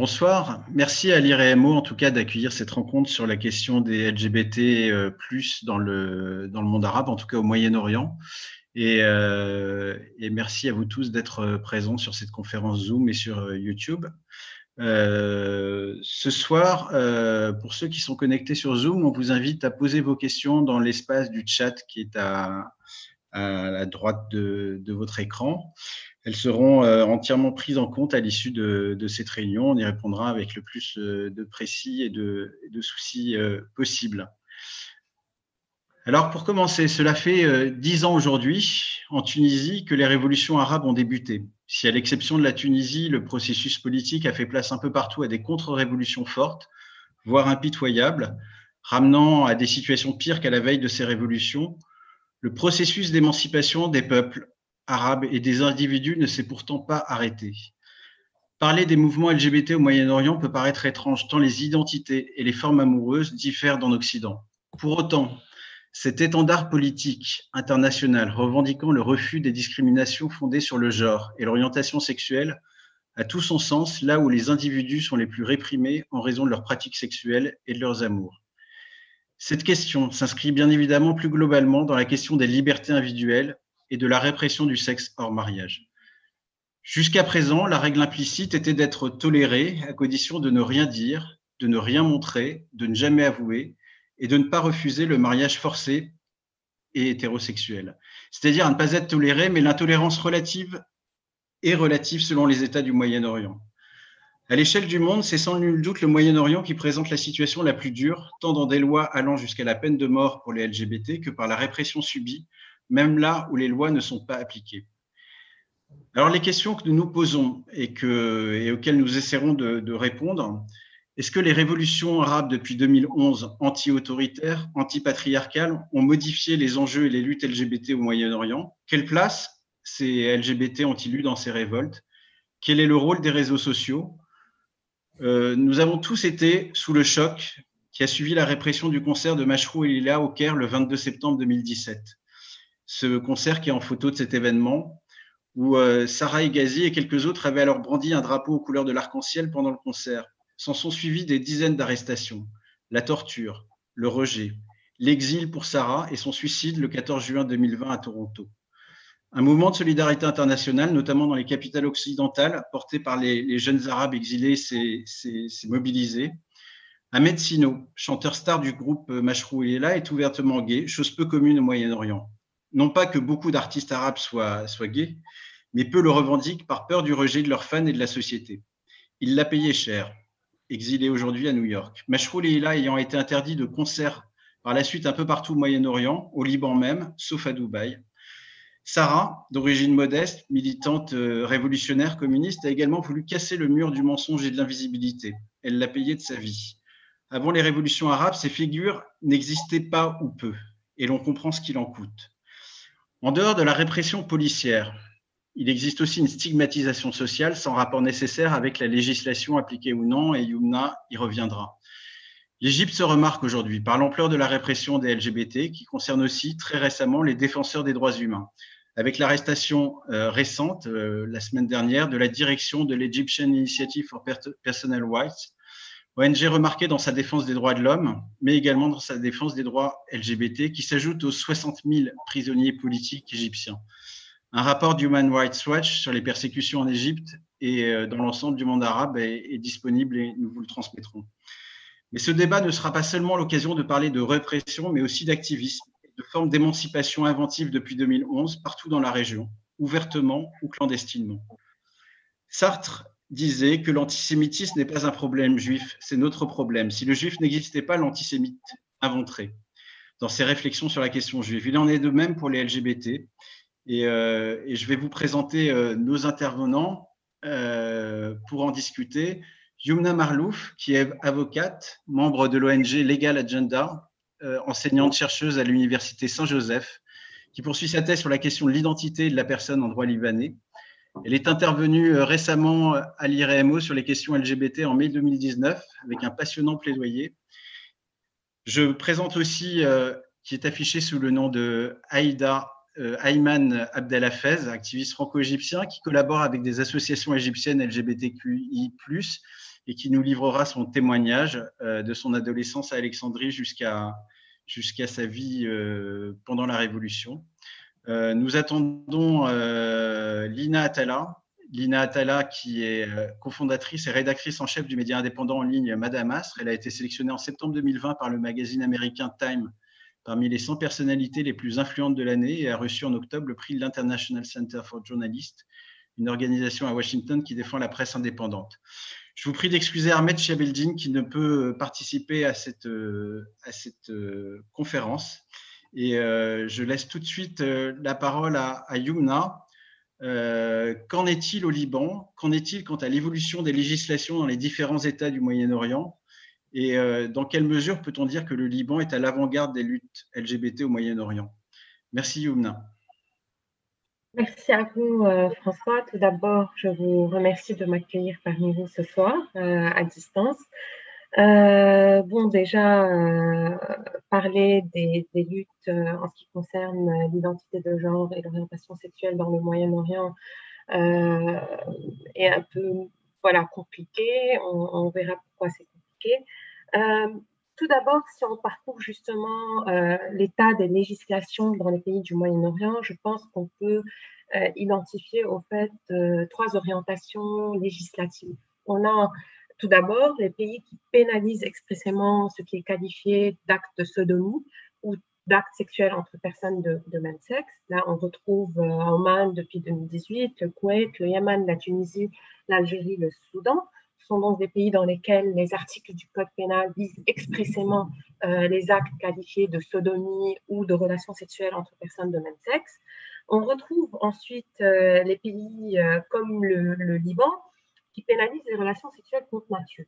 Bonsoir. Merci à l'IREMO en tout cas d'accueillir cette rencontre sur la question des LGBT euh, dans le, monde arabe, en tout cas au Moyen-Orient. Et, euh, merci à vous tous d'être présents sur cette conférence Zoom et sur euh, YouTube. Euh, ce soir, euh, pour ceux qui sont connectés sur Zoom, on vous invite à poser vos questions dans l'espace du chat qui est à, la droite de votre écran. Elles seront euh, entièrement prises en compte à l'issue de, de, cette réunion. On y répondra avec le plus euh, de précis et de, de soucis euh, possible. Alors pour commencer, cela fait dix ans aujourd'hui en Tunisie que les révolutions arabes ont débuté. Si à l'exception de la Tunisie, le processus politique a fait place un peu partout à des contre-révolutions fortes, voire impitoyables, ramenant à des situations pires qu'à la veille de ces révolutions, le processus d'émancipation des peuples arabes et des individus ne s'est pourtant pas arrêté. Parler des mouvements LGBT au Moyen-Orient peut paraître étrange tant les identités et les formes amoureuses diffèrent en Occident. Pour autant, cet étendard politique international revendiquant le refus des discriminations fondées sur le genre et l'orientation sexuelle a tout son sens là où les individus sont les plus réprimés en raison de leurs pratiques sexuelles et de leurs amours. Cette question s'inscrit bien évidemment plus globalement dans la question des libertés individuelles et de la répression du sexe hors mariage. Jusqu'à présent, la règle implicite était d'être toléré à condition de ne rien dire, de ne rien montrer, de ne jamais avouer et de ne pas refuser le mariage forcé et hétérosexuel. C'est-à-dire à ne pas être toléré, mais l'intolérance relative est relative selon les États du Moyen-Orient. À l'échelle du monde, c'est sans nul doute le Moyen-Orient qui présente la situation la plus dure, tant dans des lois allant jusqu'à la peine de mort pour les LGBT que par la répression subie même là où les lois ne sont pas appliquées. Alors les questions que nous nous posons et, que, et auxquelles nous essaierons de, de répondre, est-ce que les révolutions arabes depuis 2011, anti-autoritaires, anti-patriarcales, ont modifié les enjeux et les luttes LGBT au Moyen-Orient? Quelle place ces LGBT ont-ils eu dans ces révoltes? Quel est le rôle des réseaux sociaux? Euh, Nous avons tous été sous le choc qui a suivi la répression du concert de Mashrou et Lila au Caire le 22 septembre 2017 ce concert qui est en photo de cet événement, où euh, Sarah Egazi et quelques autres avaient alors brandi un drapeau aux couleurs de l'arc-en-ciel pendant le concert. S'en sont suivis des dizaines d'arrestations, la torture, le rejet, l'exil pour Sarah et son suicide le 14 juin 2020 à Toronto. Un mouvement de solidarité internationale, notamment dans les capitales occidentales, porté par les, jeunes Arabes exilés, s'est mobilisé. Ahmed Sino, chanteur star du groupe Mashrou là, est ouvertement gay, chose peu commune au Moyen-Orient non pas que beaucoup d'artistes arabes soient, gays, mais peu le revendiquent par peur du rejet de leurs fans et de la société. Il l'a payé cher, exilé aujourd'hui à New York. Mashrou Leila ayant été interdit de concert par la suite un peu partout au Moyen-Orient, au Liban même, sauf à Dubaï. Sarah, d'origine modeste, militante euh, révolutionnaire communiste, a également voulu casser le mur du mensonge et de l'invisibilité. Elle l'a payé de sa vie. Avant les révolutions arabes, ces figures n'existaient pas ou peu, et l'on comprend ce qu'il en coûte. En dehors de la répression policière, il existe aussi une stigmatisation sociale sans rapport nécessaire avec la législation appliquée ou non, et Yumna y reviendra. L'Égypte se remarque aujourd'hui par l'ampleur de la répression des LGBT, qui concerne aussi très récemment les défenseurs des droits humains, avec l'arrestation euh, récente, euh, la semaine dernière, de la direction de l'Egyptian Initiative for Personal Rights, ONG remarquée dans sa défense des droits de l'homme, mais également dans sa défense des droits LGBT, qui s'ajoute aux 60 000 prisonniers politiques égyptiens. Un rapport d'Human Rights Watch sur les persécutions en Égypte et euh, dans l'ensemble du monde arabe est, est, disponible et nous vous le transmettrons. Mais ce débat ne sera pas seulement l'occasion de parler de répression, mais aussi d'activisme, de formes d'émancipation inventive depuis 2011 partout dans la région, ouvertement ou clandestinement. Sartre disait que l'antisémitisme n'est pas un problème juif, c'est notre problème. Si le juif n'existait pas, l'antisémite inventerait dans ses réflexions sur la question juive. Il en est de même pour les LGBT. Et, euh, et je vais vous présenter euh, nos intervenants euh, pour en discuter. Yumna Marlouf, qui est avocate, membre de l'ONG Legal Agenda, enseignante chercheuse à l'Université Saint-Joseph, qui poursuit sa thèse sur la question de l'identité de la personne en droit libanais. Elle est intervenue euh, récemment à l'IREMO sur les questions LGBT en mai 2019 avec un passionnant plaidoyer. Je présente aussi, euh, qui est affiché sous le nom de Aïda euh, Ayman Abdelhafez, activiste franco-égyptien qui collabore avec des associations égyptiennes LGBTQI+, et qui nous livrera son témoignage de son adolescence à Alexandrie jusqu'à sa vie pendant la Révolution. Nous attendons Lina Atala, Lina Atala, qui est cofondatrice et rédactrice en chef du média indépendant en ligne Madame Astre. Elle a été sélectionnée en septembre 2020 par le magazine américain Time parmi les 100 personnalités les plus influentes de l'année et a reçu en octobre le prix de l'International Center for Journalists, une organisation à Washington qui défend la presse indépendante. Je vous prie d'excuser Ahmed Chabeldine qui ne peut participer à cette conférence. Et je laisse tout de suite la parole à, à Yumna. Qu'en est-il au Liban? Qu'en est-il quant à l'évolution des législations dans les différents États du Moyen-Orient? Et euh, dans quelle mesure peut-on dire que le Liban est à l'avant-garde des luttes LGBT au Moyen-Orient? Merci Youmna. Merci à vous euh, François. Tout d'abord, je vous remercie de m'accueillir parmi vous ce soir euh, à distance. Bon, déjà, parler des, des luttes en ce qui concerne l'identité de genre et l'orientation sexuelle dans le Moyen-Orient est un peu voilà, compliqué. On, on verra pourquoi c'est euh, tout d'abord, si on parcourt justement euh, l'état des législations dans les pays du Moyen-Orient, je pense qu'on peut euh, identifier au fait trois orientations législatives. On a tout d'abord les pays qui pénalisent expressément ce qui est qualifié d'acte de sodomie ou d'actes sexuels entre personnes de, même sexe. Là, on retrouve en Oman depuis 2018, le Koweït, le Yémen, la Tunisie, l'Algérie, le Soudan sont donc des pays dans lesquels les articles du Code pénal visent expressément euh, les actes qualifiés de sodomie ou de relations sexuelles entre personnes de même sexe. On retrouve ensuite euh, les pays euh, comme le, Liban qui pénalisent les relations sexuelles contre nature.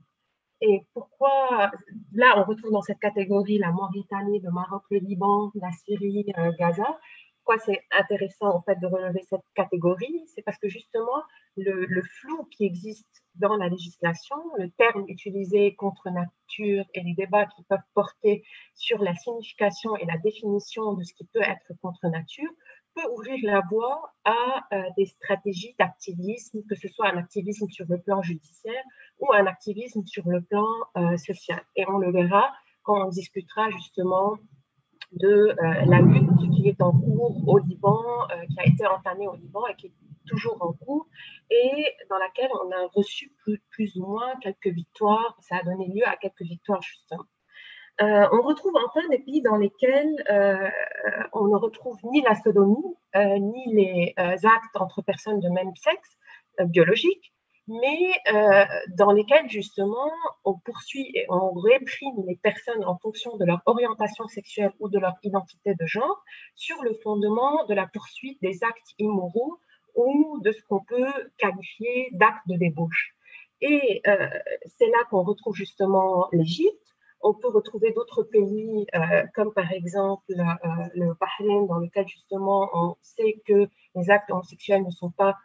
Et pourquoi, là, on retrouve dans cette catégorie la Mauritanie, le Maroc, le Liban, la Syrie, Gaza. Pourquoi c'est intéressant en fait de relever cette catégorie? C'est parce que justement, le flou qui existe dans la législation, le terme utilisé contre nature et les débats qui peuvent porter sur la signification et la définition de ce qui peut être contre nature peut ouvrir la voie à euh, des stratégies d'activisme, que ce soit un activisme sur le plan judiciaire ou un activisme sur le plan euh, social. Et on le verra quand on discutera justement de euh, la lutte qui est en cours au Liban, qui a été entamée au Liban et qui est toujours en cours et dans laquelle on a reçu plus, ou moins quelques victoires. Ça a donné lieu à quelques victoires, justement. Euh, on retrouve enfin des pays dans lesquels euh, on ne retrouve ni la sodomie, euh, ni les actes entre personnes de même sexe biologique, mais dans lesquels justement on poursuit et on réprime les personnes en fonction de leur orientation sexuelle ou de leur identité de genre sur le fondement de la poursuite des actes immoraux ou de ce qu'on peut qualifier d'acte de débauche. Et c'est là qu'on retrouve justement l'Égypte. On peut retrouver d'autres pays, euh, comme par exemple euh, le Bahreïn, dans lequel justement on sait que les actes homosexuels ne sont pas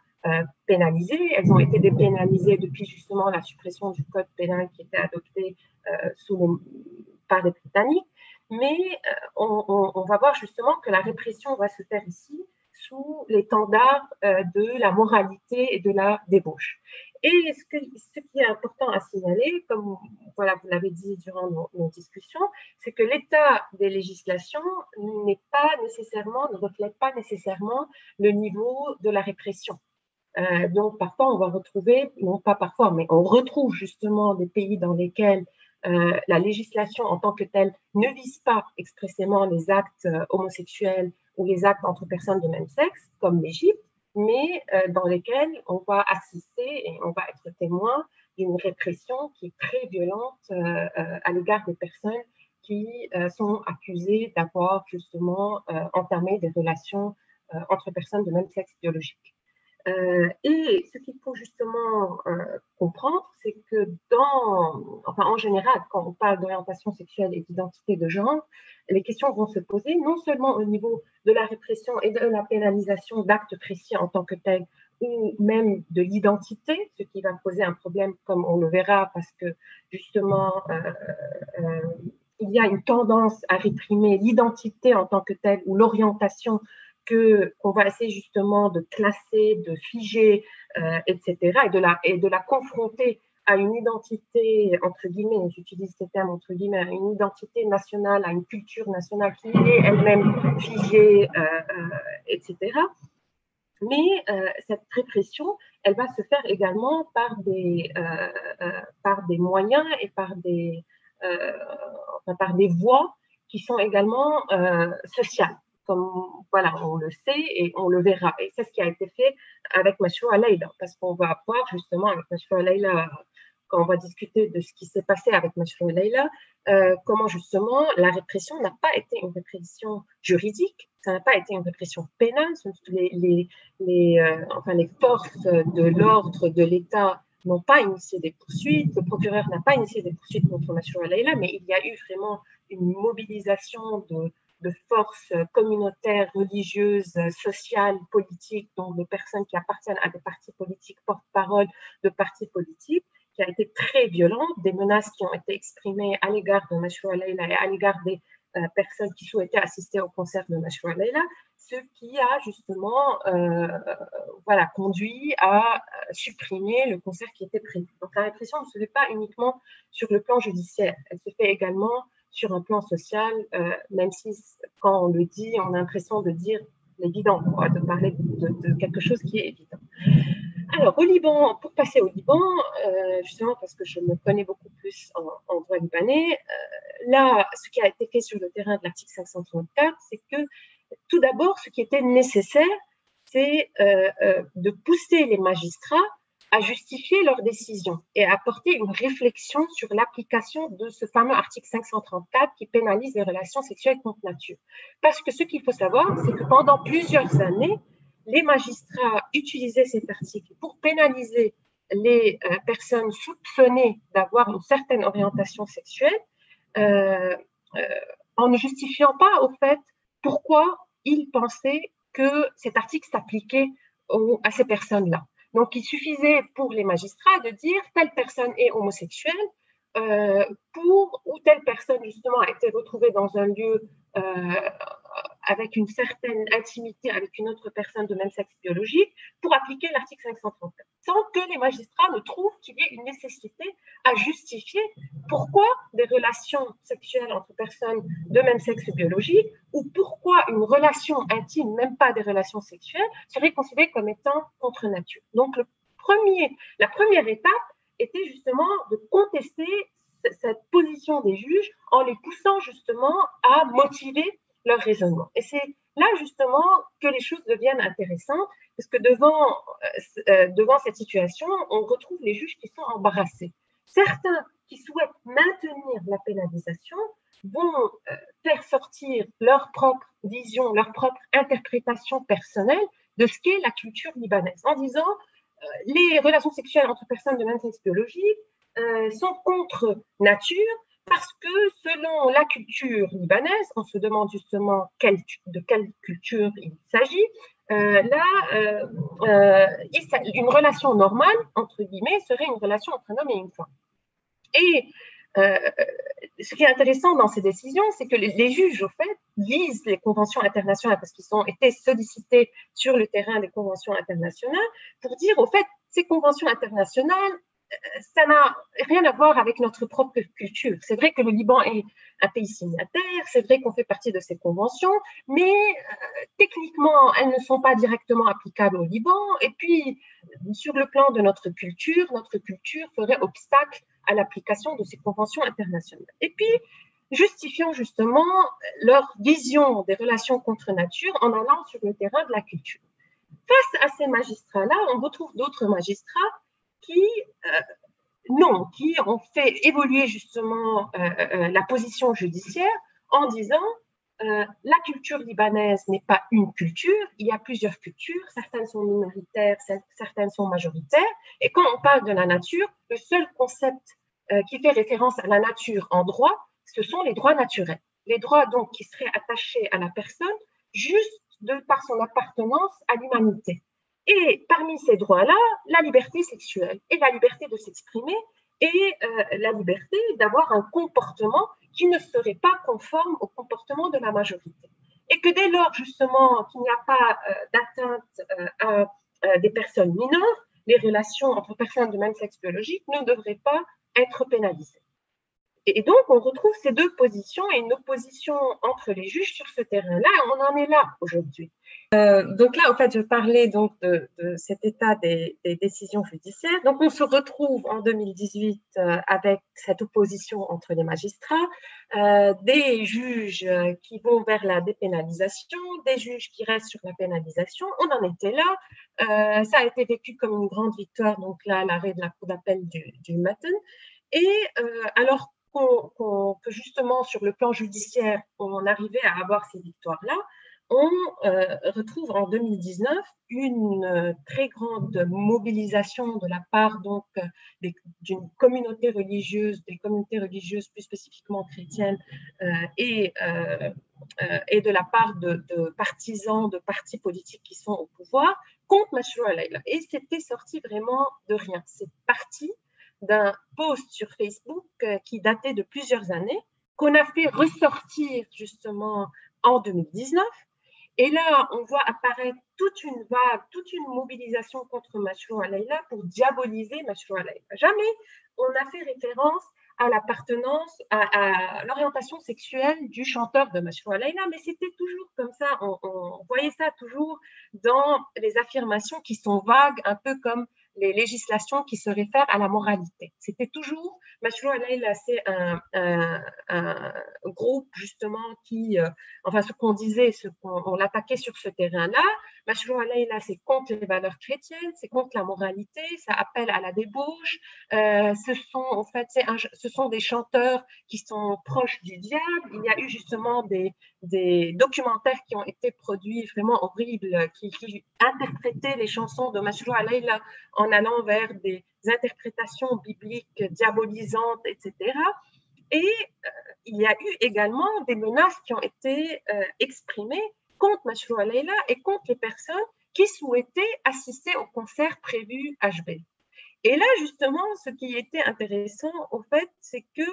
pénalisés. Elles ont été dépénalisées depuis justement la suppression du code pénal qui était adopté sous par les Britanniques. Mais on, va voir justement que la répression va se faire ici sous l'étendard euh, de la moralité et de la débauche. Et ce, qui est important à signaler, comme voilà, vous l'avez dit durant nos, discussions, c'est que l'état des législations n'est pas nécessairement, ne reflète pas nécessairement le niveau de la répression. Euh, donc parfois on va retrouver, non pas parfois, mais on retrouve justement des pays dans lesquels euh, la législation en tant que telle ne vise pas expressément les actes homosexuels ou les actes entre personnes de même sexe, comme l'Égypte, mais euh, dans lesquels on va assister et on va être témoin d'une répression qui est très violente euh, euh, à l'égard des personnes qui sont accusées d'avoir justement entamé des relations entre personnes de même sexe biologique. Euh, et ce qu'il faut justement euh, comprendre, c'est que dans, enfin en général, quand on parle d'orientation sexuelle et d'identité de genre, les questions vont se poser non seulement au niveau de la répression et de la pénalisation d'actes précis en tant que tels, ou même de l'identité, ce qui va poser un problème, comme on le verra, parce que justement, euh, il y a une tendance à réprimer l'identité en tant que telle ou l'orientation qu'on va essayer justement de classer, de figer, euh, etc., et de, la, et de la confronter à une identité, entre guillemets, j'utilise ces termes entre guillemets, à une identité nationale, à une culture nationale qui est elle-même figée, etc. Mais cette répression, elle va se faire également par des, par des moyens et par des, par des voies qui sont également sociales comme voilà, on le sait et on le verra. Et c'est ce qui a été fait avec Mashroua Leila, parce qu'on va voir justement avec Leila, quand on va discuter de ce qui s'est passé avec Mashroua Leila, euh, comment justement la répression n'a pas été une répression juridique, ça n'a pas été une répression pénale. Les, euh, enfin, les forces de l'ordre de l'État n'ont pas initié des poursuites, le procureur n'a pas initié des poursuites contre Mashroua Leila, mais il y a eu vraiment une mobilisation de de forces communautaires, religieuses, sociales, politiques, donc de personnes qui appartiennent à des partis politiques, porte-parole de partis politiques, qui a été très violente, des menaces qui ont été exprimées à l'égard de Mashroua Leila et à l'égard des euh, personnes qui souhaitaient assister au concert de Mashroua Leila, ce qui a justement euh, voilà, conduit à supprimer le concert qui était prévu. Donc la répression ne se fait pas uniquement sur le plan judiciaire, elle se fait également sur un plan social, euh, même si quand on le dit, on a l'impression de dire l'évident, de parler de, quelque chose qui est évident. Alors, au Liban, pour passer au Liban, euh, justement parce que je me connais beaucoup plus en, droit libanais, euh, là, ce qui a été fait sur le terrain de l'article 534, c'est que tout d'abord, ce qui était nécessaire, c'est de pousser les magistrats à justifier leur décision et à apporter une réflexion sur l'application de ce fameux article 534 qui pénalise les relations sexuelles contre nature. Parce que ce qu'il faut savoir, c'est que pendant plusieurs années, les magistrats utilisaient cet article pour pénaliser les euh, personnes soupçonnées d'avoir une certaine orientation sexuelle euh, euh, en ne justifiant pas au fait pourquoi ils pensaient que cet article s'appliquait à ces personnes-là. Donc, il suffisait pour les magistrats de dire telle personne est homosexuelle euh, pour ou telle personne justement a été retrouvée dans un lieu euh, avec une certaine intimité avec une autre personne de même sexe biologique pour appliquer l'article 534, sans que les magistrats ne trouvent qu'il y ait une nécessité à justifier pourquoi des relations sexuelles entre personnes de même sexe biologique ou pourquoi une relation intime, même pas des relations sexuelles, serait considérée comme étant contre nature. Donc la première étape était justement de contester cette position des juges en les poussant justement à motiver leur raisonnement. Et c'est là justement que les choses deviennent intéressantes, parce que devant, euh, euh, devant cette situation, on retrouve les juges qui sont embarrassés. Certains qui souhaitent maintenir la pénalisation vont euh, faire sortir leur propre vision, leur propre interprétation personnelle de ce qu'est la culture libanaise, en disant les relations sexuelles entre personnes de même sexe biologique sont contre nature parce que selon la culture libanaise, on se demande justement de quelle culture il s'agit. Euh, là, euh, euh, une relation normale, entre guillemets, serait une relation entre un homme et une femme. Et ce qui est intéressant dans ces décisions, c'est que les, les, juges, au fait, lisent les conventions internationales parce qu'ils ont été sollicités sur le terrain des conventions internationales pour dire, au fait, ces conventions internationales, ça n'a rien à voir avec notre propre culture. C'est vrai que le Liban est un pays signataire, c'est vrai qu'on fait partie de ces conventions, mais euh, techniquement, elles ne sont pas directement applicables au Liban. Et puis, sur le plan de notre culture, notre culture ferait obstacle à l'application de ces conventions internationales. Et puis, justifiant justement leur vision des relations contre nature en allant sur le terrain de la culture. Face à ces magistrats-là, on retrouve d'autres magistrats qui, euh, non, qui ont fait évoluer justement euh, euh, la position judiciaire en disant la culture libanaise n'est pas une culture, il y a plusieurs cultures, certaines sont minoritaires, certaines sont majoritaires, et quand on parle de la nature, le seul concept qui fait référence à la nature en droit, ce sont les droits naturels. Les droits donc qui seraient attachés à la personne juste de par son appartenance à l'humanité. Et parmi ces droits-là, la liberté sexuelle et la liberté de s'exprimer et euh, la liberté d'avoir un comportement qui ne serait pas conforme au comportement de la majorité. Et que dès lors, justement, qu'il n'y a pas euh, d'atteinte euh, à des personnes mineures, les relations entre personnes de même sexe biologique ne devraient pas être pénalisées. Et donc, on retrouve ces deux positions et une opposition entre les juges sur ce terrain-là. On en est là aujourd'hui. Euh, donc là, en fait, je parlais donc de, cet état des, décisions judiciaires. Donc, on se retrouve en 2018 euh, avec cette opposition entre les magistrats, euh, des juges qui vont vers la dépénalisation, des juges qui restent sur la pénalisation. On en était là. ça a été vécu comme une grande victoire, donc là, l'arrêt de la Cour d'appel du, du. Et alors que justement, sur le plan judiciaire, on arrivait à avoir ces victoires-là, on euh, retrouve en 2019 une euh, très grande mobilisation de la part donc euh, d'une communauté religieuse, des communautés religieuses plus spécifiquement chrétiennes, et, de la part de, partisans de partis politiques qui sont au pouvoir contre Mashrou Alayla. Et c'était sorti vraiment de rien. C'est parti d'un post sur Facebook euh, qui datait de plusieurs années, qu'on a fait ressortir justement en 2019. Et là, on voit apparaître toute une vague, toute une mobilisation contre Mashrou Alayla pour diaboliser Mashrou Alayla. Jamais on a fait référence à l'appartenance, à, l'orientation sexuelle du chanteur de Mashrou Alayla, mais c'était toujours comme ça, on, voyait ça toujours dans les affirmations qui sont vagues, un peu comme les législations qui se réfèrent à la moralité. C'était toujours, Mashrou Alayla, c'est un, groupe justement qui, euh, enfin ce qu'on disait, ce qu'on l'attaquait sur ce terrain-là, Mashrou Alayla, c'est contre les valeurs chrétiennes, c'est contre la moralité, ça appelle à la débauche, euh, ce sont en fait, ce sont des chanteurs qui sont proches du diable, il y a eu justement des, documentaires qui ont été produits vraiment horribles, qui, interprétaient les chansons de Mashrou Alayla en en allant vers des interprétations bibliques diabolisantes, etc. Et euh, il y a eu également des menaces qui ont été euh, exprimées contre Mashrou Leila et contre les personnes qui souhaitaient assister au concert prévu HB. Et là, justement, ce qui était intéressant, au fait, c'est que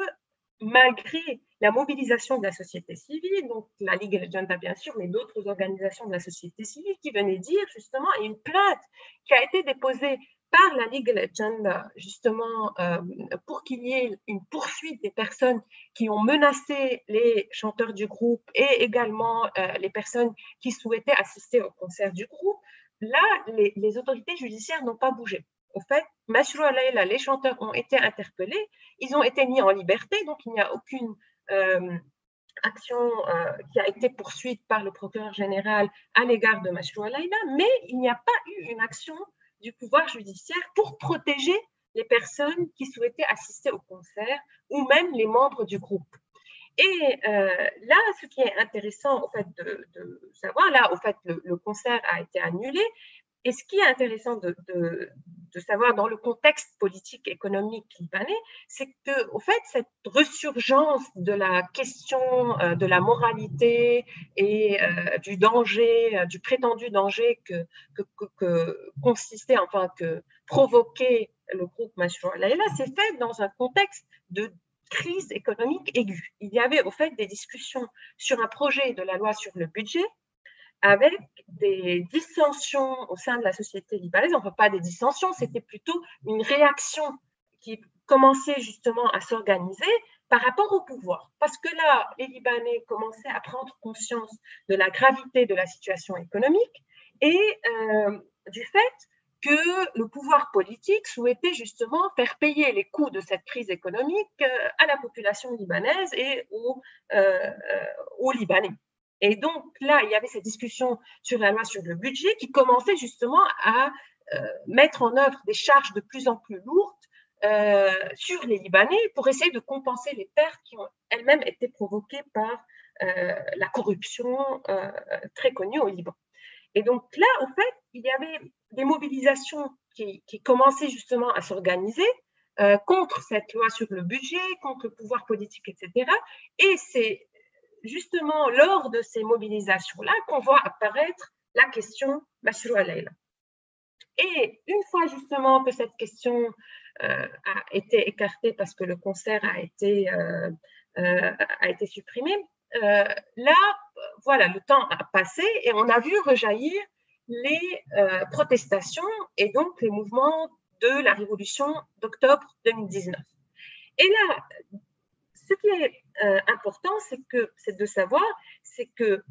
malgré la mobilisation de la société civile, donc la Ligue Legenda bien sûr, mais d'autres organisations de la société civile qui venaient dire justement, une plainte qui a été déposée par la Ligue Legend, justement, euh, pour qu'il y ait une poursuite des personnes qui ont menacé les chanteurs du groupe et également euh, les personnes qui souhaitaient assister au concert du groupe, là, les, autorités judiciaires n'ont pas bougé. Au fait, Mashrou Alayla, les chanteurs ont été interpellés, ils ont été mis en liberté, donc il n'y a aucune euh, action qui a été poursuite par le procureur général à l'égard de Mashrou Alayla, mais il n'y a pas eu une action du pouvoir judiciaire pour protéger les personnes qui souhaitaient assister au concert ou même les membres du groupe. Et euh, là, ce qui est intéressant au fait de, savoir, là, au fait, le, concert a été annulé. Et ce qui est intéressant de, de savoir dans le contexte politique économique libanais, c'est que, au fait, cette resurgence de la question euh, de la moralité et euh, du danger, euh, du prétendu danger que, que, consistait, enfin, que provoquait le groupe Mashrour Laïla, s'est fait dans un contexte de crise économique aiguë. Il y avait, au fait, des discussions sur un projet de la loi sur le budget avec des dissensions au sein de la société libanaise. Enfin, pas des dissensions, c'était plutôt une réaction qui commençait justement à s'organiser par rapport au pouvoir. Parce que là, les Libanais commençaient à prendre conscience de la gravité de la situation économique et euh, du fait que le pouvoir politique souhaitait justement faire payer les coûts de cette crise économique euh, à la population libanaise et aux, euh, aux Libanais. Et donc là, il y avait cette discussion sur la loi sur le budget qui commençait justement à euh, mettre en œuvre des charges de plus en plus lourdes euh, sur les Libanais pour essayer de compenser les pertes qui ont elles-mêmes été provoquées par euh, la corruption très connue au Liban. Et donc là, en fait, il y avait des mobilisations qui, commençaient justement à s'organiser contre cette loi sur le budget, contre le pouvoir politique, etc. Et c'est justement lors de ces mobilisations-là qu'on voit apparaître la question Mashrou Alayla. Et une fois justement que cette question euh, a été écartée parce que le concert a été, euh, euh, a été supprimé, là, voilà, le temps a passé et on a vu rejaillir les protestations et donc les mouvements de la révolution d'octobre 2019. Et là, ce qui est euh, important, c'est que c'est de savoir, c'est que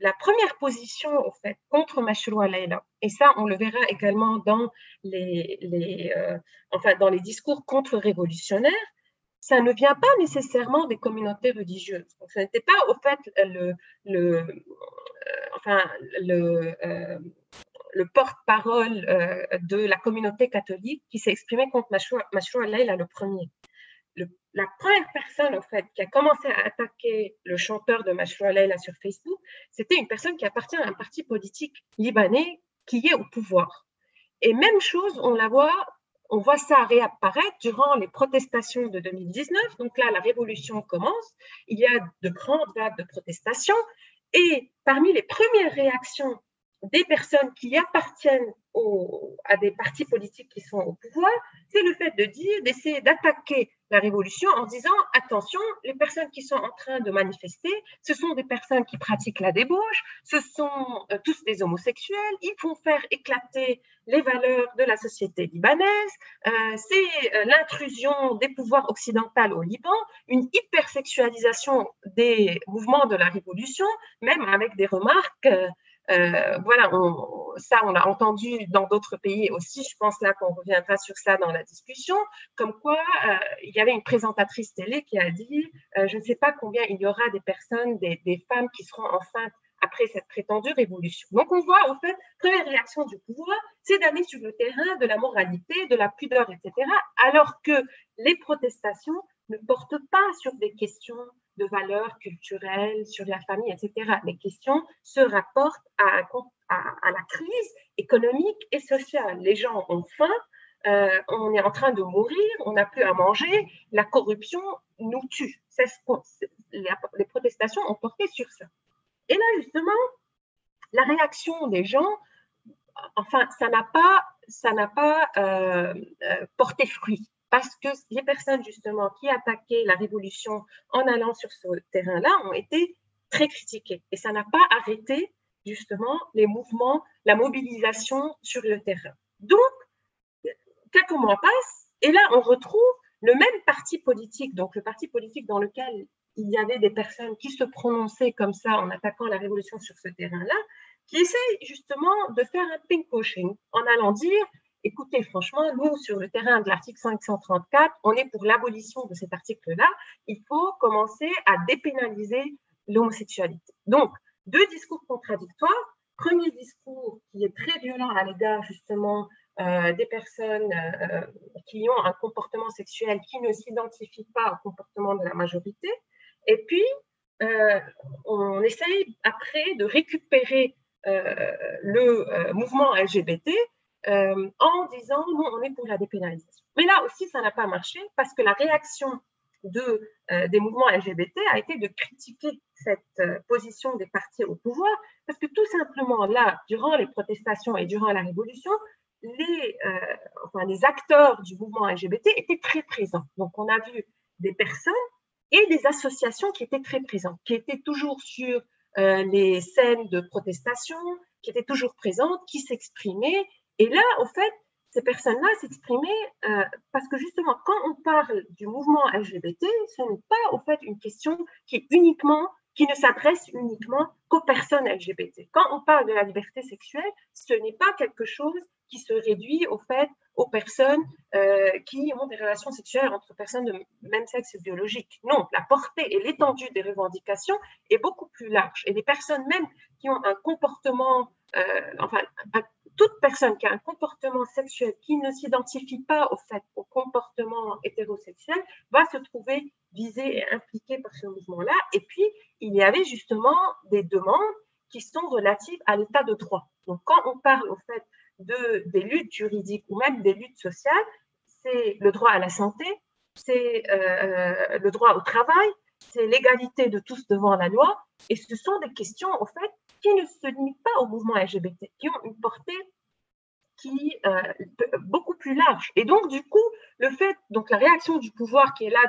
la première position au fait contre Mashroua Laila, et ça on le verra également dans les, euh, enfin dans les discours contre-révolutionnaires, ça ne vient pas nécessairement des communautés religieuses. Donc, ce n'était pas au fait le, euh, enfin le porte-parole de la communauté catholique qui s'est exprimé contre Mashroua Laila le premier la première personne, en fait, qui a commencé à attaquer le chanteur de Mashroua sur Facebook, c'était une personne qui appartient à un parti politique libanais qui est au pouvoir. Et même chose, on la voit, on voit ça réapparaître durant les protestations de 2019. Donc là, la révolution commence. Il y a de grandes vagues de protestations. Et parmi les premières réactions des personnes qui appartiennent à des partis politiques qui sont au pouvoir, c'est le fait de dire, d'essayer d'attaquer la révolution en disant attention, les personnes qui sont en train de manifester, ce sont des personnes qui pratiquent la débauche, ce sont euh, tous des homosexuels, ils font faire éclater les valeurs de la société libanaise, euh, c'est euh, l'intrusion des pouvoirs occidentaux au Liban, une hypersexualisation des mouvements de la révolution, même avec des remarques euh, voilà, ça, on l'a entendu dans d'autres pays aussi. Je pense là qu'on reviendra sur ça dans la discussion. Comme quoi, euh, il y avait une présentatrice télé qui a dit euh, Je ne sais pas combien il y aura des personnes, des, des, femmes qui seront enceintes après cette prétendue révolution. Donc, on voit, en fait, première réaction du pouvoir, c'est d'aller sur le terrain de la moralité, de la pudeur, etc. Alors que les protestations ne portent pas sur des questions de valeurs culturelles, sur la famille, etc. Les questions se rapportent à, la crise économique et sociale. Les gens ont faim, euh, on est en train de mourir, on n'a plus à manger, la corruption nous tue. les protestations ont porté sur ça. Et là, justement, la réaction des gens, enfin, ça n'a pas, ça n'a pas euh, euh, porté fruit parce que les personnes justement qui attaquaient la révolution en allant sur ce terrain-là ont été très critiquées. Et ça n'a pas arrêté justement les mouvements, la mobilisation sur le terrain. Donc, quelques mois passent et là, on retrouve le même parti politique, donc le parti politique dans lequel il y avait des personnes qui se prononçaient comme ça en attaquant la révolution sur ce terrain-là, qui essaient justement de faire un ping washing en allant dire écoutez, franchement, nous, sur le terrain de l'article 534, on est pour l'abolition de cet article-là. Il faut commencer à dépénaliser l'homosexualité. Donc, deux discours contradictoires. Premier discours qui est très violent à l'égard justement euh, des personnes euh, qui ont un comportement sexuel qui ne s'identifient pas au comportement de la majorité. Et puis, euh, on essaye après de récupérer le mouvement LGBT euh, en disant non, on est pour la dépénalisation. Mais là aussi, ça n'a pas marché parce que la réaction euh, des mouvements LGBT a été de critiquer cette euh, position des partis au pouvoir parce que tout simplement là, durant les protestations et durant la révolution, les acteurs du mouvement LGBT étaient très présents. Donc on a vu des personnes et des associations qui étaient très présentes, qui étaient toujours sur les scènes de protestation, qui étaient toujours présentes, qui s'exprimaient et là, au fait, ces personnes-là s'exprimaient euh, parce que justement, quand on parle du mouvement LGBT, ce n'est pas au fait une question qui ne s'adresse uniquement qu'aux personnes LGBT. Quand on parle de la liberté sexuelle, ce n'est pas quelque chose qui se réduit au fait aux personnes euh, qui ont des relations sexuelles entre personnes de même sexe biologique. Non, la portée et l'étendue des revendications est beaucoup plus large. Et des personnes même qui ont un comportement, euh, enfin, toute personne qui a un comportement sexuel qui ne s'identifie pas au fait au comportement hétérosexuel va se trouver visée et impliquée par ce mouvement-là. Et puis, il y avait justement des demandes qui sont relatives à l'état de droit. Donc, quand on parle au fait de, des luttes juridiques ou même des luttes sociales, c'est le droit à la santé, c'est euh, le droit au travail, c'est l'égalité de tous devant la loi. Et ce sont des questions, au fait, qui ne se limitent pas au mouvement LGBT, qui ont une portée qui euh, beaucoup plus large. Et donc, du coup, le fait, donc la réaction du pouvoir qui est là,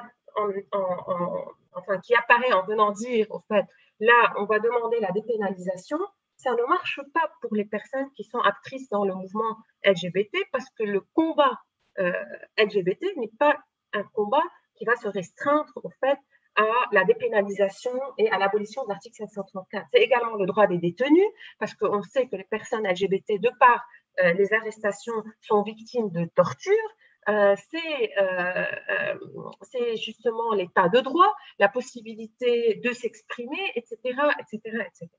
enfin, qui apparaît en venant dire, au fait, là, on va demander la dépénalisation, ça ne marche pas pour les personnes qui sont actrices dans le mouvement LGBT parce que le combat euh, LGBT n'est pas un combat qui va se restreindre au fait à la dépénalisation et à l'abolition de l'article 534. C'est également le droit des détenus, parce qu'on sait que les personnes LGBT, de par euh, les arrestations, sont victimes de torture. Euh, euh, c'est justement l'état de droit, la possibilité de s'exprimer, etc., etc., etc.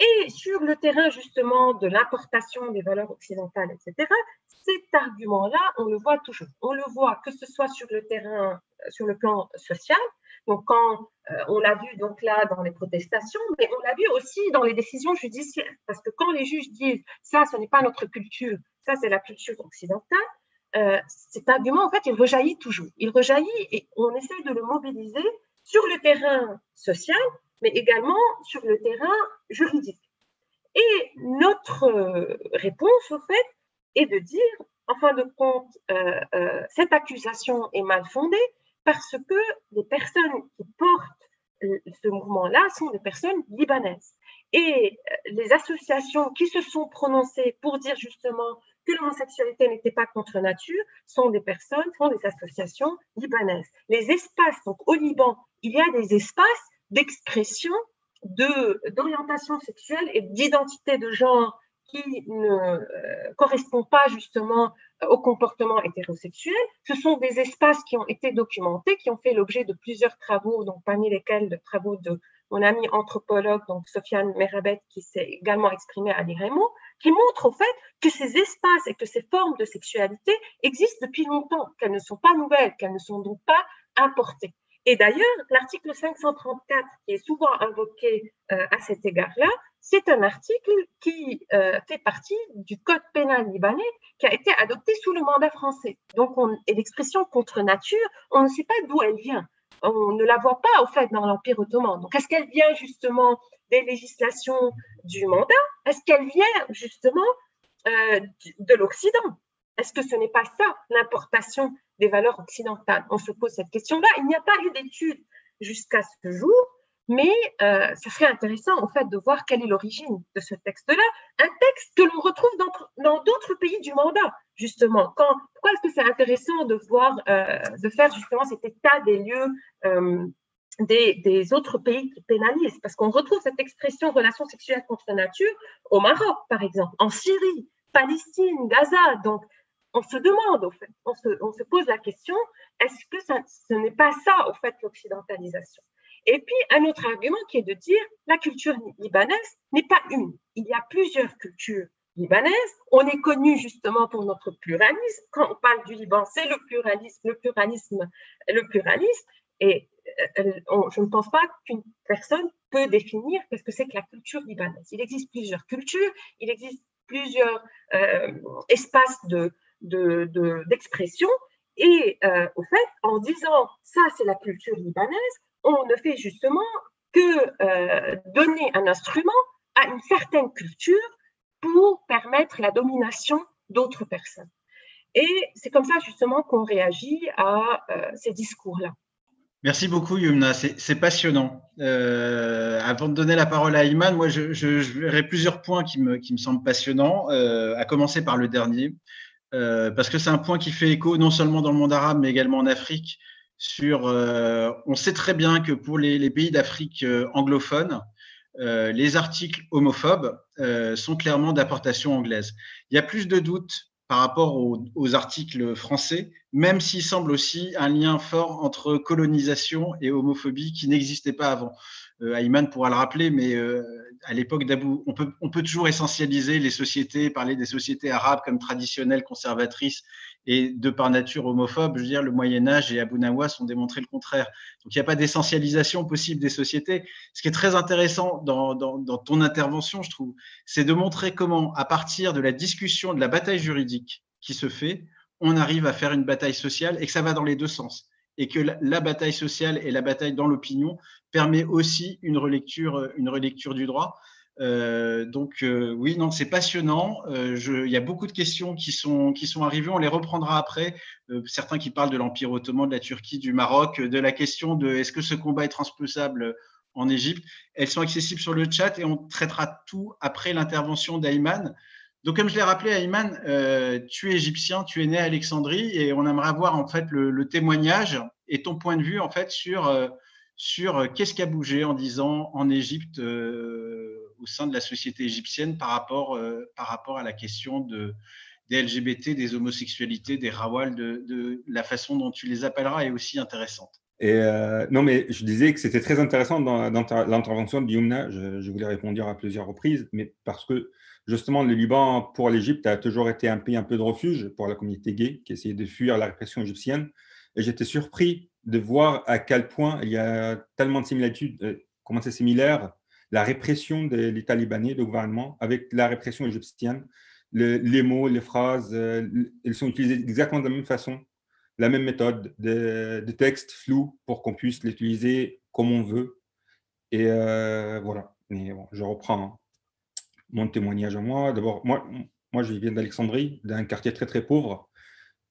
Et sur le terrain justement de l'importation des valeurs occidentales, etc., cet argument-là, on le voit toujours. On le voit que ce soit sur le terrain, sur le plan social, donc quand on l'a vu donc là dans les protestations, mais on l'a vu aussi dans les décisions judiciaires, parce que quand les juges disent ça, ce n'est pas notre culture, ça c'est la culture occidentale, euh, cet argument, en fait, il rejaillit toujours. Il rejaillit et on essaie de le mobiliser sur le terrain social, mais également sur le terrain juridique. Et notre euh, réponse, au fait, est de dire, en fin de compte, euh, cette accusation est mal fondée parce que les personnes qui portent ce mouvement-là sont des personnes libanaises. Et les associations qui se sont prononcées pour dire justement que l'homosexualité n'était pas contre nature sont des personnes, sont des associations libanaises. Les espaces, donc au Liban, il y a des espaces d'expression d'orientation sexuelle et d'identité de genre qui ne euh, correspondent pas justement au comportement hétérosexuel. Ce sont des espaces qui ont été documentés, qui ont fait l'objet de plusieurs travaux, donc parmi lesquels les travaux de mon ami anthropologue, donc Sofiane Merabet, qui s'est également exprimé à l'IREMO, qui montre au fait que ces espaces et que ces formes de sexualité existent depuis longtemps, qu'elles ne sont pas nouvelles, qu'elles ne sont donc pas importées. Et d'ailleurs, l'article 534, qui est souvent invoqué euh, à cet égard-là, c'est un article qui euh, fait partie du code pénal libanais qui a été adopté sous le mandat français. Donc, et l'expression contre nature, on ne sait pas d'où elle vient on ne la voit pas au fait dans l'Empire ottoman. Donc, est-ce qu'elle vient justement des législations du mandat? Est-ce qu'elle vient justement euh, de l'Occident? Est-ce que ce n'est pas ça l'importation des valeurs occidentales? On se pose cette question-là. Il n'y a pas eu d'études jusqu'à ce jour mais euh, ça serait intéressant en fait de voir quelle est l'origine de ce texte-là, un texte que l'on retrouve dans d'autres pays du mandat, justement. Pourquoi est-ce que c'est intéressant de voir, euh, de faire justement cet état des lieux euh, des, autres pays qui pénalisent? Parce qu'on retrouve cette expression relation sexuelle contre nature au Maroc, par exemple, en Syrie, Palestine, Gaza. Donc, on se demande, au fait, on se, pose la question, est-ce que ce n'est pas ça, au fait, l'occidentalisation? Et puis, un autre argument qui est de dire la culture libanaise n'est pas une. Il y a plusieurs cultures libanaises. On est connu justement pour notre pluralisme. Quand on parle du Liban, c'est le pluralisme, le pluralisme, le pluralisme. Et euh, je ne pense pas qu'une personne peut définir qu'est-ce que c'est que la culture libanaise. Il existe plusieurs cultures, il existe plusieurs euh, espaces de, d'expression. et euh, au fait, en disant ça, c'est la culture libanaise, on ne fait justement que euh, donner un instrument à une certaine culture pour permettre la domination d'autres personnes. Et c'est comme ça justement qu'on réagit à euh, ces discours-là. Merci beaucoup, Yumna. C'est passionnant. Euh, avant de donner la parole à Iman, moi, je, verrai plusieurs points qui me, qui me semblent passionnants, à commencer par le dernier, parce que c'est un point qui fait écho non seulement dans le monde arabe, mais également en Afrique, Euh, on sait très bien que pour les, pays d'Afrique euh, anglophone, euh, les articles homophobes sont clairement d'apportation anglaise. Il y a plus de doutes par rapport aux, articles français, même s'il semble aussi un lien fort entre colonisation et homophobie qui n'existait pas avant. Euh, Ayman pourra le rappeler, mais à l'époque d'Abou, on peut toujours essentialiser les sociétés, parler des sociétés arabes comme traditionnelles, conservatrices et de par nature homophobes. Je veux dire, le Moyen Âge et Abu Nawas ont démontré le contraire. Donc, il n'y a pas d'essentialisation possible des sociétés. Ce qui est très intéressant dans, ton intervention, je trouve, c'est de montrer comment, à partir de la discussion, de la bataille juridique qui se fait, on arrive à faire une bataille sociale et que ça va dans les deux sens. Et que la, bataille sociale et la bataille dans l'opinion permet aussi une relecture du droit. Euh, donc euh, oui, non, c'est passionnant. Euh, il y a beaucoup de questions qui sont, qui sont arrivées. On les reprendra après. certains qui parlent de l'Empire ottoman, de la Turquie, du Maroc, de la question de est-ce que ce combat est transposable en Égypte. Elles sont accessibles sur le chat et on traitera tout après l'intervention d'Ayman. Donc, comme je l'ai rappelé, Ayman, tu es égyptien, tu es né à Alexandrie et on aimerait avoir en fait le, témoignage et ton point de vue en fait sur, sur qu'est-ce qui a bougé en disant en Égypte au sein de la société égyptienne par rapport, par rapport à la question de, des LGBT, des homosexualités, des rawal, de, la façon dont tu les appelleras est aussi intéressante. Et euh, non, mais je disais que c'était très intéressant dans, l'intervention de Yumna. Je, voulais répondre à plusieurs reprises, mais parce que justement, le Liban, pour l'Égypte, a toujours été un pays un peu de refuge pour la communauté gay qui essayait de fuir la répression égyptienne. Et j'étais surpris de voir à quel point il y a tellement de similitudes, euh, comment c'est similaire, la répression de l'État libanais, le gouvernement, avec la répression égyptienne les mots, les phrases, euh, elles sont utilisées exactement de la même façon, la même méthode de, texte flou pour qu'on puisse l'utiliser comme on veut. Et euh, voilà. Bon, je reprends mon témoignage à moi. D'abord, moi, moi, je viens d'Alexandrie, d'un quartier très très pauvre.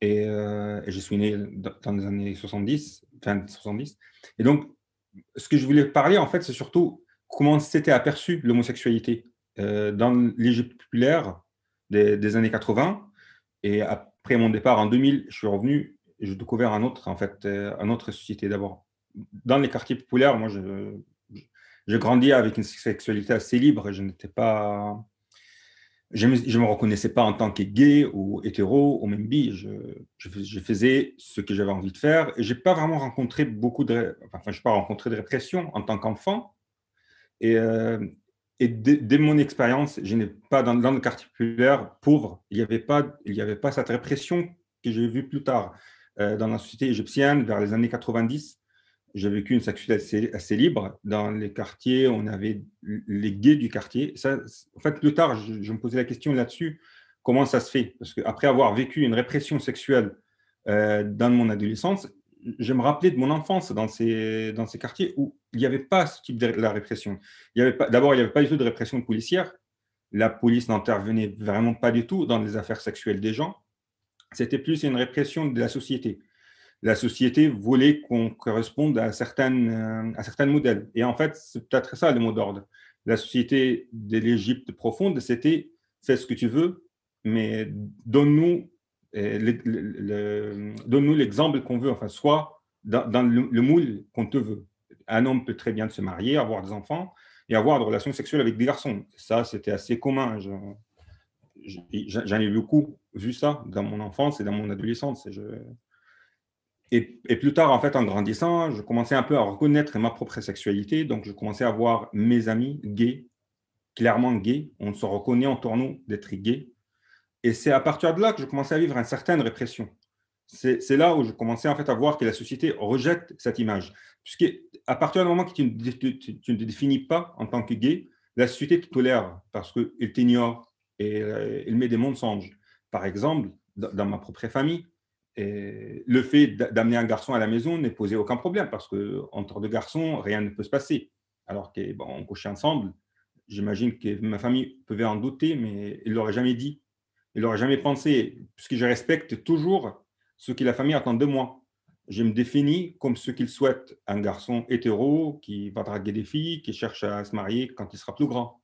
Et, euh, je suis né dans les années 70, fin 70. Et donc, ce que je voulais parler, en fait, c'est surtout comment s'était aperçu l'homosexualité. dans l'Égypte populaire, des, années 80. Et après mon départ en 2000, je suis revenu et j'ai découvert un autre, en fait, euh, un autre société d'abord. Dans les quartiers populaires, moi, j'ai grandi avec une sexualité assez libre. Je n'étais pas. Je ne me, reconnaissais pas en tant que gay ou hétéro ou même bi. Je, je, faisais ce que j'avais envie de faire et je n'ai pas vraiment rencontré beaucoup de. Enfin, je pas rencontré de répression en tant qu'enfant. Et, euh, dès, mon expérience, je n'ai pas dans, le quartier populaire pauvre, il n'y avait, pas, avait pas cette répression que j'ai vue plus tard. Euh, dans la société égyptienne, vers les années 90, j'ai vécu une sexualité assez, libre. Dans les quartiers, on avait les gays du quartier. En fait, plus tard, je, me posais la question là-dessus, comment ça se fait? Parce qu'après avoir vécu une répression sexuelle euh, dans mon adolescence, je me rappelais de mon enfance dans ces, dans ces quartiers où il n'y avait pas ce type de la répression. D'abord, il n'y avait pas du tout de répression policière. La police n'intervenait vraiment pas du tout dans les affaires sexuelles des gens. C'était plus une répression de la société. La société voulait qu'on corresponde à certains, à certains modèles. Et en fait, c'est peut-être ça le mot d'ordre. La société de l'Égypte profonde, c'était fais ce que tu veux, mais donne-nous donne-nous l'exemple qu'on veut, enfin, soit dans, le, moule qu'on te veut. Un homme peut très bien se marier, avoir des enfants et avoir des relations sexuelles avec des garçons. Ça, c'était assez commun. J'en ai beaucoup vu ça dans mon enfance et dans mon adolescence. Et, plus tard, en fait, en grandissant, je commençais un peu à reconnaître ma propre sexualité. Donc, je commençais à voir mes amis gays, clairement gays. On se reconnaît en nous d'être gays. Et c'est à partir de là que je commençais à vivre une certaine répression. C'est là où je commençais en fait à voir que la société rejette cette image. Puisqu'à partir du moment que tu ne, te définis pas en tant que gay, la société te tolère parce qu'elle t'ignore et euh, elle met des mensonges. Par exemple, dans ma propre famille, le fait d'amener un garçon à la maison n'est posé aucun problème parce qu'entre deux garçons, rien ne peut se passer. Alors qu'on couchait ensemble, j'imagine que ma famille pouvait en douter, mais il ne l'aurait jamais dit il n'aurait jamais pensé, puisque je respecte toujours ce que la famille attend de moi. Je me définis comme ce qu'il souhaite, un garçon hétéro qui va draguer des filles, qui cherche à se marier quand il sera plus grand.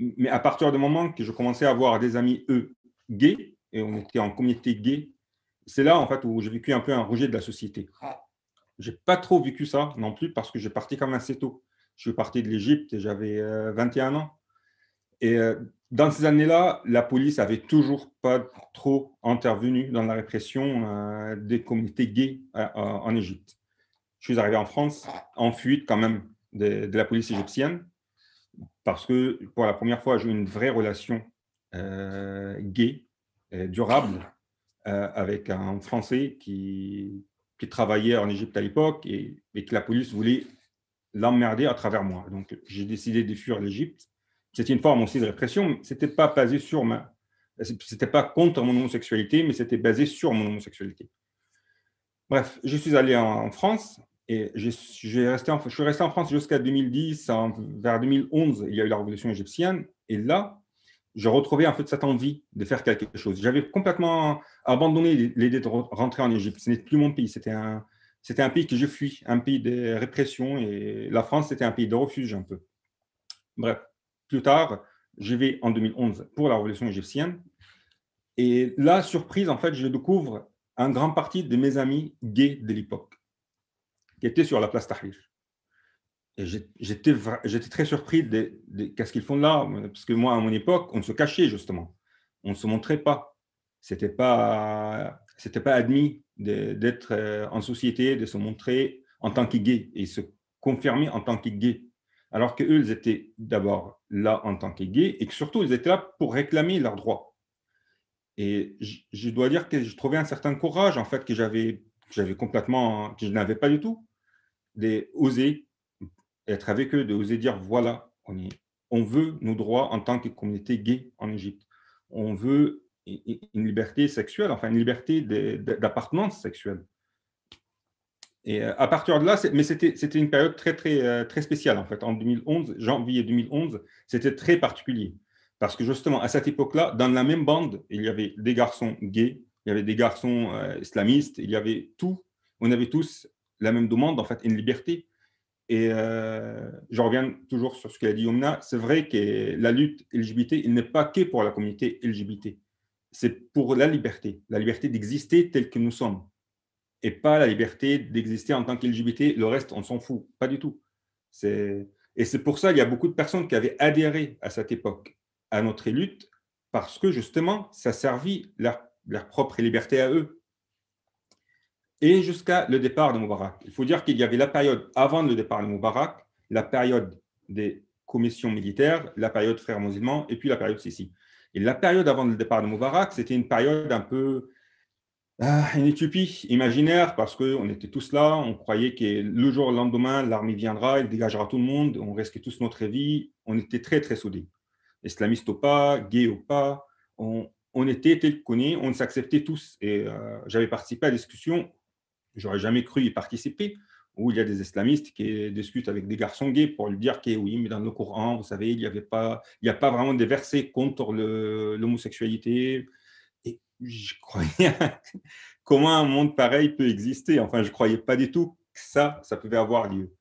Mais à partir du moment que je commençais à avoir des amis, eux, gays, et on était en communauté gay, c'est là en fait où j'ai vécu un peu un rejet de la société. Je n'ai pas trop vécu ça non plus parce que j'ai parti quand même assez tôt. Je suis parti de l'Égypte et j'avais 21 euh, ans. Et euh, dans ces années-là, la police avait toujours pas trop intervenu dans la répression euh, des communautés gays euh, en Égypte. Je suis arrivé en France en fuite quand même de, la police égyptienne parce que pour la première fois, j'ai eu une vraie relation euh, gay, durable, avec un Français qui, travaillait en Égypte à l'époque et que la police voulait l'emmerder à travers moi. Donc, j'ai décidé de fuir l'Égypte c'était une forme aussi de répression. C'était pas basé sur ma, c'était pas contre mon homosexualité, mais c'était basé sur mon homosexualité. Bref, je suis allé en, France et j'ai resté en, je suis resté en France jusqu'à 2010. vers 2011, il y a eu la révolution égyptienne. Et là, j'ai retrouvé en fait cette envie de faire quelque chose. J'avais complètement abandonné l'idée de rentrer en Égypte. Ce n'est plus mon pays. C'était un, c'était un pays que je fuis, un pays de répression, et la France, c'était un pays de refuge un peu. Bref, plus tard, je vais en 2011 pour la révolution égyptienne. Et là, surprise, en fait, je découvre un grand parti de mes amis gays de l'époque qui étaient sur la place Tahrir. Et j'étais très surpris de, qu'est-ce qu'ils font là, parce que moi, à mon époque, on se cachait justement. On ne se montrait pas. Ce n'était pas, pas admis d'être euh, en société, de se montrer en tant que gay et se confirmer en tant que gay. Alors qu'eux, ils étaient d'abord là en tant que gays et que surtout, ils étaient là pour réclamer leurs droits. Et je, dois dire que je trouvais un certain courage, en fait, que j'avais complètement, que je n'avais pas du tout, d'oser être avec eux, d'oser dire voilà, on, on veut nos droits en tant que communauté gay en Égypte. On veut une liberté sexuelle, enfin une liberté d'appartenance sexuelle. Et euh, à partir de là, mais c'était une période très, très, euh, très spéciale en fait. En 2011, janvier 2011, c'était très particulier. Parce que justement, à cette époque-là, dans la même bande, il y avait des garçons gays, il y avait des garçons euh, islamistes, il y avait tout. On avait tous la même demande, en fait, une liberté. Et je reviens toujours sur ce qu'a dit Yomna. C'est vrai que la lutte LGBT, il n'est pas que pour la communauté LGBT. C'est pour la liberté, la liberté d'exister tel que nous sommes et pas la liberté d'exister en tant qu'LGBT. Le reste, on s'en fout, pas du tout. Et c'est pour ça qu'il y a beaucoup de personnes qui avaient adhéré à cette époque à notre lutte, parce que justement, ça servit leur, leur propre liberté à eux. Et jusqu'à le départ de Moubarak. Il faut dire qu'il y avait la période avant le départ de Moubarak, la période des commissions militaires, la période frères musulmans et puis la période Sissi. Et la période avant le départ de Moubarak, c'était une période un peu une utopie imaginaire parce qu'on était tous là, on croyait que le jour au lendemain, l'armée viendra, elle dégagera tout le monde, on risquait tous notre vie. On était très, très soudés. Islamistes ou pas, gays ou pas, on, était tel qu'on est, on s'acceptait tous. Et euh, j'avais participé à la discussion, j'aurais jamais cru y participer, où il y a des islamistes qui discutent avec des garçons gays pour lui dire que oui, mais dans le Coran, vous savez, il n'y il a pas vraiment des versets contre l'homosexualité je croyais comment un monde pareil peut exister. Enfin, je ne croyais pas du tout que ça, ça pouvait avoir lieu.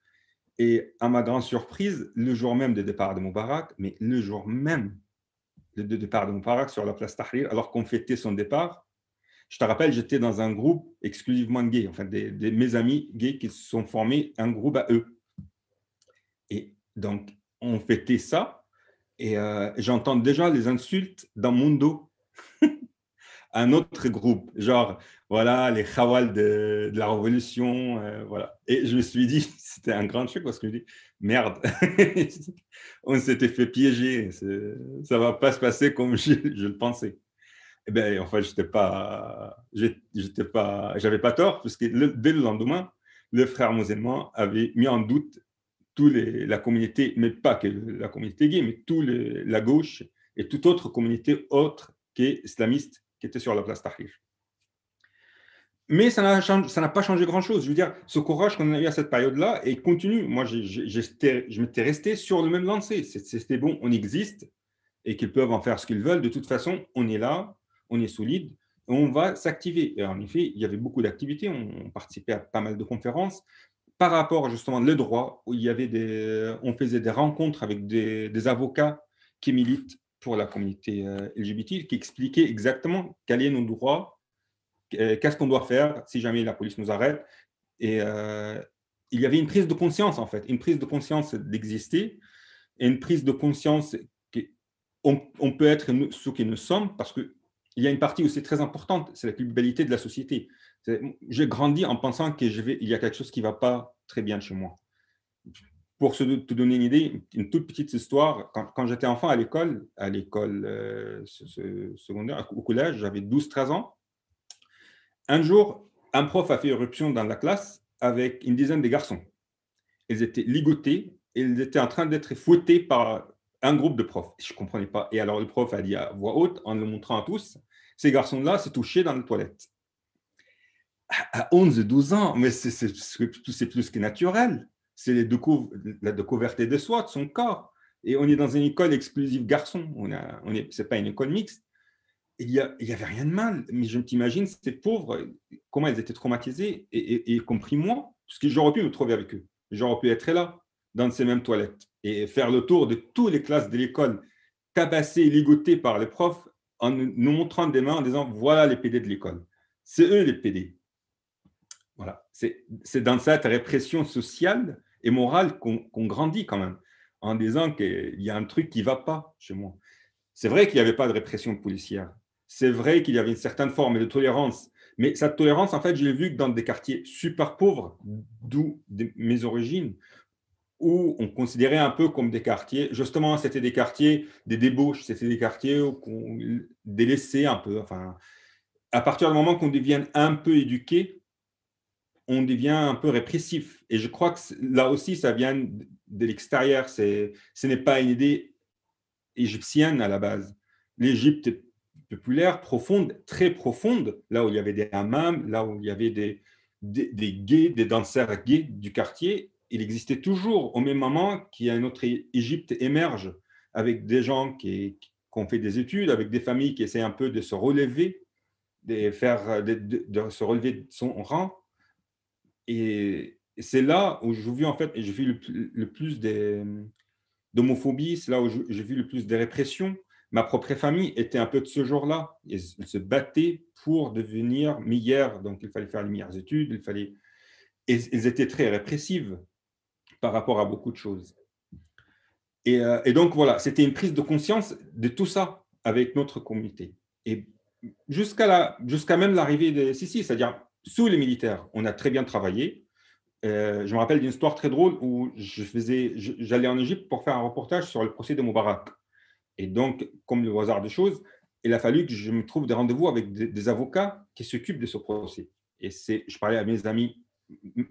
Et à ma grande surprise, le jour même du départ de Moubarak, mais le jour même du départ de Moubarak sur la place Tahrir, alors qu'on fêtait son départ, je te rappelle, j'étais dans un groupe exclusivement gay, enfin, des, mes amis gays qui se sont formés un groupe à eux. Et donc, on fêtait ça, et euh, j'entends déjà les insultes dans mon dos. un autre groupe, genre, voilà, les khawal de, la révolution, euh, voilà. Et je me suis dit, c'était un grand choc parce que je me dis, merde, on s'était fait piéger, ça va pas se passer comme je, le pensais. Eh bien, enfin, j'étais pas, pas, j'avais pas tort, parce que dès le lendemain, le frère musulman avait mis en doute toute la communauté, mais pas que la communauté gay, mais toute la gauche et toute autre communauté autre qu'islamiste qui était sur la place Tahrir. Mais ça n'a pas changé grand-chose. Je veux dire, ce courage qu'on a eu à cette période-là et continue. Moi, je m'étais resté sur le même lancé. C'était bon, on existe et qu'ils peuvent en faire ce qu'ils veulent. De toute façon, on est là, on est solide, on va s'activer. Et en effet, il y avait beaucoup d'activités. On, participait à pas mal de conférences par rapport justement le droit, il y avait des, on faisait des rencontres avec des avocats qui militent pour la communauté euh, LGBT qui expliquait exactement quels sont nos droits, euh, qu'est-ce qu'on doit faire si jamais la police nous arrête. Et euh, il y avait une prise de conscience, en fait, une prise de conscience d'exister et une prise de conscience qu'on on peut être ce que nous sommes parce qu'il y a une partie aussi très importante, c'est la culpabilité de la société. J'ai grandi en pensant qu'il y a quelque chose qui ne va pas très bien chez moi. Pour te donner une idée, une toute petite histoire, quand, j'étais enfant à l'école, à l'école euh, secondaire, au collège, j'avais 12-13 ans, un jour, un prof a fait éruption dans la classe avec une dizaine de garçons. Ils étaient ligotés ils étaient en train d'être fouettés par un groupe de profs. Je ne comprenais pas. Et alors le prof a dit à voix haute, en le montrant à tous, ces garçons-là se touchaient dans les toilettes. À 11-12 ans, mais c'est plus que naturel c'est la découverte de soi, de son corps. Et on est dans une école exclusive garçon, on a, est, pas une école mixte. il n'y avait rien de mal, mais je t'imagine ces pauvres, comment ils étaient traumatisés, et, y compris moi, parce que j'aurais pu me trouver avec eux. J'aurais pu être là, dans ces mêmes toilettes, et faire le tour de toutes les classes de l'école, tabassés, ligotés par les profs, en nous montrant des mains en disant voilà les PD de l'école. C'est eux les PD. Voilà. C'est dans cette répression sociale et morale qu'on grandit quand même, en disant qu'il y a un truc qui ne va pas chez moi. C'est vrai qu'il n'y avait pas de répression policière. C'est vrai qu'il y avait une certaine forme de tolérance. Mais cette tolérance, en fait, je l'ai vu que dans des quartiers super pauvres, d'où mes origines, où on considérait un peu comme des quartiers, justement, c'était des quartiers, des débauches, c'était des quartiers qu'on délaissait un peu. Enfin, à partir du moment qu'on devient un peu éduqué, on devient un peu répressif. Et je crois que là aussi, ça vient de l'extérieur. Ce n'est pas une idée égyptienne à la base. L'Égypte populaire, profonde, très profonde, là où il y avait des hammams, là où il y avait des, des, gays, des danseurs gays du quartier, il existait toujours au même moment qu'il y a autre Égypte émerge avec des gens qui, ont fait des études, avec des familles qui essaient un peu de se relever, de, faire, de, se relever de son rang. Et c'est là où j'ai vu en fait, j'ai vu le, plus d'homophobie, c'est là où j'ai vu le plus de répression. Ma propre famille était un peu de ce genre-là. Ils se battaient pour devenir meilleurs. Donc, il fallait faire les meilleures études, il fallait. Et ils étaient très répressives par rapport à beaucoup de choses. Euh, et, donc voilà, c'était une prise de conscience de tout ça avec notre comité. Et jusqu'à jusqu'à même l'arrivée des Sisi, c'est-à-dire sous les militaires, on a très bien travaillé. Euh, je me rappelle d'une histoire très drôle où je faisais, j'allais en Égypte pour faire un reportage sur le procès de Moubarak. Et donc, comme le hasard des choses, il a fallu que je me trouve des rendez-vous avec des, des avocats qui s'occupent de ce procès. Et c'est, je parlais à mes amis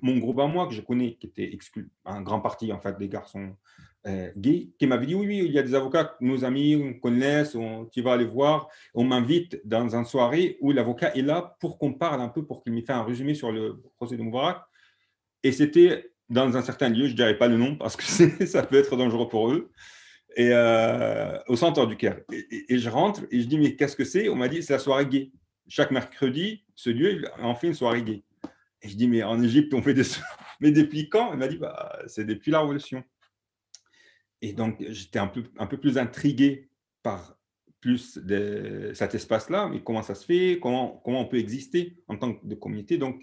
mon groupe à moi que je connais, qui était exclu, un grand parti en fait des garçons euh, qui m'avait dit oui, oui, il y a des avocats, nos amis, on connaît, on, tu vas aller voir. On m'invite dans une soirée où l'avocat est là pour qu'on parle un peu, pour qu'il me fasse un résumé sur le procès de Moubarak. Et c'était dans un certain lieu, je ne dirais pas le nom parce que ça peut être dangereux pour eux, et euh, au centre du Caire. Et, je rentre et je dis mais qu'est-ce que c'est? On m'a dit c'est la soirée gay. Chaque mercredi, ce lieu en fait une soirée gay. Et je dis, mais en Égypte, on fait des mais depuis quand? Il m'a dit, bah, c'est depuis la Révolution. Et donc, j'étais un peu, un peu plus intrigué par plus de cet espace-là, mais comment ça se fait, comment, comment on peut exister en tant que communauté. Donc,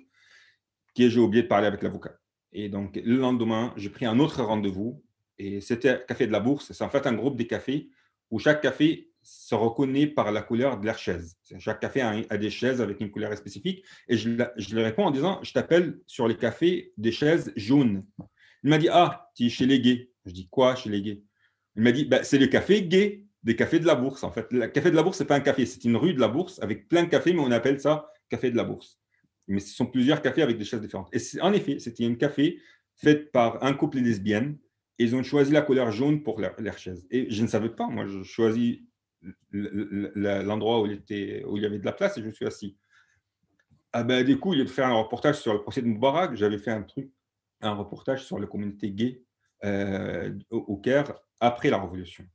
j'ai oublié de parler avec l'avocat? Et donc, le lendemain, j'ai pris un autre rendez-vous, et c'était Café de la Bourse. C'est en fait un groupe des cafés où chaque café se reconnaît par la couleur de leur chaise. Chaque café a, des chaises avec une couleur spécifique. Et je, je lui réponds en disant, je t'appelle sur les cafés des chaises jaunes. Il m'a dit, ah, tu es chez les gays. Je dis, quoi chez les gays? Il m'a dit, bah, c'est le café gay des cafés de la bourse. En fait, le café de la bourse, ce n'est pas un café, c'est une rue de la bourse avec plein de cafés, mais on appelle ça café de la bourse. Mais ce sont plusieurs cafés avec des chaises différentes. Et en effet, c'était un café fait par un couple lesbienne. Ils ont choisi la couleur jaune pour leur, leur chaise. Et je ne savais pas, moi, je choisis l'endroit où, il y avait de la place et je me suis assis. Ah ben, du coup, il a faire un reportage sur le procès de Moubarak. J'avais fait un truc, un reportage sur la communauté gay euh, au, Caire après la Révolution.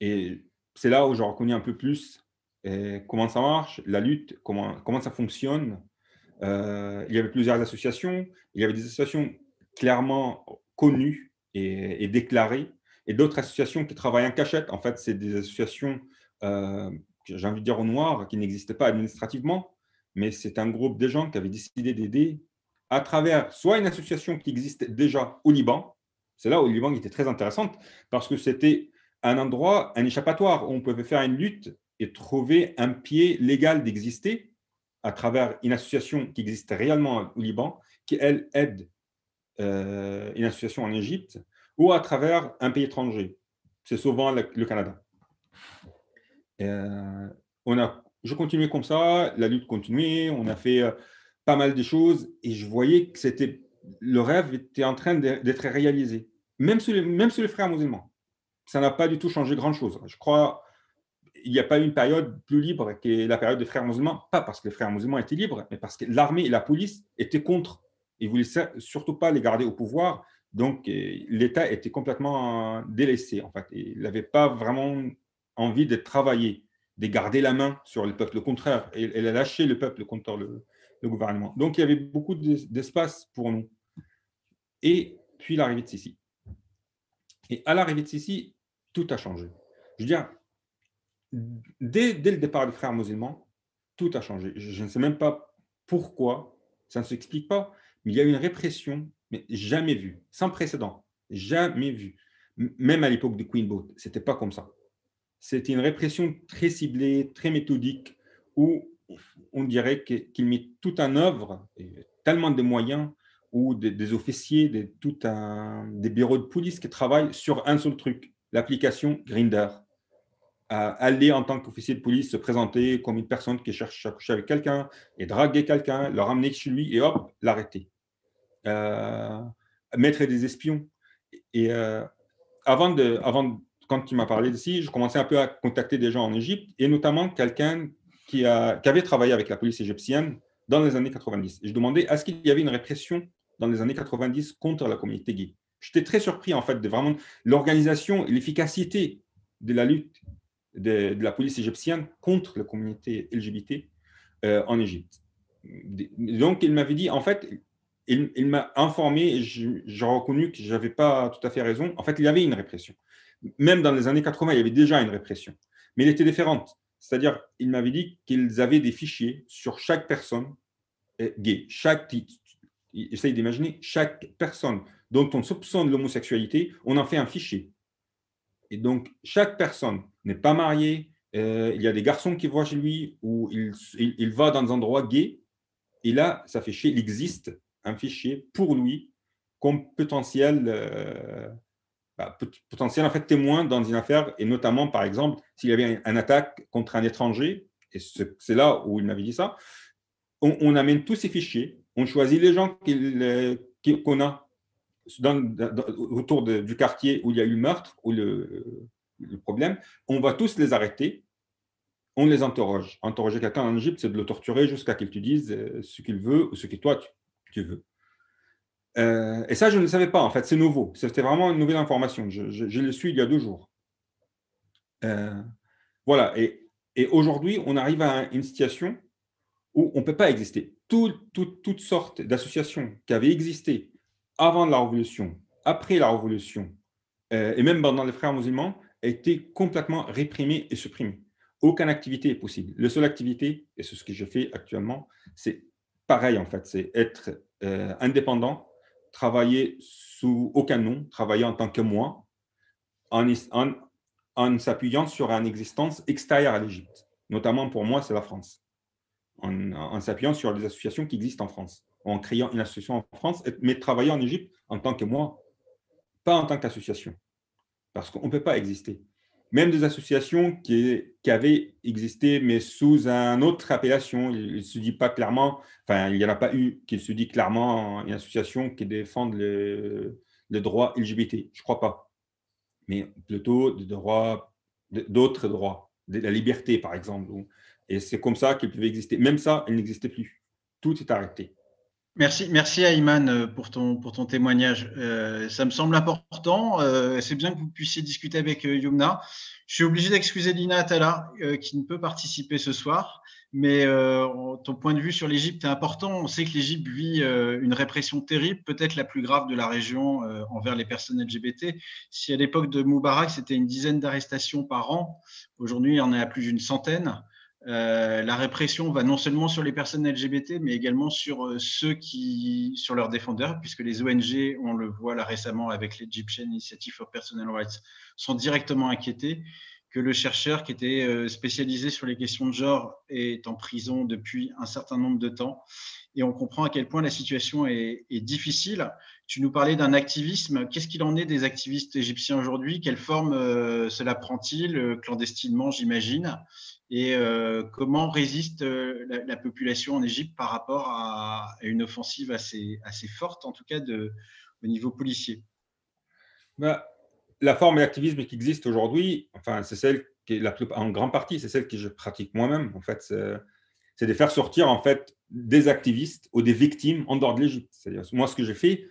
Et c'est là où j'ai reconnu un peu plus euh, comment ça marche, la lutte, comment, comment ça fonctionne. Euh, il y avait plusieurs associations. Il y avait des associations clairement connues et, déclarées et d'autres associations qui travaillent en cachette. En fait, c'est des associations, j'ai envie de dire au noir, qui n'existaient pas administrativement, mais c'est un groupe de gens qui avaient décidé d'aider à travers soit une association qui existait déjà au Liban, c'est là où Liban était très intéressante, parce que c'était un endroit, un échappatoire où on pouvait faire une lutte et trouver un pied légal d'exister à travers une association qui existe réellement au Liban, qui, elle, aide euh, une association en Égypte ou à travers un pays étranger. C'est souvent le, Canada. Euh, on a, je continuais comme ça, la lutte continuait, on a fait euh, pas mal de choses et je voyais que c'était le rêve était en train d'être réalisé, même sur, les, frères musulmans. Ça n'a pas du tout changé grand-chose. Je crois il n'y a pas eu une période plus libre que la période des frères musulmans, pas parce que les frères musulmans étaient libres, mais parce que l'armée et la police étaient contre. Ils ne voulaient surtout pas les garder au pouvoir donc, euh, l'État était complètement délaissé, en fait. Il n'avait pas vraiment envie de travailler, de garder la main sur le peuple. Au contraire, elle, a lâché le peuple contre le, gouvernement. Donc, il y avait beaucoup d'espace pour nous. Et puis l'arrivée de Sisi. Et à l'arrivée de Sisi, tout a changé. Je veux dire, dès, dès le départ des frères musulmans, tout a changé. Je, ne sais même pas pourquoi, ça ne s'explique pas, mais il y a eu une répression, mais jamais vue, sans précédent, jamais vue. Même à l'époque de Queen Boat, ce n'était pas comme ça. C'était une répression très ciblée, très méthodique, où on dirait qu'il met tout en œuvre, tellement de moyens, ou des, officiers, des, tout un, des bureaux de police qui travaillent sur un seul truc, l'application Grinder aller en tant qu'officier de police se présenter comme une personne qui cherche à coucher avec quelqu'un et draguer quelqu'un, le ramener chez lui et hop, l'arrêter. Euh, mettre des espions. Et euh, avant, de, avant, quand tu m'as parlé d'ici, je commençais un peu à contacter des gens en Égypte et notamment quelqu'un qui, qui avait travaillé avec la police égyptienne dans les années 90. Et je demandais est-ce qu'il y avait une répression dans les années 90 contre la communauté gay. J'étais très surpris en fait de vraiment l'organisation et l'efficacité de la lutte de, la police égyptienne contre la communauté LGBT euh, en Égypte. Donc, il m'avait dit, en fait, il, m'a informé, j'ai reconnu que je n'avais pas tout à fait raison. En fait, il y avait une répression. Même dans les années 80, il y avait déjà une répression. Mais elle était différente. C'est-à-dire, il m'avait dit qu'ils avaient des fichiers sur chaque personne euh, gay. Chaque, essaye d'imaginer, chaque personne dont on soupçonne l'homosexualité, on en fait un fichier. Et donc, chaque personne n'est pas mariée. Euh, il y a des garçons qui voient chez lui ou il, va dans un endroit gay. Et là, ça fichier, il existe un fichier pour lui comme potentiel, euh, bah, potentiel en fait, témoin dans une affaire. Et notamment, par exemple, s'il y avait une attaque contre un étranger, et c'est là où il m'avait dit ça, on, amène tous ces fichiers, on choisit les gens qu'on a autour du quartier où il y a eu le meurtre, ou le, problème, on va tous les arrêter, on les interroge. Interroger quelqu'un en Égypte, c'est de le torturer jusqu'à qu'il te dise euh, ce qu'il veut ou ce que toi tu, veux. Euh, et ça, je ne le savais pas, en fait, c'est nouveau. C'était vraiment une nouvelle information. Je, le suis il y a deux jours. Euh, voilà, et, aujourd'hui, on arrive à une situation où on ne peut pas exister. toutes sortes d'associations qui avaient existé avant la Révolution, après la Révolution, euh, et même pendant les frères musulmans, été complètement réprimée et supprimée. Aucune activité est possible. La seule activité, et c'est ce que je fais actuellement, c'est pareil en fait, c'est être euh, indépendant, travailler sous aucun nom, travailler en tant que moi, en, en, s'appuyant sur une existence extérieure à l'Égypte. Notamment pour moi, c'est la France. En, s'appuyant sur les associations qui existent en France en créant une association en France, mais travailler en Égypte en tant que moi, pas en tant qu'association, parce qu'on ne peut pas exister. Même des associations qui, qui, avaient existé, mais sous une autre appellation, il ne se dit pas clairement, enfin, il n'y en a pas eu qui se dit clairement une association qui défend le, le droit LGBT. Je ne crois pas. Mais plutôt des droits, d'autres droits, de la liberté, par exemple. Et c'est comme ça qu'ils pouvaient exister. Même ça, il n'existait plus. Tout est arrêté. Merci, merci Ayman euh, pour ton, pour ton témoignage. Euh, ça me semble important. Euh, c'est bien que vous puissiez discuter avec Yumna. Je suis obligé d'excuser Lina Atala qui ne peut participer ce soir, mais ton point de vue sur l'Égypte est important. On sait que l'Égypte vit une répression terrible, peut-être la plus grave de la région envers les personnes LGBT. Si à l'époque de Moubarak, c'était une dizaine d'arrestations par an, aujourd'hui, il y en a plus d'une centaine. Euh, la répression va non seulement sur les personnes LGBT, mais également sur euh, ceux qui, sur leurs défendeurs, puisque les ONG, on le voit là récemment avec l'Egyptian Initiative for Personal Rights, sont directement inquiétés que le chercheur qui était euh, spécialisé sur les questions de genre est en prison depuis un certain nombre de temps. Et on comprend à quel point la situation est, est difficile. Tu nous parlais d'un activisme. Qu'est-ce qu'il en est des activistes égyptiens aujourd'hui? Quelle forme cela prend-il Clandestinement, j'imagine? Et euh, comment résiste euh, la, population en Égypte par rapport à, une offensive assez, assez forte, en tout cas au niveau policier? Bah, La forme d'activisme qui existe aujourd'hui, enfin, c'est celle qui est la plus, en grande partie, c'est celle que je pratique moi-même. En fait, c'est de faire sortir en fait des activistes ou des victimes en dehors de l'Égypte. C'est-à-dire, moi, ce que j'ai fait,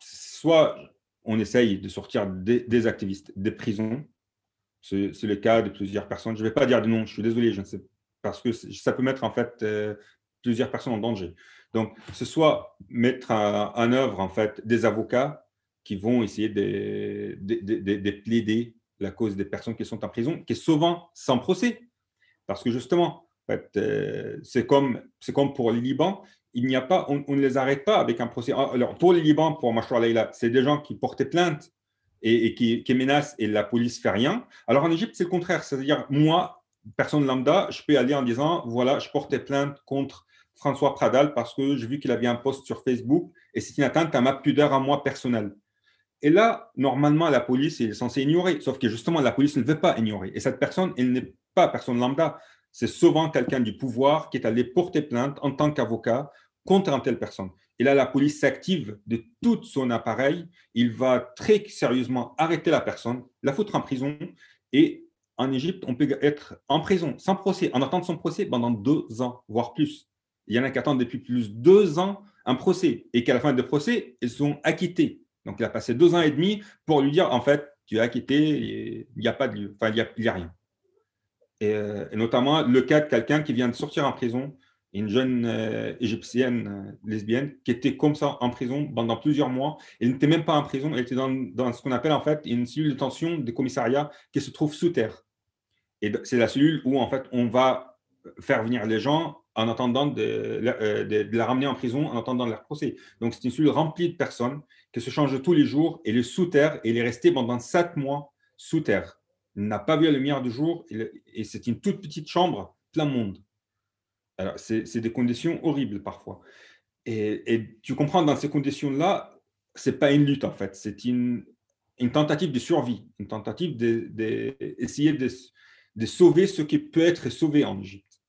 soit on essaye de sortir des activistes des prisons C'est le cas de plusieurs personnes. Je ne vais pas dire de nom, je suis désolé, je ne sais, parce que ça peut mettre en fait euh, plusieurs personnes en danger. Donc, ce soit mettre en œuvre en fait des avocats qui vont essayer de, de, plaider la cause des personnes qui sont en prison, qui est souvent sans procès. Parce que justement, euh, c'est comme, pour les Liban, il a pas, on, ne les arrête pas avec un procès. Alors, pour les Liban, pour Machar Leila, c'est des gens qui portaient plainte et, qui, menacent et la police fait rien. Alors en Égypte, c'est le contraire. C'est-à-dire, moi, personne lambda, je peux aller en disant, voilà, je portais plainte contre François Pradal parce que j'ai vu qu'il avait un post sur Facebook et c'est une atteinte à ma pudeur à moi personnelle. Et là, normalement, la police est censée ignorer, sauf que justement, la police ne veut pas ignorer. Et cette personne, elle n'est pas personne lambda, c'est souvent quelqu'un du pouvoir qui est allé porter plainte en tant qu'avocat contre une telle personne. Et là, la police s'active de tout son appareil. Il va très sérieusement arrêter la personne, la foutre en prison. Et en Égypte, on peut être en prison, sans procès, en attendant son procès pendant deux ans, voire plus. Il y en a qui attendent depuis plus de deux ans un procès et qu'à la fin du procès, ils sont acquittés. Donc, il a passé deux ans et demi pour lui dire, en fait, tu es acquitté, il n'y a pas de lieu, rien. Euh, et, notamment le cas de quelqu'un qui vient de sortir en prison, une jeune euh, égyptienne euh, lesbienne qui était comme ça en prison pendant plusieurs mois. Elle n'était même pas en prison, elle était dans, ce qu'on appelle en fait une cellule de tension des commissariats qui se trouve sous terre. Et c'est la cellule où en fait on va faire venir les gens en attendant euh, de, la ramener en prison, en attendant leur procès. Donc, c'est une cellule remplie de personnes qui se changent tous les jours et le sous terre, il est resté pendant sept mois sous terre. Il n'a pas vu la lumière du jour et c'est une toute petite chambre, plein monde. Alors, c'est des conditions horribles parfois. Et, tu comprends, dans ces conditions-là, ce n'est pas une lutte en fait, c'est une, une, tentative de survie, une tentative d'essayer de, de, de sauver ce qui peut être sauvé en Égypte.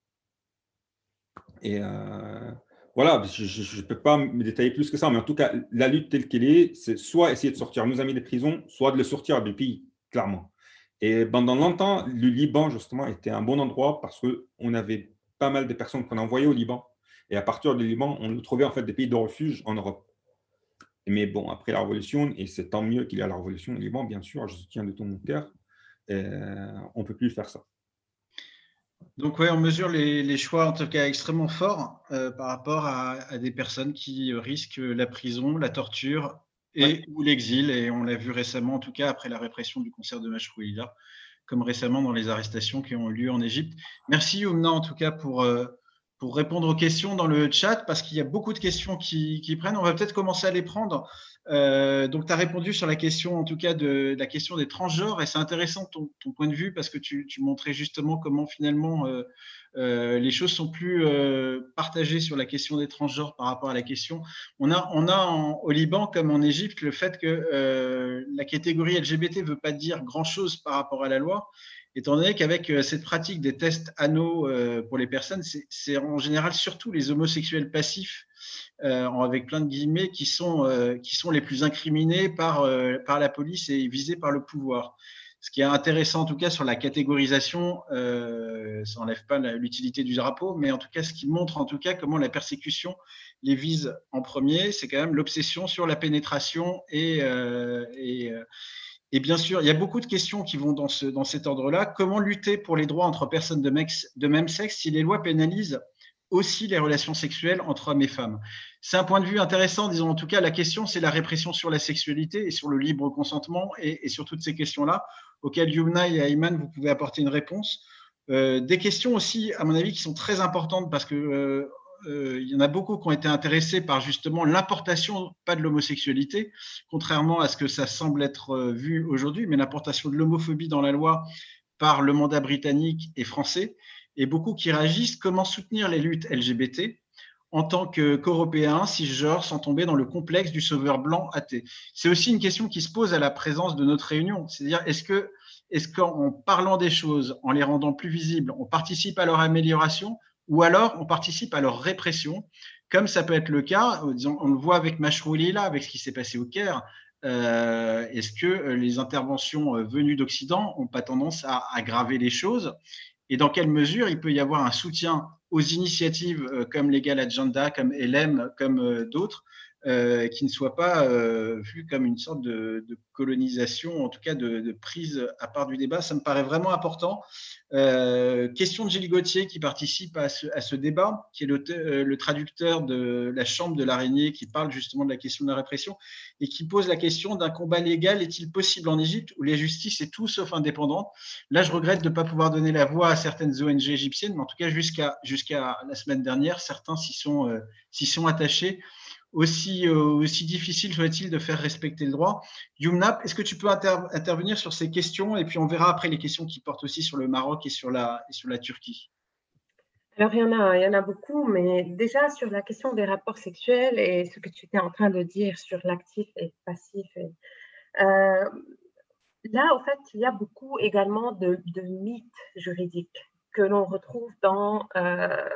Et euh, voilà, je ne peux pas me détailler plus que ça, mais en tout cas, la lutte telle qu'elle est, c'est soit essayer de sortir nos amis des prisons, soit de les sortir du pays, clairement. Et pendant longtemps, le Liban, justement, était un bon endroit parce qu'on avait pas mal de personnes qu'on envoyait au Liban. Et à partir du Liban, on trouvait en fait des pays de refuge en Europe. Mais bon, après la révolution, et c'est tant mieux qu'il y a la révolution au Liban, bien sûr, je soutiens de tout mon cœur, euh, on ne peut plus faire ça. Donc oui, on mesure les, choix en tout cas extrêmement forts euh, par rapport à, des personnes qui risquent la prison, la torture et ou l'exil. Et on l'a vu récemment, en tout cas après la répression du concert de Mashrouila, comme récemment dans les arrestations qui ont eu lieu en Égypte. Merci Youmna en tout cas pour, euh, pour répondre aux questions dans le chat parce qu'il y a beaucoup de questions qui, prennent. On va peut-être commencer à les prendre. Euh, donc, tu as répondu sur la question, en tout cas, de, la question des transgenres, et c'est intéressant ton, point de vue parce que tu, montrais justement comment finalement euh, euh, les choses sont plus partagées sur la question des transgenres par rapport à la question. On a, on a au Liban, comme en Égypte, le fait que la catégorie LGBT ne veut pas dire grand-chose par rapport à la loi, étant donné qu'avec cette pratique des tests anneaux pour les personnes, c'est en général surtout les homosexuels passifs euh, avec plein de guillemets, qui sont, euh, qui sont les plus incriminés par, euh, par la police et visés par le pouvoir. Ce qui est intéressant en tout cas sur la catégorisation, ça n'enlève pas l'utilité du drapeau, mais en tout cas ce qui montre en tout cas comment la persécution les vise en premier, c'est quand même l'obsession sur la pénétration et, et, bien sûr, il y a beaucoup de questions qui vont dans, ce, dans cet ordre-là. Comment lutter pour les droits entre personnes de, même sexe si les lois pénalisent aussi les relations sexuelles entre hommes et femmes? C'est un point de vue intéressant, disons en tout cas, la question, c'est la répression sur la sexualité et sur le libre consentement et, sur toutes ces questions-là, auxquelles Yumna et Ayman, vous pouvez apporter une réponse. Euh, des questions aussi, à mon avis, qui sont très importantes parce que euh, il y en a beaucoup qui ont été intéressés par justement l'importation, pas de l'homosexualité, contrairement à ce que ça semble être vu aujourd'hui, mais l'importation de l'homophobie dans la loi par le mandat britannique et français et beaucoup qui réagissent comment soutenir les luttes LGBT en tant qu'Européens, cisgenres, sans tomber dans le complexe du sauveur blanc athée. C'est aussi une question qui se pose à la présence de notre réunion. C'est-à-dire, est-ce que, est-ce qu'en parlant des choses, en les rendant plus visibles, on participe à leur amélioration ou alors on participe à leur répression, comme ça peut être le cas, on le voit avec Mashrouli là, avec ce qui s'est passé au Caire. Euh, est-ce que les interventions euh, venues d'Occident n'ont pas tendance à aggraver les choses? Et dans quelle mesure il peut y avoir un soutien aux initiatives euh, comme Legal Agenda, comme LM, comme euh, d'autres, euh, qui ne soit pas euh, vu comme une sorte de, colonisation, en tout cas de, prise à part du débat. Ça me paraît vraiment important. Euh, question de Gilles Gauthier qui participe à ce, débat, qui est le, traducteur de la Chambre de l'araignée, qui parle justement de la question de la répression et qui pose la question d'un combat légal est-il possible en Égypte où la justice est tout sauf indépendante Là, je regrette de ne pas pouvoir donner la voix à certaines ONG égyptiennes, mais en tout cas, jusqu'à la semaine dernière, certains s'y sont attachés aussi, euh, aussi difficile soit-il de faire respecter le droit. Yumnap, est-ce que tu peux intervenir sur ces questions et puis on verra après les questions qui portent aussi sur le Maroc et sur la, sur la Turquie alors, il y, en a, il y en a beaucoup, mais déjà sur la question des rapports sexuels et ce que tu étais en train de dire sur l'actif et le passif. Euh, là, en fait, il y a beaucoup également de, de mythes juridiques que l'on retrouve dans, euh,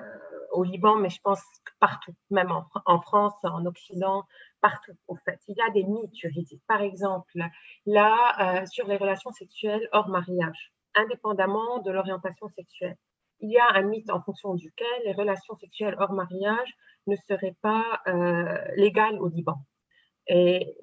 au Liban, mais je pense partout, même en, France, en Occident, partout, au fait. Il y a des mythes juridiques. Par exemple, là, euh, sur les relations sexuelles hors mariage, indépendamment de l'orientation sexuelle. Il y a un mythe en fonction duquel les relations sexuelles hors mariage ne seraient pas euh, légales au Liban. Et,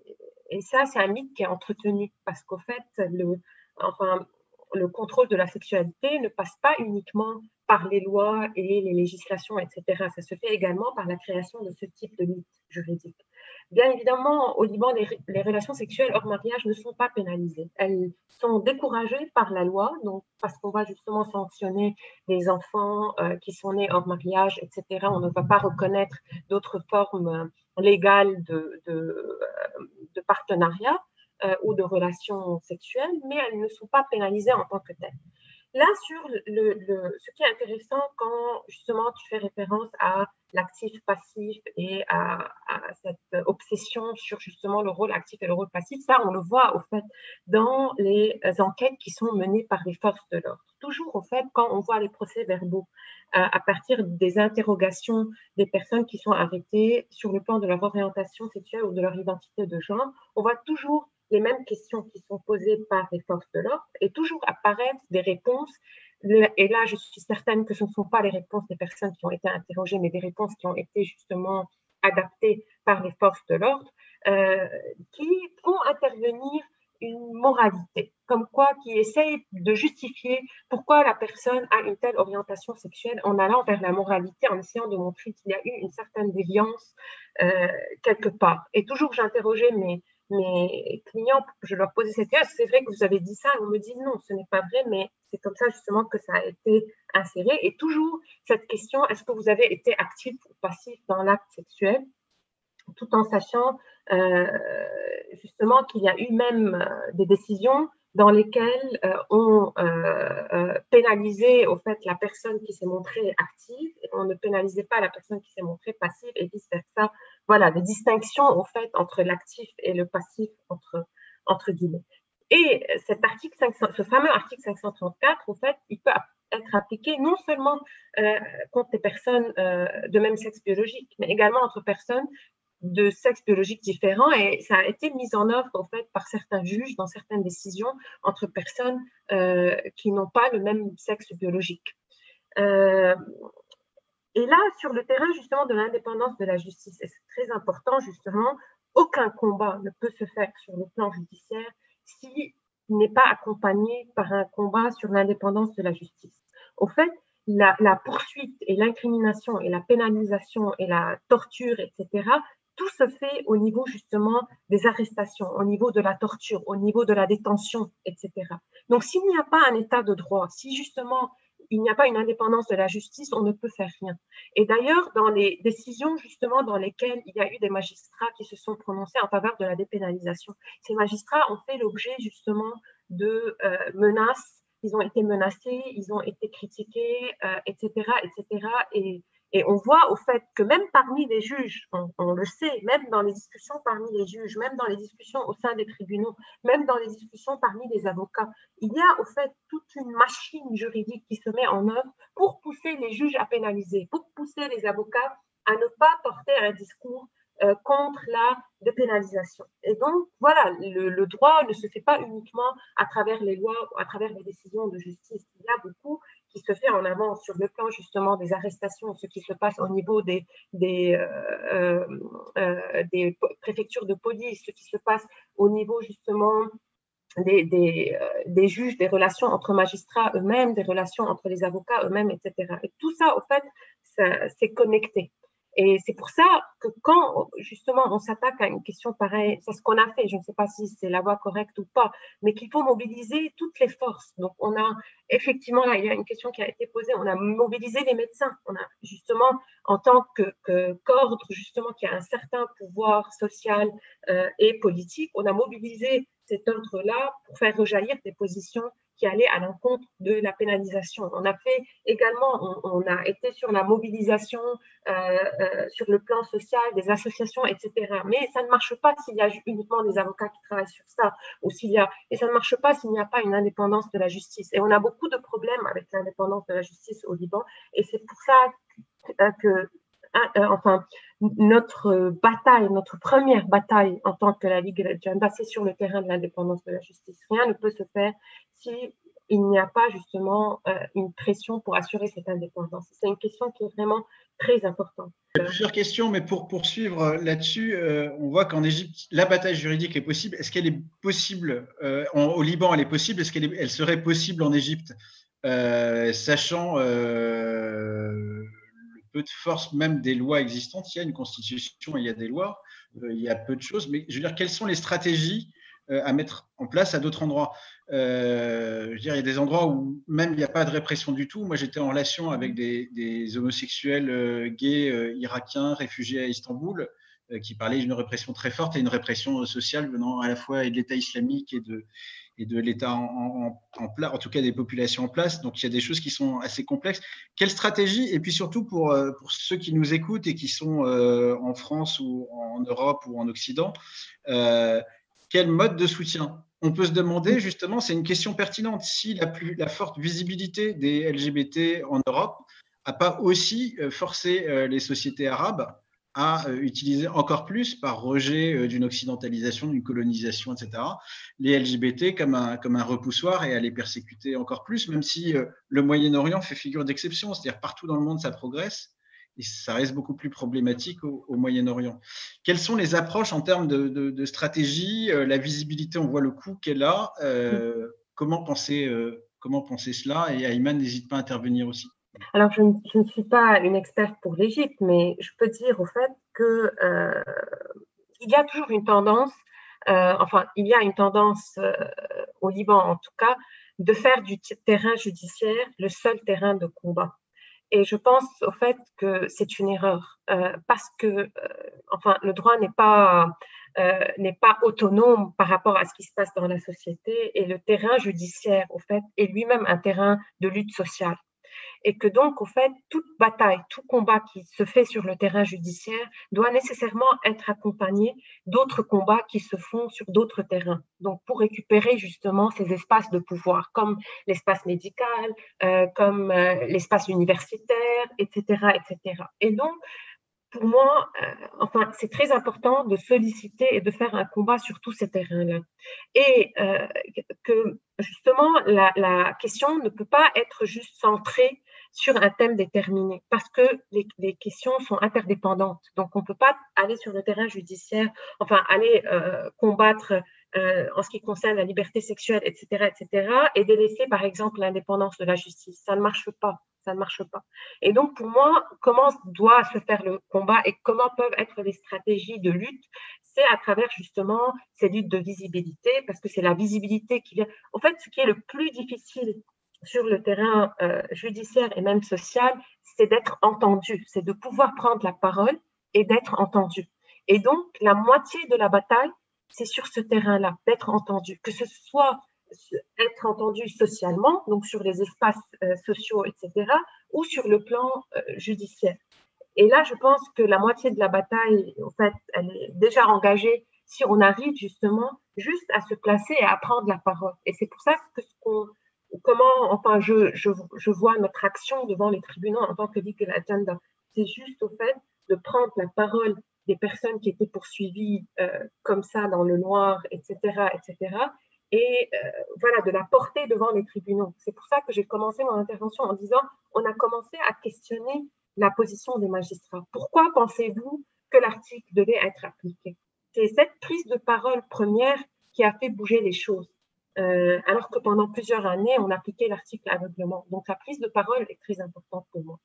ça, c'est un mythe qui est entretenu parce qu'au fait, le contrôle de la sexualité ne passe pas uniquement par les lois et les législations, etc. Ça se fait également par la création de ce type de mythe juridique. Bien évidemment, au Liban, les, relations sexuelles hors mariage ne sont pas pénalisées. Elles sont découragées par la loi, donc parce qu'on va justement sanctionner les enfants euh, qui sont nés hors mariage, etc. On ne va pas reconnaître d'autres formes légales de, euh, partenariat. Euh, ou de relations sexuelles, mais elles ne sont pas pénalisées en tant que telles. Là, sur le, ce qui est intéressant quand justement tu fais référence à l'actif passif et à, cette obsession sur justement le rôle actif et le rôle passif, ça on le voit au fait dans les enquêtes qui sont menées par les forces de l'ordre. Toujours au fait quand on voit les procès verbaux à, à partir des interrogations des personnes qui sont arrêtées sur le plan de leur orientation sexuelle ou de leur identité de genre, on voit toujours les mêmes questions qui sont posées par les forces de l'ordre et toujours apparaissent des réponses. Et là, je suis certaine que ce ne sont pas les réponses des personnes qui ont été interrogées, mais des réponses qui ont été justement adaptées par les forces de l'ordre, euh, qui font intervenir une moralité, comme quoi qui essaye de justifier pourquoi la personne a une telle orientation sexuelle en allant vers la moralité, en essayant de montrer qu'il y a eu une certaine déviance euh, quelque part. Et toujours, j'interrogeais mes, mes clients, je leur posais cette question, c'est vrai que vous avez dit ça, on me dit non, ce n'est pas vrai, mais c'est comme ça justement que ça a été inséré. Et toujours cette question, est-ce que vous avez été actif ou passif dans l'acte sexuel, tout en sachant euh, justement qu'il y a eu même euh, des décisions dans lesquelles euh, on pénalisait au fait la personne qui s'est montrée active on ne pénalisait pas la personne qui s'est montrée passive et vice versa voilà, des distinctions en fait entre l'actif et le passif entre, entre guillemets. Et cet article ce fameux article 534, en fait, il peut être appliqué non seulement euh, contre des personnes euh, de même sexe biologique, mais également entre personnes de sexe biologique différents. Et ça a été mis en œuvre en fait par certains juges dans certaines décisions entre personnes euh, qui n'ont pas le même sexe biologique. Et là, sur le terrain justement de l'indépendance de la justice, et c'est très important justement, aucun combat ne peut se faire sur le plan judiciaire s'il n'est pas accompagné par un combat sur l'indépendance de la justice. Au fait, la, la poursuite et l'incrimination et la pénalisation et la torture, etc., tout se fait au niveau justement des arrestations, au niveau de la torture, au niveau de la détention, etc. Donc s'il n'y a pas un état de droit, si justement il n'y a pas une indépendance de la justice, on ne peut faire rien. Et d'ailleurs, dans les décisions justement dans lesquelles il y a eu des magistrats qui se sont prononcés en faveur de la dépénalisation, ces magistrats ont fait l'objet justement de euh, menaces, ils ont été menacés, ils ont été critiqués, etc., euh, etc. Et et on voit au fait que même parmi les juges, on, le sait, même dans les discussions parmi les juges, même dans les discussions au sein des tribunaux, même dans les discussions parmi les avocats, il y a au fait toute une machine juridique qui se met en œuvre pour pousser les juges à pénaliser, pour pousser les avocats à ne pas porter un discours euh, contre la dépénalisation. Et donc, voilà, le, droit ne se fait pas uniquement à travers les lois à travers les décisions de justice. Il y a beaucoup qui se fait en avant sur le plan justement des arrestations, ce qui se passe au niveau des, euh, euh, préfectures de police, ce qui se passe au niveau justement des, des, des, juges, des relations entre magistrats eux-mêmes, des relations entre les avocats eux-mêmes, etc. Et tout ça, au fait, c'est connecté. Et c'est pour ça que quand justement on s'attaque à une question pareille, c'est ce qu'on a fait, je ne sais pas si c'est la voie correcte ou pas, mais qu'il faut mobiliser toutes les forces. Donc on a effectivement, là il y a une question qui a été posée, on a mobilisé les médecins, on a justement en tant que, que qu'ordre justement qui a un certain pouvoir social euh, et politique, on a mobilisé cet ordre-là pour faire rejaillir des positions qui allait à l'encontre de la pénalisation. On a fait également, on, a été sur la mobilisation euh, euh, sur le plan social des associations, etc. Mais ça ne marche pas s'il y a uniquement des avocats qui travaillent sur ça, ou s'il y a, et ça ne marche pas s'il n'y a pas une indépendance de la justice. Et on a beaucoup de problèmes avec l'indépendance de la justice au Liban, et c'est pour ça que euh, enfin, notre bataille, notre première bataille en tant que la Ligue Janda, c'est sur le terrain de l'indépendance de la justice. Rien ne peut se faire si n'y a pas justement euh, une pression pour assurer cette indépendance. C'est une question qui est vraiment très importante. Plusieurs questions, mais pour poursuivre euh, là-dessus, on voit qu'en Égypte, la bataille juridique est possible. Est-ce qu'elle est possible Au Liban, elle est possible? Est-ce qu'elle elle serait possible en Égypte? Sachant peu de force même des lois existantes. Il y a une constitution, il y a des lois, euh, il y a peu de choses. Mais je veux dire, quelles sont les stratégies euh, à mettre en place à d'autres endroits? Euh, Je veux dire, il y a des endroits où même il n'y a pas de répression du tout. Moi, j'étais en relation avec des, homosexuels gays irakiens réfugiés à Istanbul qui parlaient d'une répression très forte et une répression sociale venant à la fois de l'État islamique et de, et de l'État en, en, place, en tout cas des populations en place. Donc il y a des choses qui sont assez complexes. Quelle stratégie? Et puis surtout pour, euh, pour ceux qui nous écoutent et qui sont euh, en France ou en Europe ou en Occident, euh, quel mode de soutien? On peut se demander justement, c'est une question pertinente, si la, plus, la forte visibilité des LGBT en Europe n'a pas aussi forcé les sociétés arabes à euh, utiliser encore plus, par rejet euh, d'une occidentalisation, d'une colonisation, etc., les LGBT comme un, comme un repoussoir et à les persécuter encore plus, même si euh, le Moyen-Orient fait figure d'exception, c'est-à-dire partout dans le monde ça progresse, et ça reste beaucoup plus problématique au, Moyen-Orient. Quelles sont les approches en termes de, stratégie La visibilité, on voit le coût qu'elle a. comment, penser, comment penser cela Et Ayman n'hésite pas à intervenir aussi. Alors, je ne, suis pas une experte pour l'Égypte, mais je peux dire au fait que euh, il y a toujours une tendance, euh, enfin, il y a une tendance euh, au Liban en tout cas, de faire du terrain judiciaire le seul terrain de combat. Et je pense au fait que c'est une erreur parce que, enfin, le droit n'est pas n'est pas autonome par rapport à ce qui se passe dans la société et le terrain judiciaire, au fait, est lui-même un terrain de lutte sociale et que donc, au fait, toute bataille, tout combat qui se fait sur le terrain judiciaire doit nécessairement être accompagné d'autres combats qui se font sur d'autres terrains. Donc, pour récupérer justement ces espaces de pouvoir, comme l'espace médical, euh, comme euh, l'espace universitaire, etc., etc. Et donc, pour moi, euh, enfin, c'est très important de solliciter et de faire un combat sur tous ces terrains-là. Et que justement, la, la, question ne peut pas être juste centrée sur un thème déterminé parce que les, questions sont interdépendantes. Donc, on ne peut pas aller sur le terrain judiciaire, enfin, aller euh, combattre euh, en ce qui concerne la liberté sexuelle, etc., etc., et délaisser, par exemple, l'indépendance de la justice. Ça ne marche pas. Ça ne marche pas. Et donc, pour moi, comment doit se faire le combat et comment peuvent être les stratégies de lutte c'est à travers justement ces luttes de visibilité, parce que c'est la visibilité qui vient. En fait, ce qui est le plus difficile sur le terrain euh, judiciaire et même social, c'est d'être entendu, c'est de pouvoir prendre la parole et d'être entendu. Et donc, la moitié de la bataille, c'est sur ce terrain-là, d'être entendu, que ce soit être entendu socialement, donc sur les espaces euh, sociaux, etc., ou sur le plan euh, judiciaire. Et là, je pense que la moitié de la bataille, en fait, elle est déjà engagée si on arrive justement juste à se placer et à prendre la parole. Et c'est pour ça que ce qu'on comment, enfin, je, vois notre action devant les tribunaux en tant que Ligue Agenda. C'est juste au fait de prendre la parole des personnes qui étaient poursuivies euh, comme ça dans le noir, etc., etc., et voilà, de la porter devant les tribunaux. C'est pour ça que j'ai commencé mon intervention en disant on a commencé à questionner la position des magistrats. Pourquoi pensez-vous que l'article devait être appliqué? C'est cette prise de parole première qui a fait bouger les choses. Euh, alors que pendant plusieurs années, on appliquait l'article aveuglement. Donc, la prise de parole est très importante pour moi.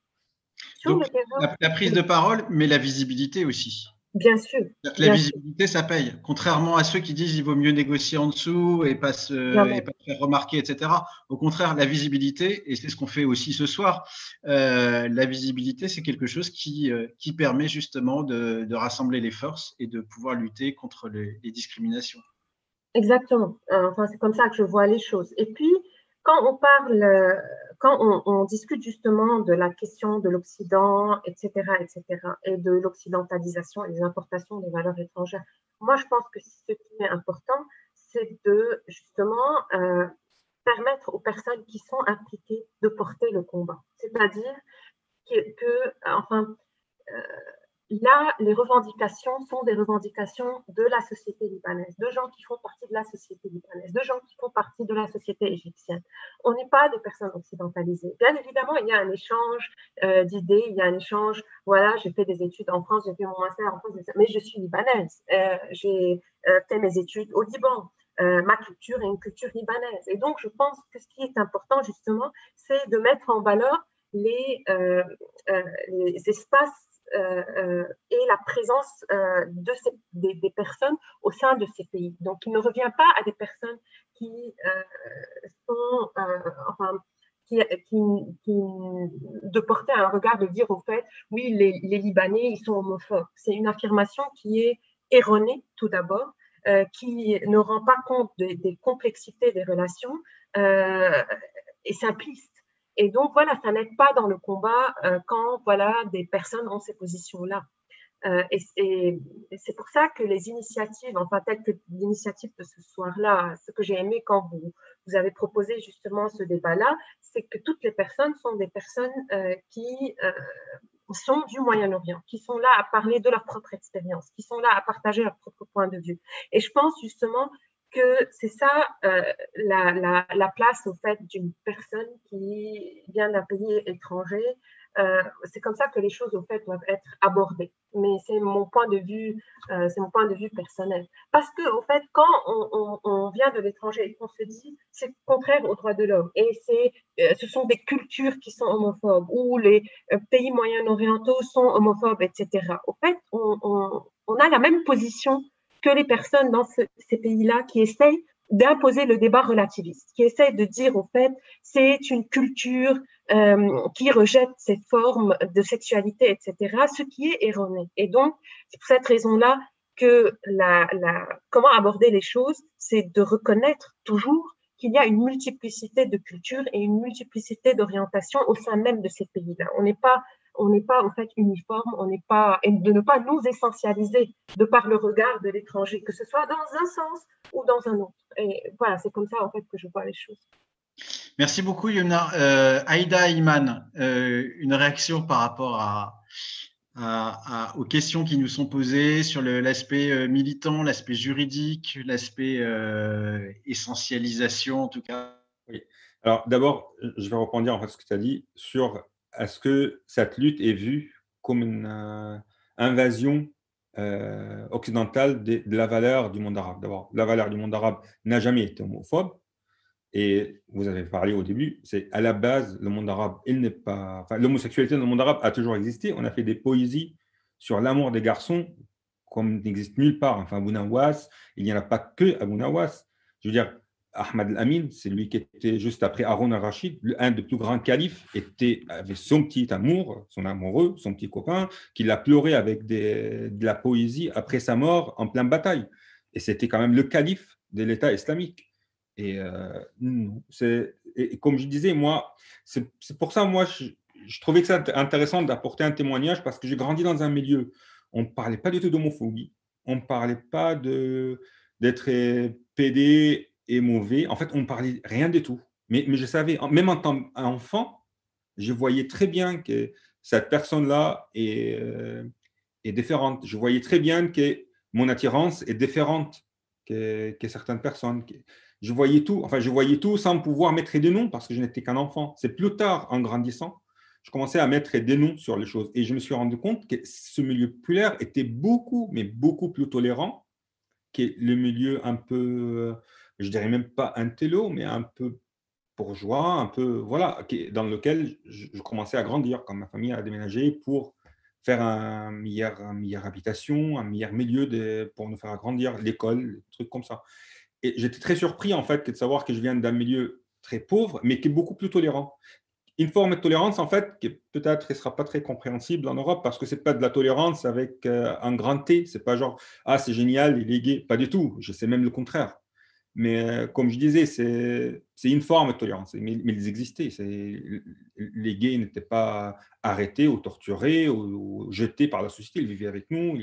la, prise de parole, mais la visibilité aussi. Bien sûr. La visibilité, ça paye. Contrairement à ceux qui disent qu'il vaut mieux négocier en dessous et pas, se, faire remarquer, etc. Au contraire, la visibilité, et c'est ce qu'on fait aussi ce soir, euh, la visibilité, c'est quelque chose qui, euh, qui permet justement de, rassembler les forces et de pouvoir lutter contre les discriminations. Exactement. Euh, enfin, c'est comme ça que je vois les choses. Et puis, quand on parle, euh, quand on, discute justement de la question de l'Occident, etc., etc., et de l'occidentalisation et des importations des valeurs étrangères, moi, je pense que ce qui est important, c'est de justement euh, permettre aux personnes qui sont impliquées de porter le combat. C'est-à-dire que, que, enfin, là, les revendications sont des revendications de la société libanaise, de gens qui font partie de la société libanaise, de gens qui font partie de la société égyptienne. On n'est pas des personnes occidentalisées. Bien évidemment, il y a un échange euh, d'idées, il y a un échange, voilà, j'ai fait des études en France, j'ai fait mon master en France, mais je suis libanaise. Euh, j'ai euh, fait mes études au Liban. ma culture est une culture libanaise. Et donc, je pense que ce qui est important, justement, c'est de mettre en valeur les, espaces et la présence euh, de des, personnes au sein de ces pays. Donc, il ne revient pas à des personnes qui sont, enfin, qui, qui, de porter un regard de dire au fait, oui, les Libanais, ils sont homophobes. C'est une affirmation qui est erronée, tout d'abord, qui ne rend pas compte des complexités des relations et simpliste. Et donc, voilà, ça n'aide pas dans le combat euh, quand voilà, des personnes ont ces positions-là. Euh, et, c'est pour ça que les initiatives, enfin, telles que l'initiative de ce soir-là, ce que j'ai aimé quand vous, vous avez proposé justement ce débat-là, c'est que toutes les personnes sont des personnes euh, qui sont du Moyen-Orient, qui sont là à parler de leur propre expérience, qui sont là à partager leur propre point de vue. Et je pense justement que c'est ça euh, la, place au fait d'une personne qui vient d'un pays étranger. Euh, c'est comme ça que les choses au fait doivent être abordées. Mais c'est mon point de vue, euh, c'est mon point de vue personnel. Parce que au fait, quand on, vient de l'étranger et qu'on se dit c'est contraire aux droits de l'homme et c'est, ce sont des cultures qui sont homophobes ou les pays moyen-orientaux sont homophobes, etc. Au fait, on a la même position que les personnes dans ces pays-là qui essayent d'imposer le débat relativiste, qui essayent de dire au fait c'est une culture euh, qui rejette ces formes de sexualité, etc., ce qui est erroné. Et donc, c'est pour cette raison-là que la, comment aborder les choses, c'est de reconnaître toujours qu'il y a une multiplicité de cultures et une multiplicité d'orientations au sein même de ces pays-là. On n'est pas on n'est pas en fait uniforme, on n'est pas et de ne pas nous essentialiser de par le regard de l'étranger, que ce soit dans un sens ou dans un autre. Et voilà, c'est comme ça en fait que je vois les choses. Merci beaucoup, Yuna. Euh, Aïda Iman, euh, une réaction par rapport à, aux questions qui nous sont posées sur l'aspect euh, militant, l'aspect juridique, l'aspect essentialisation en tout cas? Oui. Alors d'abord, je vais reprendre en fait ce que tu as dit sur est-ce que cette lutte est vue comme une euh, invasion euh, occidentale de, la valeur du monde arabe? D'abord, la valeur du monde arabe n'a jamais été homophobe. Et vous avez parlé au début, c'est à la base, le monde arabe, il n'est pas. L'homosexualité dans le monde arabe a toujours existé. On a fait des poésies sur l'amour des garçons, comme n'existe nulle part. Enfin, Nawas, il n'y en a pas que Abou Nawas. Je veux dire, Ahmad al-Amin, c'est lui qui était juste après Aaron al-Rashid, un des plus grands califes, était, avait son petit amour, son amoureux, son petit copain, qu'il a pleuré avec de la poésie après sa mort en pleine bataille. Et c'était quand même le calife de l'État islamique. Et, euh, c'est, comme je disais, moi, c'est, pour ça, moi, je, trouvais que c'était intéressant d'apporter un témoignage parce que j'ai grandi dans un milieu, on ne parlait pas du tout d'homophobie, on ne parlait pas de, d'être PD et mauvais. En fait, on ne parlait rien du tout. Mais, je savais, même en tant qu'enfant, je voyais très bien que cette personne-là est, euh, différente. Je voyais très bien que mon attirance est différente que, que certaines personnes. je voyais tout, enfin, je voyais tout sans pouvoir mettre des noms parce que je n'étais qu'un enfant. C'est plus tard, en grandissant, je commençais à mettre des noms sur les choses. Et je me suis rendu compte que ce milieu populaire était beaucoup, mais beaucoup plus tolérant que le milieu un peu, je dirais même pas intello, mais un peu bourgeois, un peu, voilà, dans lequel je, commençais à grandir quand ma famille a déménagé pour faire un meilleur, une meilleure habitation, un meilleur milieu de, pour nous faire grandir, l'école, trucs comme ça. Et j'étais très surpris en fait de savoir que je viens d'un milieu très pauvre, mais qui est beaucoup plus tolérant. Une forme de tolérance en fait qui peut-être ne sera pas très compréhensible en Europe parce que c'est pas de la tolérance avec euh, un grand T. C'est pas genre ah c'est génial il est gay. Pas du tout. Je sais même le contraire. Mais euh, comme je disais, c'est une forme de tolérance, mais, ils existaient. Les gays n'étaient pas arrêtés ou torturés ou, jetés par la société, ils vivaient avec nous.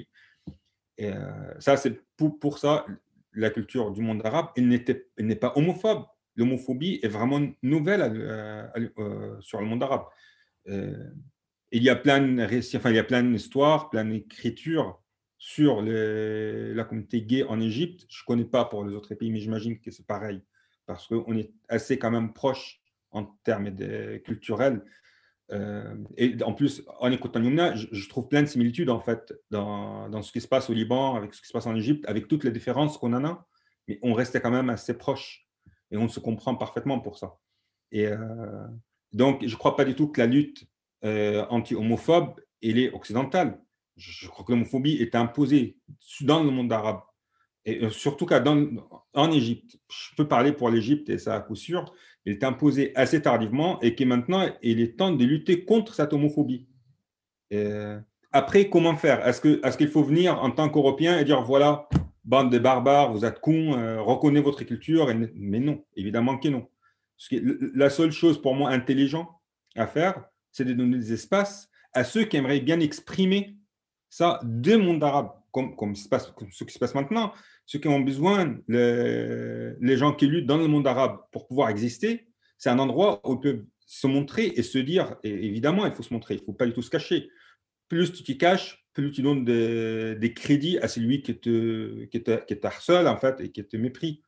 Euh, ça, c'est pour, ça, la culture du monde arabe, elle n'est pas homophobe. L'homophobie est vraiment nouvelle euh, sur le monde arabe. il y a plein enfin, il y a plein d'histoires, plein d'écritures sur la communauté gay en Égypte. Je ne connais pas pour les autres pays, mais j'imagine que c'est pareil, parce qu'on est assez quand même proche en termes de, culturels. Euh, et en plus, en écoutant Yumna, je, trouve plein de similitudes en fait dans, dans, ce qui se passe au Liban, avec ce qui se passe en Égypte, avec toutes les différences qu'on en a, mais on restait quand même assez proche et on se comprend parfaitement pour ça. Et euh, donc, je ne crois pas du tout que la lutte euh, anti-homophobe, elle est occidentale je crois que l'homophobie est imposée dans le monde arabe, et euh, surtout en Égypte. Je peux parler pour l'Égypte et ça à coup sûr. Elle est imposée assez tardivement et que maintenant, il est temps de lutter contre cette homophobie. après, comment faire? Est-ce qu'il est qu'il faut venir en tant qu'Européen et dire voilà, bande de barbares, vous êtes cons, euh, votre culture Mais non, évidemment que non. la seule chose pour moi intelligente à faire, c'est de donner des espaces à ceux qui aimeraient bien exprimer ça deux mondes arabes, comme, comme, ce qui se passe maintenant. Ceux qui ont besoin, les, gens qui luttent dans le monde arabe pour pouvoir exister, c'est un endroit où ils peuvent se montrer et se dire, évidemment, il faut se montrer, il ne faut pas du tout se cacher. Plus tu t'y caches, plus tu donnes des, crédits à celui qui te harcèle, en fait, et qui te mépris.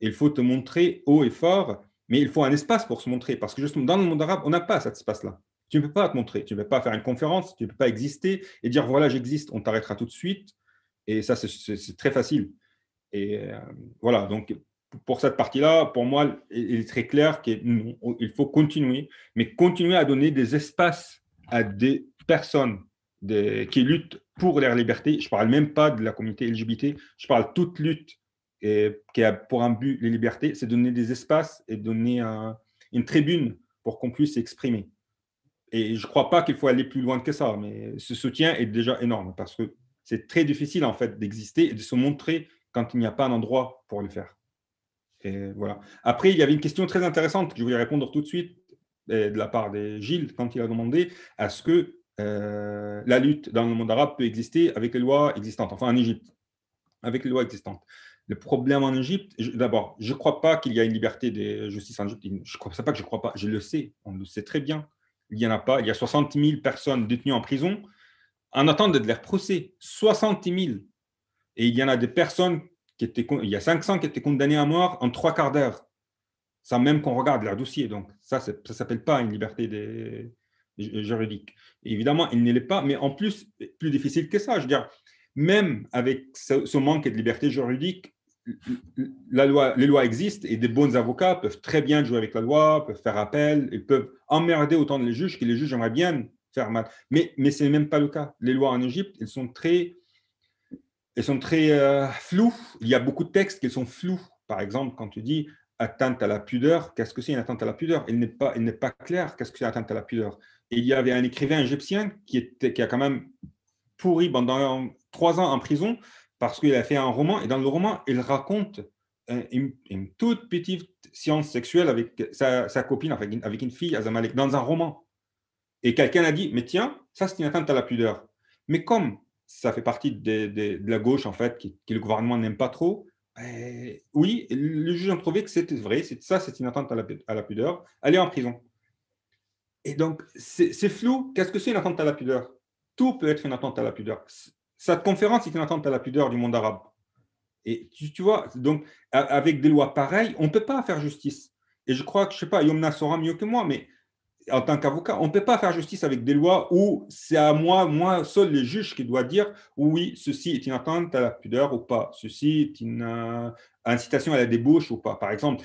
il faut te montrer haut et fort, mais il faut un espace pour se montrer, parce que justement, dans le monde arabe, on n'a pas cet espace-là. Tu ne peux pas te montrer, tu ne peux pas faire une conférence, tu ne peux pas exister et dire voilà, j'existe, on t'arrêtera tout de suite. Et ça, c'est très facile. Et euh, voilà, donc pour cette partie-là, pour moi, il est très clair qu'il faut continuer, mais continuer à donner des espaces à des personnes qui luttent pour leur liberté. Je ne parle même pas de la communauté LGBT, je parle toute lutte qui a pour un but les libertés, c'est donner des espaces et donner une tribune pour qu'on puisse s'exprimer. Et je ne crois pas qu'il faut aller plus loin que ça, mais ce soutien est déjà énorme parce que c'est très difficile en fait d'exister et de se montrer quand il n'y a pas un endroit pour le faire. Et voilà. Après, il y avait une question très intéressante que je voulais répondre tout de suite de la part de Gilles quand il a demandé à ce que euh, la lutte dans le monde arabe peut exister avec les lois existantes, enfin en Égypte, avec les lois existantes. Le problème en Égypte, d'abord, je ne crois pas qu'il y a une liberté de justice en Égypte. Je ne crois pas que je ne crois pas, je le sais, on le sait très bien il n'y en a pas. Il y a 60 000 personnes détenues en prison en attendant de leur procès. 60 000. Et il y en a des personnes qui étaient, il y a 500 qui étaient condamnées à mort en trois quarts d'heure, sans même qu'on regarde leur dossier. Donc, ça, ça ne s'appelle pas une liberté juridique. évidemment, il ne l'est pas, mais en plus, plus difficile que ça. Je veux dire, même avec ce manque de liberté juridique, la loi, les lois existent et des bons avocats peuvent très bien jouer avec la loi, peuvent faire appel, ils peuvent emmerder autant les juges que les juges aimeraient bien faire mal. Mais, mais ce n'est même pas le cas. Les lois en Égypte, elles sont très, elles sont très euh, floues. Il y a beaucoup de textes qui sont flous. Par exemple, quand tu dis atteinte à la pudeur, qu'est-ce que c'est une atteinte à la pudeur? Il n'est pas, pas clair qu'est-ce que c'est atteinte à la pudeur? Il y avait un écrivain égyptien qui, était, qui a quand même pourri pendant trois ans en prison parce qu'il a fait un roman, et dans le roman, il raconte une, toute petite science sexuelle avec sa, copine, avec une, fille à Zamalek, dans un roman. Et quelqu'un a dit, mais tiens, ça c'est une atteinte à la pudeur. Mais comme ça fait partie de, la gauche, en fait, qui, le gouvernement n'aime pas trop, eh, oui, le juge a trouvé que c'était vrai, ça c'est une atteinte à la, à la pudeur, est en prison. Et donc, c'est flou. Qu'est-ce que c'est une atteinte à la pudeur? Tout peut être une atteinte à la pudeur. Cette conférence est une attente à la pudeur du monde arabe. Et tu, vois, donc avec des lois pareilles, on ne peut pas faire justice. Et je crois que, je ne sais pas, Yomna saura mieux que moi, mais en tant qu'avocat, on ne peut pas faire justice avec des lois où c'est à moi, moi seul, les juges qui doivent dire oui, ceci est une atteinte à la pudeur ou pas, ceci est une euh, incitation à la débauche ou pas. Par exemple,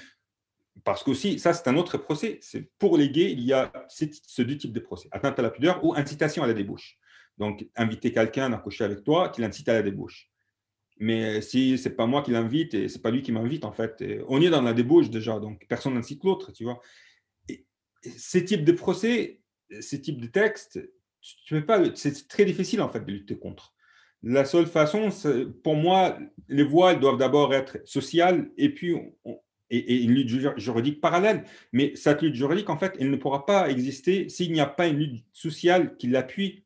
parce qu'aussi, ça c'est un autre procès, c'est pour les gays, il y a ce deux types de procès, atteinte à la pudeur ou incitation à la débauche. Donc, inviter quelqu'un à coucher avec toi qui l'incite à la débauche. Mais si c'est pas moi qui l'invite et c'est pas lui qui m'invite, en fait, on est dans la débauche déjà, donc personne n'incite l'autre, tu vois. Et ces types de procès, ces types de textes, tu peux pas, c'est très difficile en fait de lutter contre. La seule façon, pour moi, les voix doivent d'abord être sociales et puis et, une lutte juridique parallèle. Mais cette lutte juridique, en fait, elle ne pourra pas exister s'il n'y a pas une lutte sociale qui l'appuie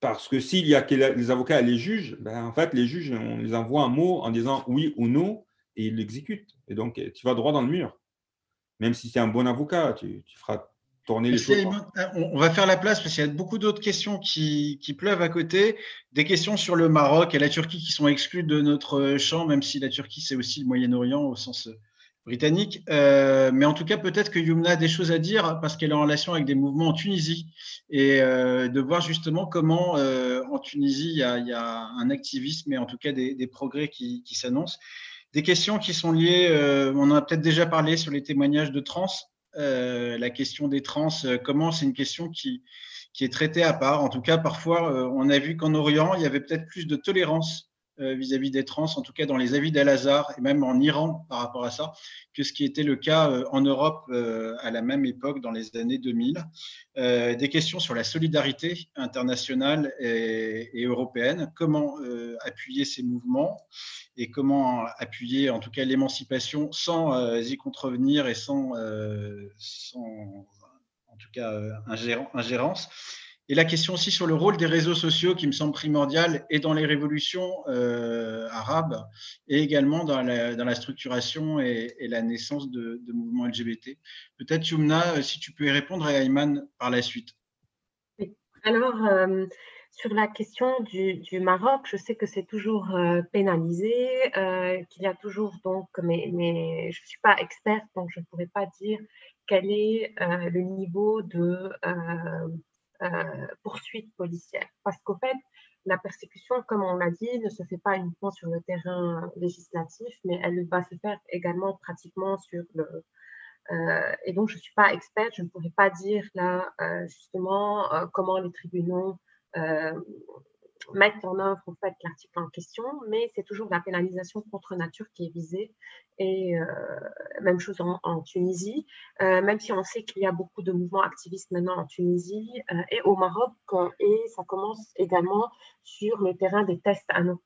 parce que s'il y a que les avocats et les juges, ben, en fait, les juges, on les envoie un mot en disant oui ou non et ils l'exécutent. Et donc, tu vas droit dans le mur. Même si tu es un bon avocat, tu, feras tourner les choses. On va faire la place parce qu'il y a beaucoup d'autres questions qui, qui, pleuvent à côté. Des questions sur le Maroc et la Turquie qui sont exclues de notre champ, même si la Turquie, c'est aussi le Moyen-Orient au sens britannique. Euh, mais en tout cas, peut-être que Yumna a des choses à dire parce qu'elle est en relation avec des mouvements en Tunisie et euh, de voir justement comment euh, en Tunisie il y, a, un activisme et en tout cas des, des progrès qui, qui s'annoncent. Des questions qui sont liées, on en a peut-être déjà parlé sur les témoignages de trans. la question des trans, comment c'est une question qui, qui est traitée à part. En tout cas, parfois, on a vu qu'en Orient, il y avait peut-être plus de tolérance euh, vis-à-vis des trans, en tout cas dans les avis d'Al-Azhar et même en Iran par rapport à ça, que ce qui était le cas euh, en Europe euh, à la même époque dans les années 2000. des questions sur la solidarité internationale et, européenne, comment appuyer ces mouvements et comment appuyer en tout cas l'émancipation sans y contrevenir et sans, sans en tout cas ingérence. Et la question aussi sur le rôle des réseaux sociaux qui me semble primordial et dans les révolutions euh, arabes et également dans la, structuration et, la naissance de, mouvements LGBT. Peut-être Yumna, euh, si tu peux y répondre et Ayman par la suite. Alors, euh, sur la question du, Maroc, je sais que c'est toujours pénalisé, qu'il y a toujours donc, mais je ne suis pas experte, donc je ne pourrais pas dire quel est le niveau de euh, poursuite policière. Parce qu'au fait, la persécution, comme on l'a dit, ne se fait pas uniquement sur le terrain législatif, mais elle va se faire également pratiquement sur le... Euh, et donc, je ne suis pas experte, je ne pourrais pas dire là euh, justement comment les tribunaux mettre en œuvre en fait l'article en question, mais c'est toujours la pénalisation contre nature qui est visée. Et euh, même chose en, Tunisie, euh, même si on sait qu'il y a beaucoup de mouvements activistes maintenant en Tunisie euh, et au Maroc, et ça commence également sur le terrain des tests anneaux.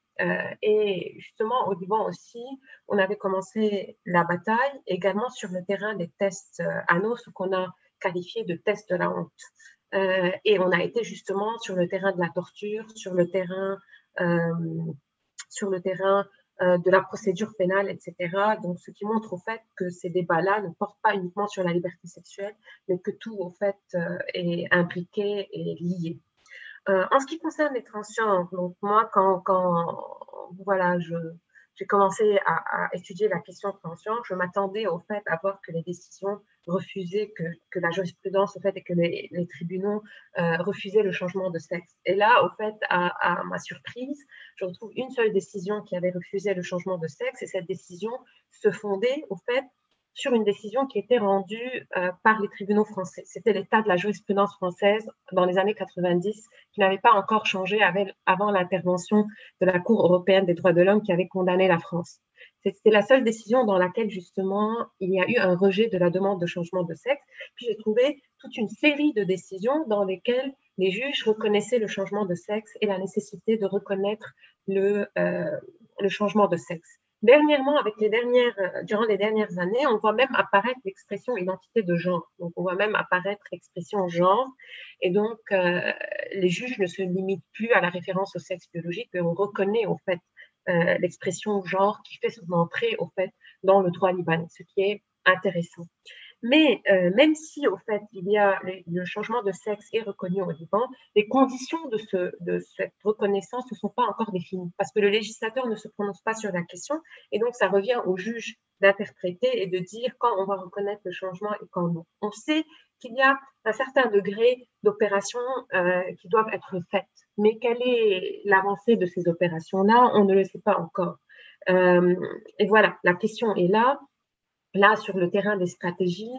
et justement, au Liban aussi, on avait commencé la bataille également sur le terrain des tests anneaux, ce qu'on a qualifié de test de la honte. Euh, et on a été justement sur le terrain de la torture, sur le terrain, euh, sur le terrain euh, de la procédure pénale, etc. Donc, ce qui montre au fait que ces débats-là ne portent pas uniquement sur la liberté sexuelle, mais que tout, au fait, est impliqué et lié. en ce qui concerne les transgenres, donc moi, quand, voilà, j'ai commencé à, étudier la question transgenre, je m'attendais au fait à voir que les décisions que, que la jurisprudence au fait et que les, tribunaux euh, refusaient le changement de sexe. Et là, au fait, à, ma surprise, je retrouve une seule décision qui avait refusé le changement de sexe et cette décision se fondait au fait sur une décision qui était rendue euh, par les tribunaux français. C'était l'état de la jurisprudence française dans les années 90 qui n'avait pas encore changé avant l'intervention de la Cour européenne des droits de l'homme qui avait condamné la France. C'était la seule décision dans laquelle justement il y a eu un rejet de la demande de changement de sexe. Puis j'ai trouvé toute une série de décisions dans lesquelles les juges reconnaissaient le changement de sexe et la nécessité de reconnaître le, euh, changement de sexe. Dernièrement, avec les dernières, euh, durant les dernières années, on voit même apparaître l'expression identité de genre. Donc, on voit même apparaître l'expression genre. Et donc, euh, les juges ne se limitent plus à la référence au sexe biologique, mais on reconnaît au fait euh, l'expression genre qui fait son entrée au fait dans le droit libanais, ce qui est intéressant. Mais euh, même si, au fait, il y a le changement de sexe est reconnu au Liban, les conditions de, ce, de cette reconnaissance ne sont pas encore définies parce que le législateur ne se prononce pas sur la question et donc ça revient au juge d'interpréter et de dire quand on va reconnaître le changement et quand non. On sait qu'il y a un certain degré d'opérations euh, qui doivent être faites, mais quelle est l'avancée de ces opérations-là On ne le sait pas encore. Euh, et voilà, la question est là là, sur le terrain des stratégies,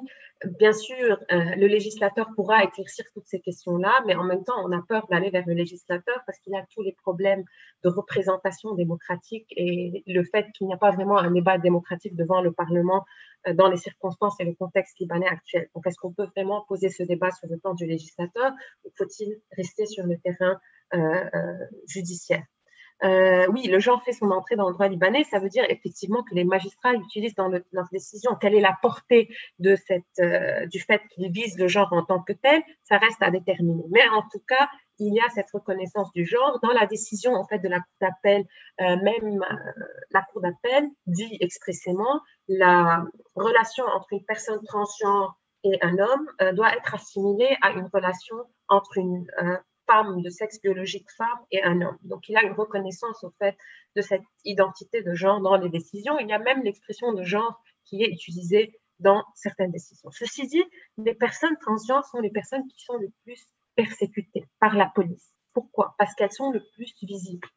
bien sûr, euh, le législateur pourra éclaircir toutes ces questions-là, mais en même temps, on a peur d'aller vers le législateur parce qu'il a tous les problèmes de représentation démocratique et le fait qu'il n'y a pas vraiment un débat démocratique devant le Parlement euh, dans les circonstances et le contexte libanais actuel. Donc, est-ce qu'on peut vraiment poser ce débat sur le plan du législateur ou faut-il rester sur le terrain euh, judiciaire? Euh, oui, le genre fait son entrée dans le droit libanais, ça veut dire effectivement que les magistrats l'utilisent dans leur décision. Quelle est la portée de cette, euh, du fait qu'ils visent le genre en tant que tel Ça reste à déterminer. Mais en tout cas, il y a cette reconnaissance du genre dans la décision en fait de la cour d'appel. Euh, même la cour d'appel dit expressément la relation entre une personne transgenre et un homme doit être assimilée à une relation entre une de sexe biologique femme et un homme. Donc il a une reconnaissance au fait de cette identité de genre dans les décisions. Il y a même l'expression de genre qui est utilisée dans certaines décisions. Ceci dit, les personnes transgenres sont les personnes qui sont le plus persécutées par la police. Pourquoi? Parce qu'elles sont le plus visibles.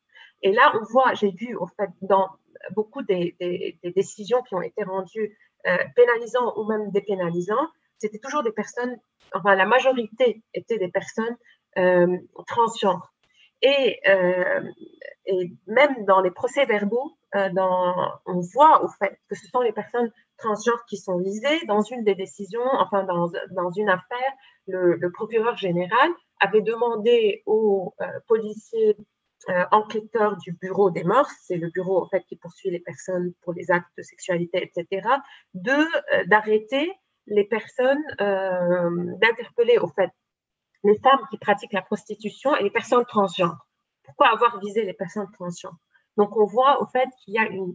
Et là, on voit, j'ai vu au fait dans beaucoup des, décisions qui ont été rendues euh, pénalisantes ou même dépénalisantes, c'était toujours des personnes, enfin la majorité étaient des personnes transgenres. Et, euh, et, même dans les procès-verbaux, euh, on voit au fait que ce sont les personnes transgenres qui sont visées. Dans une des décisions, enfin dans, dans une affaire, le, procureur général avait demandé aux policiers enquêteurs du bureau des morts, c'est le bureau en fait qui poursuit les personnes pour les actes de sexualité, etc., de d'arrêter les personnes, d'interpeller au fait les femmes qui pratiquent la prostitution et les personnes transgenres. Pourquoi avoir visé les personnes transgenres? Donc, on voit au fait qu'il y a une,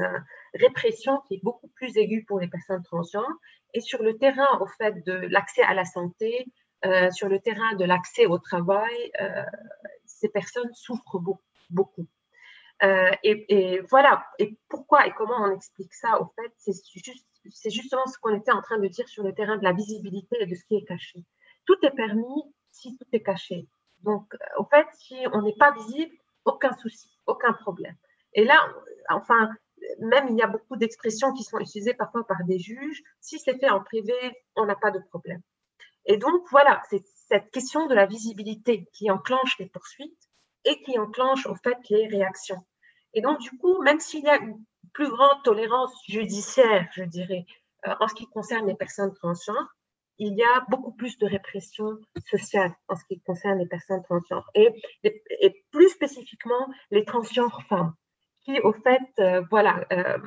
euh, répression qui est beaucoup plus aiguë pour les personnes transgenres. Et sur le terrain, au fait, de l'accès à la santé, euh, sur le terrain de l'accès au travail, euh, ces personnes souffrent beaucoup. et, voilà. Et pourquoi et comment on explique ça, au fait, c'est juste, justement ce qu'on était en train de dire sur le terrain de la visibilité et de ce qui est caché tout est permis si tout est caché. Donc, au fait, si on n'est pas visible, aucun souci, aucun problème. Et là, enfin, même il y a beaucoup d'expressions qui sont utilisées parfois par des juges. Si c'est fait en privé, on n'a pas de problème. Et donc, voilà, c'est cette question de la visibilité qui enclenche les poursuites et qui enclenche, au fait, les réactions. Et donc, du coup, même s'il y a une plus grande tolérance judiciaire, je dirais, euh, en ce qui concerne les personnes transgenres, il y a beaucoup plus de répression sociale en ce qui concerne les personnes transgenres et, plus spécifiquement les transgenres femmes qui, au fait, euh, voilà, euh,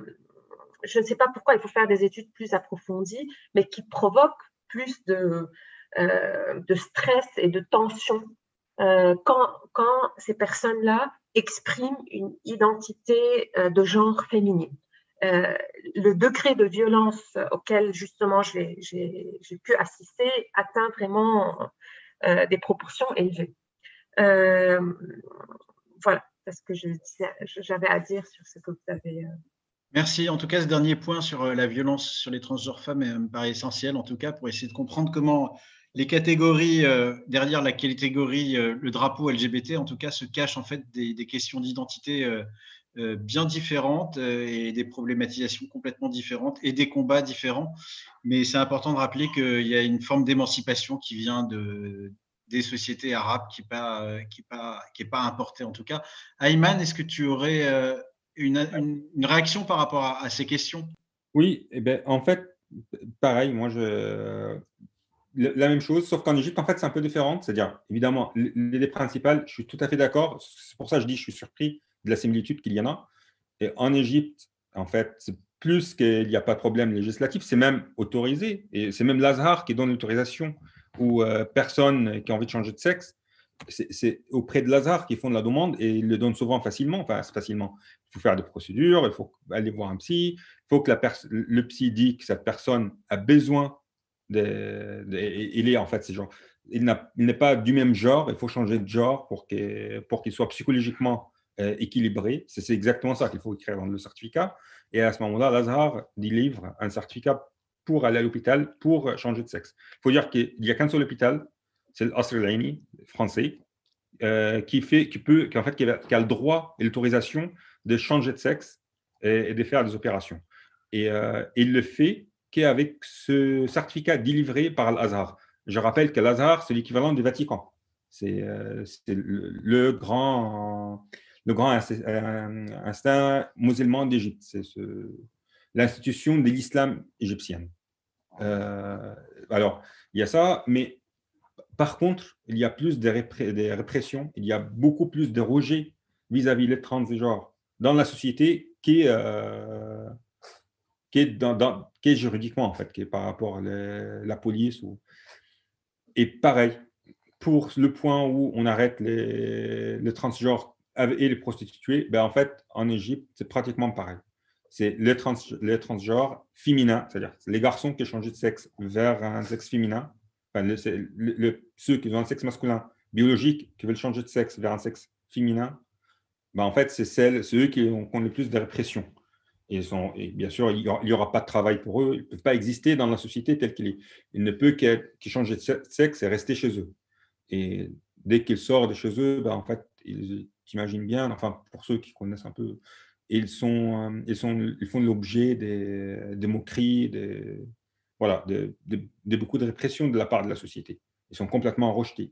je ne sais pas pourquoi il faut faire des études plus approfondies, mais qui provoquent plus de, euh, stress et de tension quand, quand ces personnes-là expriment une identité de genre féminine. Euh, le degré de violence auquel justement j'ai pu assister atteint vraiment euh, des proportions élevées. Euh, voilà, c'est ce que j'avais à dire sur ce que vous avez. Merci. En tout cas, ce dernier point sur la violence sur les transgenres femmes me paraît essentiel, en tout cas, pour essayer de comprendre comment les catégories, derrière la catégorie, le drapeau LGBT, en tout cas, se cachent en fait des, questions d'identité bien différentes euh, et des problématisations complètement différentes et des combats différents. Mais c'est important de rappeler qu'il y a une forme d'émancipation qui vient de, des sociétés arabes qui n'est pas, qui est pas importée en tout cas. Ayman, est-ce que tu aurais euh, une, réaction par rapport à, ces questions? Oui, eh ben, en fait, pareil, moi je, la même chose, sauf qu'en Égypte, en fait, c'est un peu différent. C'est-à-dire, évidemment, l'idée principale, je suis tout à fait d'accord. C'est pour ça que je dis, je suis surpris de la similitude qu'il y en a. Et en Égypte, en fait, c'est plus qu'il n'y a pas de problème législatif, c'est même autorisé. Et c'est même l'Azhar qui donne l'autorisation aux euh, personnes qui ont envie de changer de sexe c'est auprès de Lazare qu'ils font de la demande et ils le donnent souvent facilement. Enfin, facilement. Il faut faire des procédures, il faut aller voir un psy, il faut que la le psy dit que cette personne a besoin de, il est en fait, c'est genre, il n'est pas du même genre, il faut changer de genre pour qu'il soit psychologiquement euh, équilibré. C'est exactement ça qu'il faut écrire dans le certificat. Et à ce moment-là, Lazare délivre un certificat pour aller à l'hôpital pour changer de sexe. Il faut dire qu'il n'y a qu'un seul hôpital, c'est l'Asr français, euh, qui, fait, qui, peut, qui, en fait, qui a, le droit et l'autorisation de changer de sexe et, de faire des opérations. Et euh, il le fait qu'avec ce certificat délivré par l'Azhar. Je rappelle que l'Azhar, c'est l'équivalent du Vatican. C'est euh, le, grand, le grand instinct musulman d'Égypte. C'est l'institution de l'islam égyptienne. alors, il y a ça, mais par contre, il y a plus de, répressions, il y a beaucoup plus de rejet vis-à-vis des transgenres dans la société qui est, euh, est dans, qui juridiquement, en fait, qui est par rapport à la police. Ou... Et pareil, pour le point où on arrête les, les transgenres et les prostituées, ben en fait, en Égypte, c'est pratiquement pareil. C'est les, trans, les transgenres féminins, c'est-à-dire les garçons qui changent de sexe vers un sexe féminin, le, ceux qui ont un sexe masculin biologique, qui veulent changer de sexe vers un sexe féminin, ben en fait, c'est ceux qui ont, le plus de répression. Et, bien sûr, il n'y aura, pas de travail pour eux. Ils ne peuvent pas exister dans la société telle qu'elle est. Il ne peut qu'ils changer de sexe et rester chez eux. Et dès qu'ils sortent de chez eux, ben en fait, ils t'imaginent bien, enfin, pour ceux qui connaissent un peu, ils, sont, euh, ils, sont, ils font l'objet des, moqueries, des, voilà, de, beaucoup de répression de la part de la société. Ils sont complètement rejetés.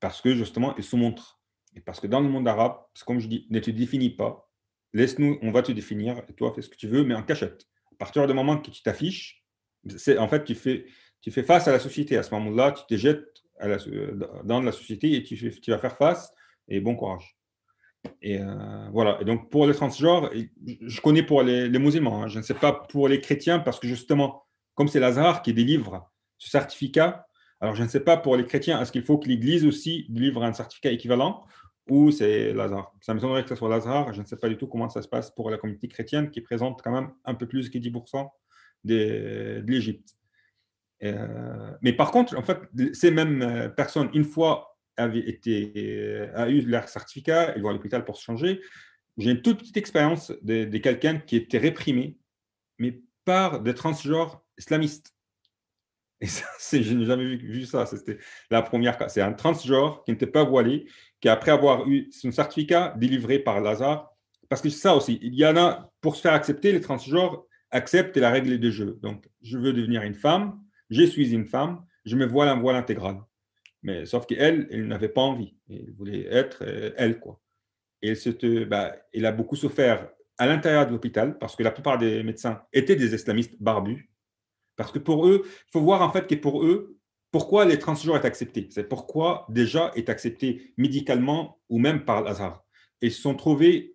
parce que justement, ils se montrent. Et parce que dans le monde arabe, comme je dis, ne te définis pas. Laisse-nous, on va te définir, et toi, fais ce que tu veux, mais en cachette. À partir du moment que tu t'affiches, c'est en fait, tu fais, tu fais face à la société. À ce moment-là, tu te jettes dans la société et tu vas faire face. Et bon courage. Et euh, voilà. Et donc, pour les transgenres, je connais pour les, musulmans, hein. je ne sais pas pour les chrétiens, parce que justement, comme c'est Lazare qui délivre ce certificat, alors je ne sais pas pour les chrétiens, est-ce qu'il faut que l'Église aussi délivre un certificat équivalent ou c'est Lazare Ça me semblerait que ce soit Lazare. Je ne sais pas du tout comment ça se passe pour la communauté chrétienne qui présente quand même un peu plus que 10% de, de l'Égypte. Euh, mais par contre, en fait, ces mêmes euh, personnes, une fois euh, a eu leur certificat, ils vont à l'hôpital pour se changer. J'ai une toute petite expérience de, quelqu'un qui était réprimé, mais par des transgenres islamistes. Et ça, je n'ai jamais vu, ça. C'était la première. C'est un transgenre qui n'était pas voilé, qui après avoir eu son certificat délivré par Lazare, parce que c'est ça aussi, il y en a, pour se faire accepter, les transgenres acceptent la règle de jeu. Donc, je veux devenir une femme, je suis une femme, je me voile un voile intégral. Mais sauf qu'elle, elle, n'avait pas envie. Elle voulait être euh, elle, quoi. Et bah, elle a beaucoup souffert à l'intérieur de l'hôpital parce que la plupart des médecins étaient des islamistes barbus. Parce que pour eux, il faut voir en fait que pour eux, pourquoi les transgenres est accepté? C'est pourquoi déjà est accepté médicalement ou même par hasard. Et ils se sont trouvés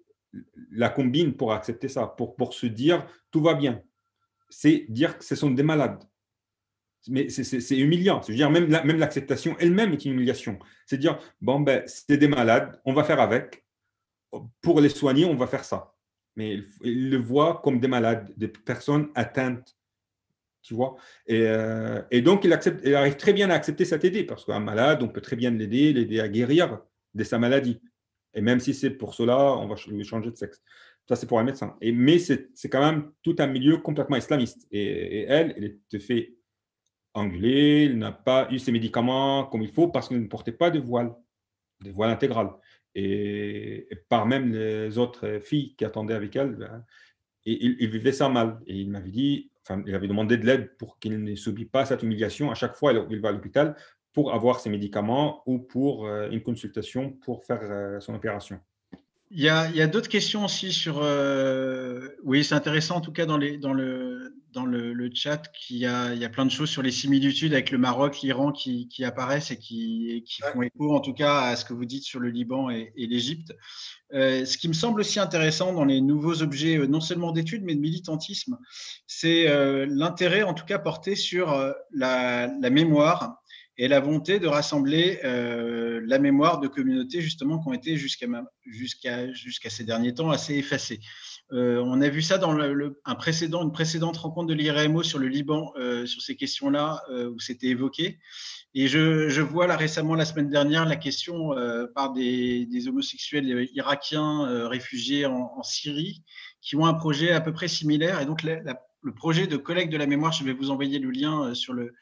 la combine pour accepter ça, pour, pour se dire tout va bien. C'est dire que ce sont des malades mais c'est humiliant. Je veux dire, même, même l'acceptation elle-même est une humiliation. C'est dire, bon, ben, c'est des malades, on va faire avec. Pour les soigner, on va faire ça. Mais ils, le voient comme des malades, des personnes atteintes. Tu vois et, euh, et, donc, il, accepte, il arrive très bien à accepter cette idée, parce qu'un malade, on peut très bien l'aider, l'aider à guérir de sa maladie. Et même si c'est pour cela, on va lui changer de sexe. Ça, c'est pour un médecin. Et, mais c'est quand même tout un milieu complètement islamiste. Et, et elle, elle te fait angulé, il n'a pas eu ses médicaments comme il faut parce qu'il ne portait pas de voile, de voile intégral. Et, par même les autres filles qui attendaient avec elle, ben, il, vivait ça mal. Et il m'avait dit, enfin, il avait demandé de l'aide pour qu'il ne subit pas cette humiliation. À chaque fois, il va à l'hôpital pour avoir ses médicaments ou pour euh, une consultation pour faire euh, son opération. Il y a, d'autres questions aussi sur. Euh, oui, c'est intéressant en tout cas dans, les, dans, le, dans le, chat qu'il y a, il y a plein de choses sur les similitudes avec le Maroc, l'Iran qui, qui, apparaissent et qui, qui, font écho en tout cas à ce que vous dites sur le Liban et, l'Égypte. Euh, ce qui me semble aussi intéressant dans les nouveaux objets, euh, non seulement d'études, mais de militantisme, c'est l'intérêt en tout cas porté sur la, la mémoire et la volonté de rassembler la mémoire de communautés justement qui ont été jusqu'à ces derniers temps assez effacées. on a vu ça dans un précédent, une précédente rencontre de l'IRMO sur le Liban, sur ces questions-là, où c'était évoqué. Et je, vois là récemment, la semaine dernière, la question par des, homosexuels irakiens réfugiés en, Syrie qui ont un projet à peu près similaire. Et donc, le projet de collecte de la mémoire, je vais vous envoyer le lien sur le,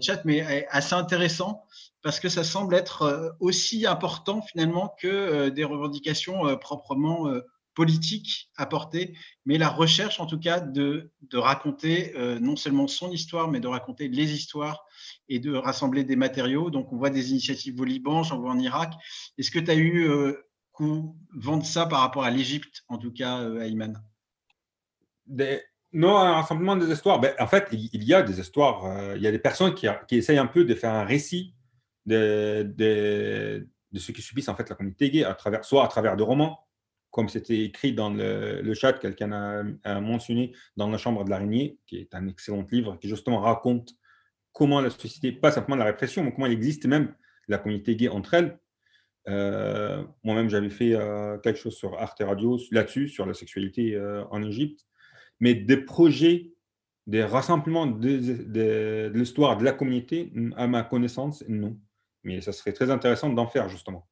chat, mais assez intéressant parce que ça semble être aussi important finalement que des revendications proprement politique à porter, mais la recherche en tout cas de, raconter euh, non seulement son histoire, mais de raconter les histoires et de rassembler des matériaux. Donc on voit des initiatives au Liban, j'en vois en Irak. Est-ce que tu as eu euh, vent de ça par rapport à l'Égypte, en tout cas, euh, Ayman? Non, un rassemblement des histoires. Ben, en fait, il y a des histoires. Euh, il y a des personnes qui, essayent un peu de faire un récit de, ceux qui subissent en fait la communauté gay, à travers, soit à travers de romans, comme c'était écrit dans le, chat, quelqu'un a, mentionné dans la chambre de l'araignée, qui est un excellent livre qui justement raconte comment la société, pas simplement la répression, mais comment il existe même la communauté gay entre elles. Euh, moi-même, j'avais fait euh, quelque chose sur Arte Radio là-dessus, sur la sexualité en Égypte. Mais des projets, des rassemblements de, de l'histoire de la communauté, à ma connaissance, non. Mais ça serait très intéressant d'en faire, justement.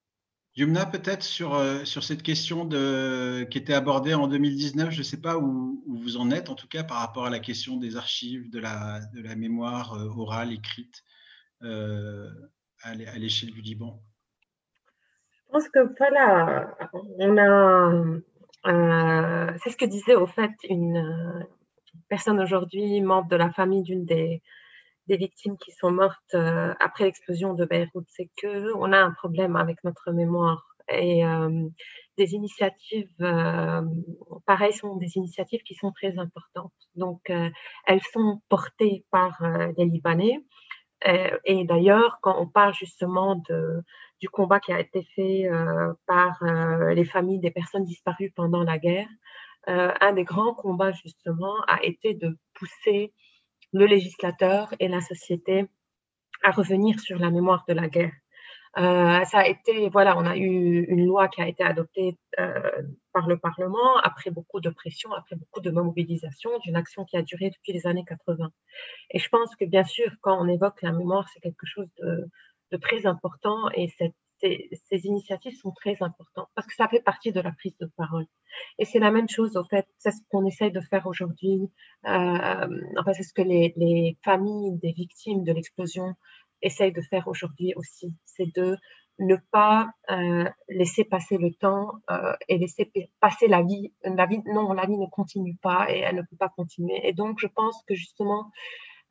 Yumna, peut-être sur, euh, sur cette question de, qui était abordée en 2019, je ne sais pas où, vous en êtes, en tout cas par rapport à la question des archives, de la, de la mémoire euh, orale, écrite euh, à l'échelle du Liban. Je pense que voilà, on a. c'est ce que disait au fait une personne aujourd'hui, membre de la famille d'une des, des victimes qui sont mortes euh, après l'explosion de Beyrouth, c'est que on a un problème avec notre mémoire et euh, des initiatives, euh, pareil, sont des initiatives qui sont très importantes. Donc, elles sont portées par les Libanais. et d'ailleurs, quand on parle justement de, du combat qui a été fait par les familles des personnes disparues pendant la guerre, un des grands combats justement a été de pousser le législateur et la société à revenir sur la mémoire de la guerre. Euh, ça a été, voilà, on a eu une loi qui a été adoptée euh, par le Parlement après beaucoup de pression, après beaucoup de mobilisation, d'une action qui a duré depuis les années 80. Et je pense que bien sûr, quand on évoque la mémoire, c'est quelque chose de, de, très important et ces, initiatives sont très importantes parce que ça fait partie de la prise de parole. Et c'est la même chose, au fait, c'est ce qu'on essaye de faire aujourd'hui. Euh, enfin, c'est ce que les, familles des victimes de l'explosion essayent de faire aujourd'hui aussi. C'est de ne pas euh, laisser passer le temps euh, et laisser passer la vie. La vie. Non, la vie ne continue pas et elle ne peut pas continuer. Et donc, je pense que justement,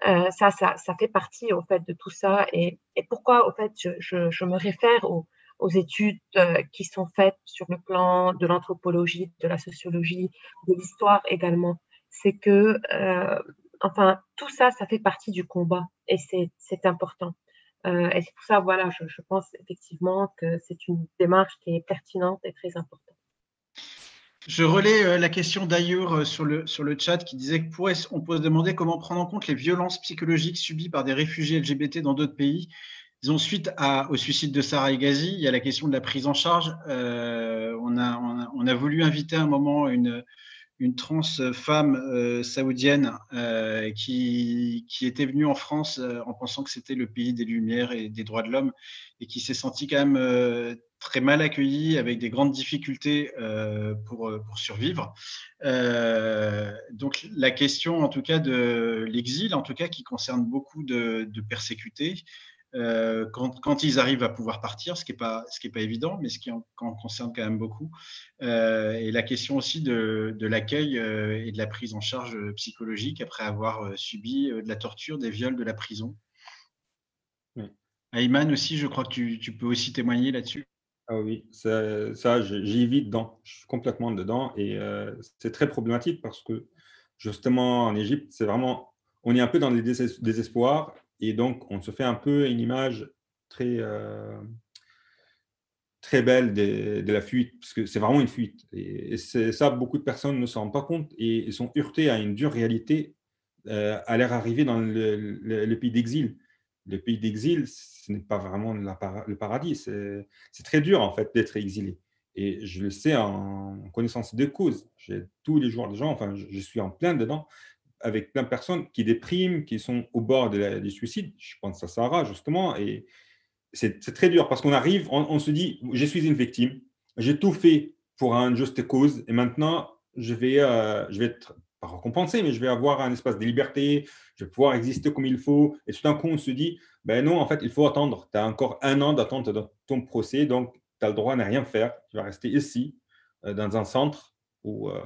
euh, ça, ça, ça, fait partie au fait de tout ça. Et, et pourquoi au fait je, je, je me réfère aux, aux études euh, qui sont faites sur le plan de l'anthropologie, de la sociologie, de l'histoire également, c'est que euh, enfin tout ça, ça fait partie du combat et c'est important. Euh, et c'est pour ça, voilà, je, je pense effectivement que c'est une démarche qui est pertinente et très importante. Je relais euh, la question d'ailleurs euh, sur le, sur le chat qui disait que on peut se demander comment prendre en compte les violences psychologiques subies par des réfugiés LGBT dans d'autres pays. Disons, suite au suicide de Sarah Egazi, il y a la question de la prise en charge. Euh, on, a, on, a, voulu inviter à un moment une, une trans femme saoudienne qui, qui, était venue en France en pensant que c'était le pays des Lumières et des droits de l'homme et qui s'est sentie quand même très mal accueillie avec des grandes difficultés pour, pour, survivre. donc la question en tout cas de l'exil, en tout cas qui concerne beaucoup de, de persécutés, euh, quand, ils arrivent à pouvoir partir, ce qui n'est pas, pas évident, mais ce qui en, concerne quand même beaucoup. Euh, et la question aussi de, l'accueil euh, et de la prise en charge psychologique après avoir subi de la torture, des viols, de la prison. Oui. Ayman aussi, je crois que tu, peux aussi témoigner là-dessus. Ah oui, ça, j'y vis dedans, je suis complètement dedans et c'est très problématique parce que justement en Égypte, c'est vraiment, on est un peu dans le désespoir et donc, on se fait un peu une image très, euh, belle de, la fuite, parce que c'est vraiment une fuite. Et, c'est ça, beaucoup de personnes ne s'en rendent pas compte et, sont heurtées à une dure réalité euh, à leur arrivée dans le, pays d'exil. Les pays d'exil, ce n'est pas vraiment le paradis. C'est très dur, en fait, d'être exilé. Et je le sais en connaissance de cause. J'ai tous les jours des gens, enfin, je suis en plein dedans, avec plein de personnes qui dépriment, qui sont au bord du suicide. Je pense à Sarah, justement. Et c'est très dur parce qu'on arrive, on, se dit, je suis une victime, j'ai tout fait pour un juste cause, et maintenant, je vais, euh, je vais être pas récompensé, mais je vais avoir un espace de liberté, je vais pouvoir exister comme il faut. Et tout d'un coup, on se dit, ben non, en fait, il faut attendre. Tu as encore un an d'attente dans ton procès, donc tu as le droit à ne rien faire. Tu vas rester ici, euh, dans un centre, ou euh,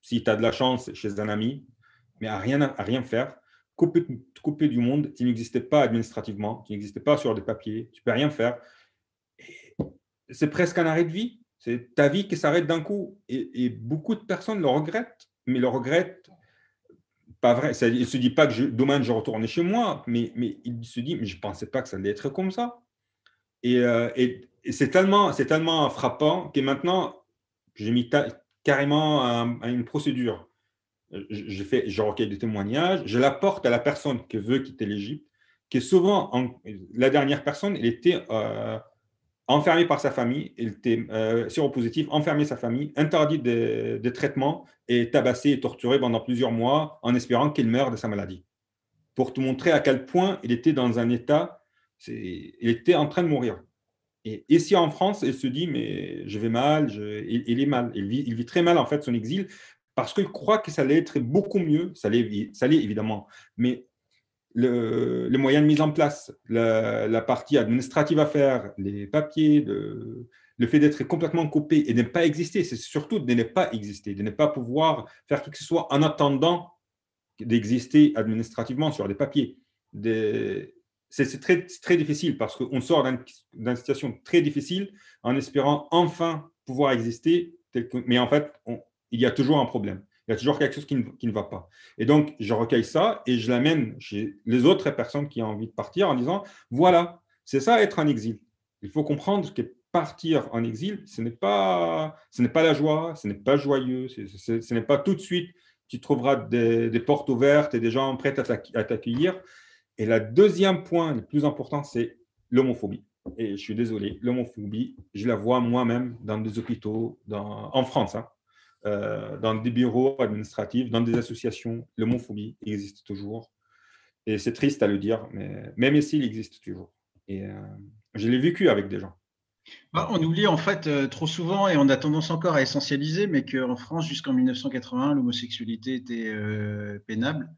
si tu as de la chance, chez un ami, mais à rien, à rien faire. Coupé, coupé du monde, tu n'existais pas administrativement, tu n'existais pas sur des papiers, tu peux rien faire. C'est presque un arrêt de vie. C'est ta vie qui s'arrête d'un coup. Et, beaucoup de personnes le regrettent, mais le regrettent pas vrai. il ne se dit pas que je, demain je retourne chez moi, mais, mais il se dit, mais je ne pensais pas que ça allait être comme ça. Et, euh, et, c'est tellement, tellement frappant que maintenant, j'ai mis carrément à, une procédure. Je, fais, je recueille des témoignages, je l'apporte à la personne qui veut quitter l'Égypte, qui est souvent, la dernière personne, elle était euh, enfermé par sa famille, il était euh, séropositif, enfermé sa famille, interdit de, de, traitement et tabassé et torturé pendant plusieurs mois en espérant qu'il meure de sa maladie. Pour te montrer à quel point il était dans un état, il était en train de mourir. Et ici en France, il se dit, mais je vais mal, il, est mal, il vit, très mal en fait son exil parce qu'il croit que ça allait être beaucoup mieux, ça allait évidemment, mais le, les moyens de mise en place, la, partie administrative à faire, les papiers, le, fait d'être complètement coupé et de ne pas exister, c'est surtout de ne pas exister, de ne pas pouvoir faire tout que ce soit en attendant d'exister administrativement sur des papiers. C'est très, très difficile parce qu'on sort d'une situation très difficile en espérant enfin pouvoir exister, mais en fait, il y a toujours un problème. Il y a toujours quelque chose qui ne, va pas. Et donc, je recueille ça et je l'amène chez les autres personnes qui ont envie de partir en disant, voilà, c'est ça être en exil. Il faut comprendre que partir en exil, ce n'est pas, ce n'est pas la joie, ce n'est pas joyeux, ce n'est pas tout de suite, tu trouveras des, portes ouvertes et des gens prêts à t'accueillir. Et le deuxième point le plus important, c'est l'homophobie. Et je suis désolé, l'homophobie, je la vois moi-même dans des hôpitaux en France. Hein. Euh, dans des bureaux administratifs, dans des associations, l'homophobie existe toujours. Et c'est triste à le dire, mais même ici, il existe toujours. Et euh, je l'ai vécu avec des gens. Bah, on oublie en fait euh, trop souvent et on a tendance encore à essentialiser, mais qu'en France, jusqu'en 1981, l'homosexualité était pénable.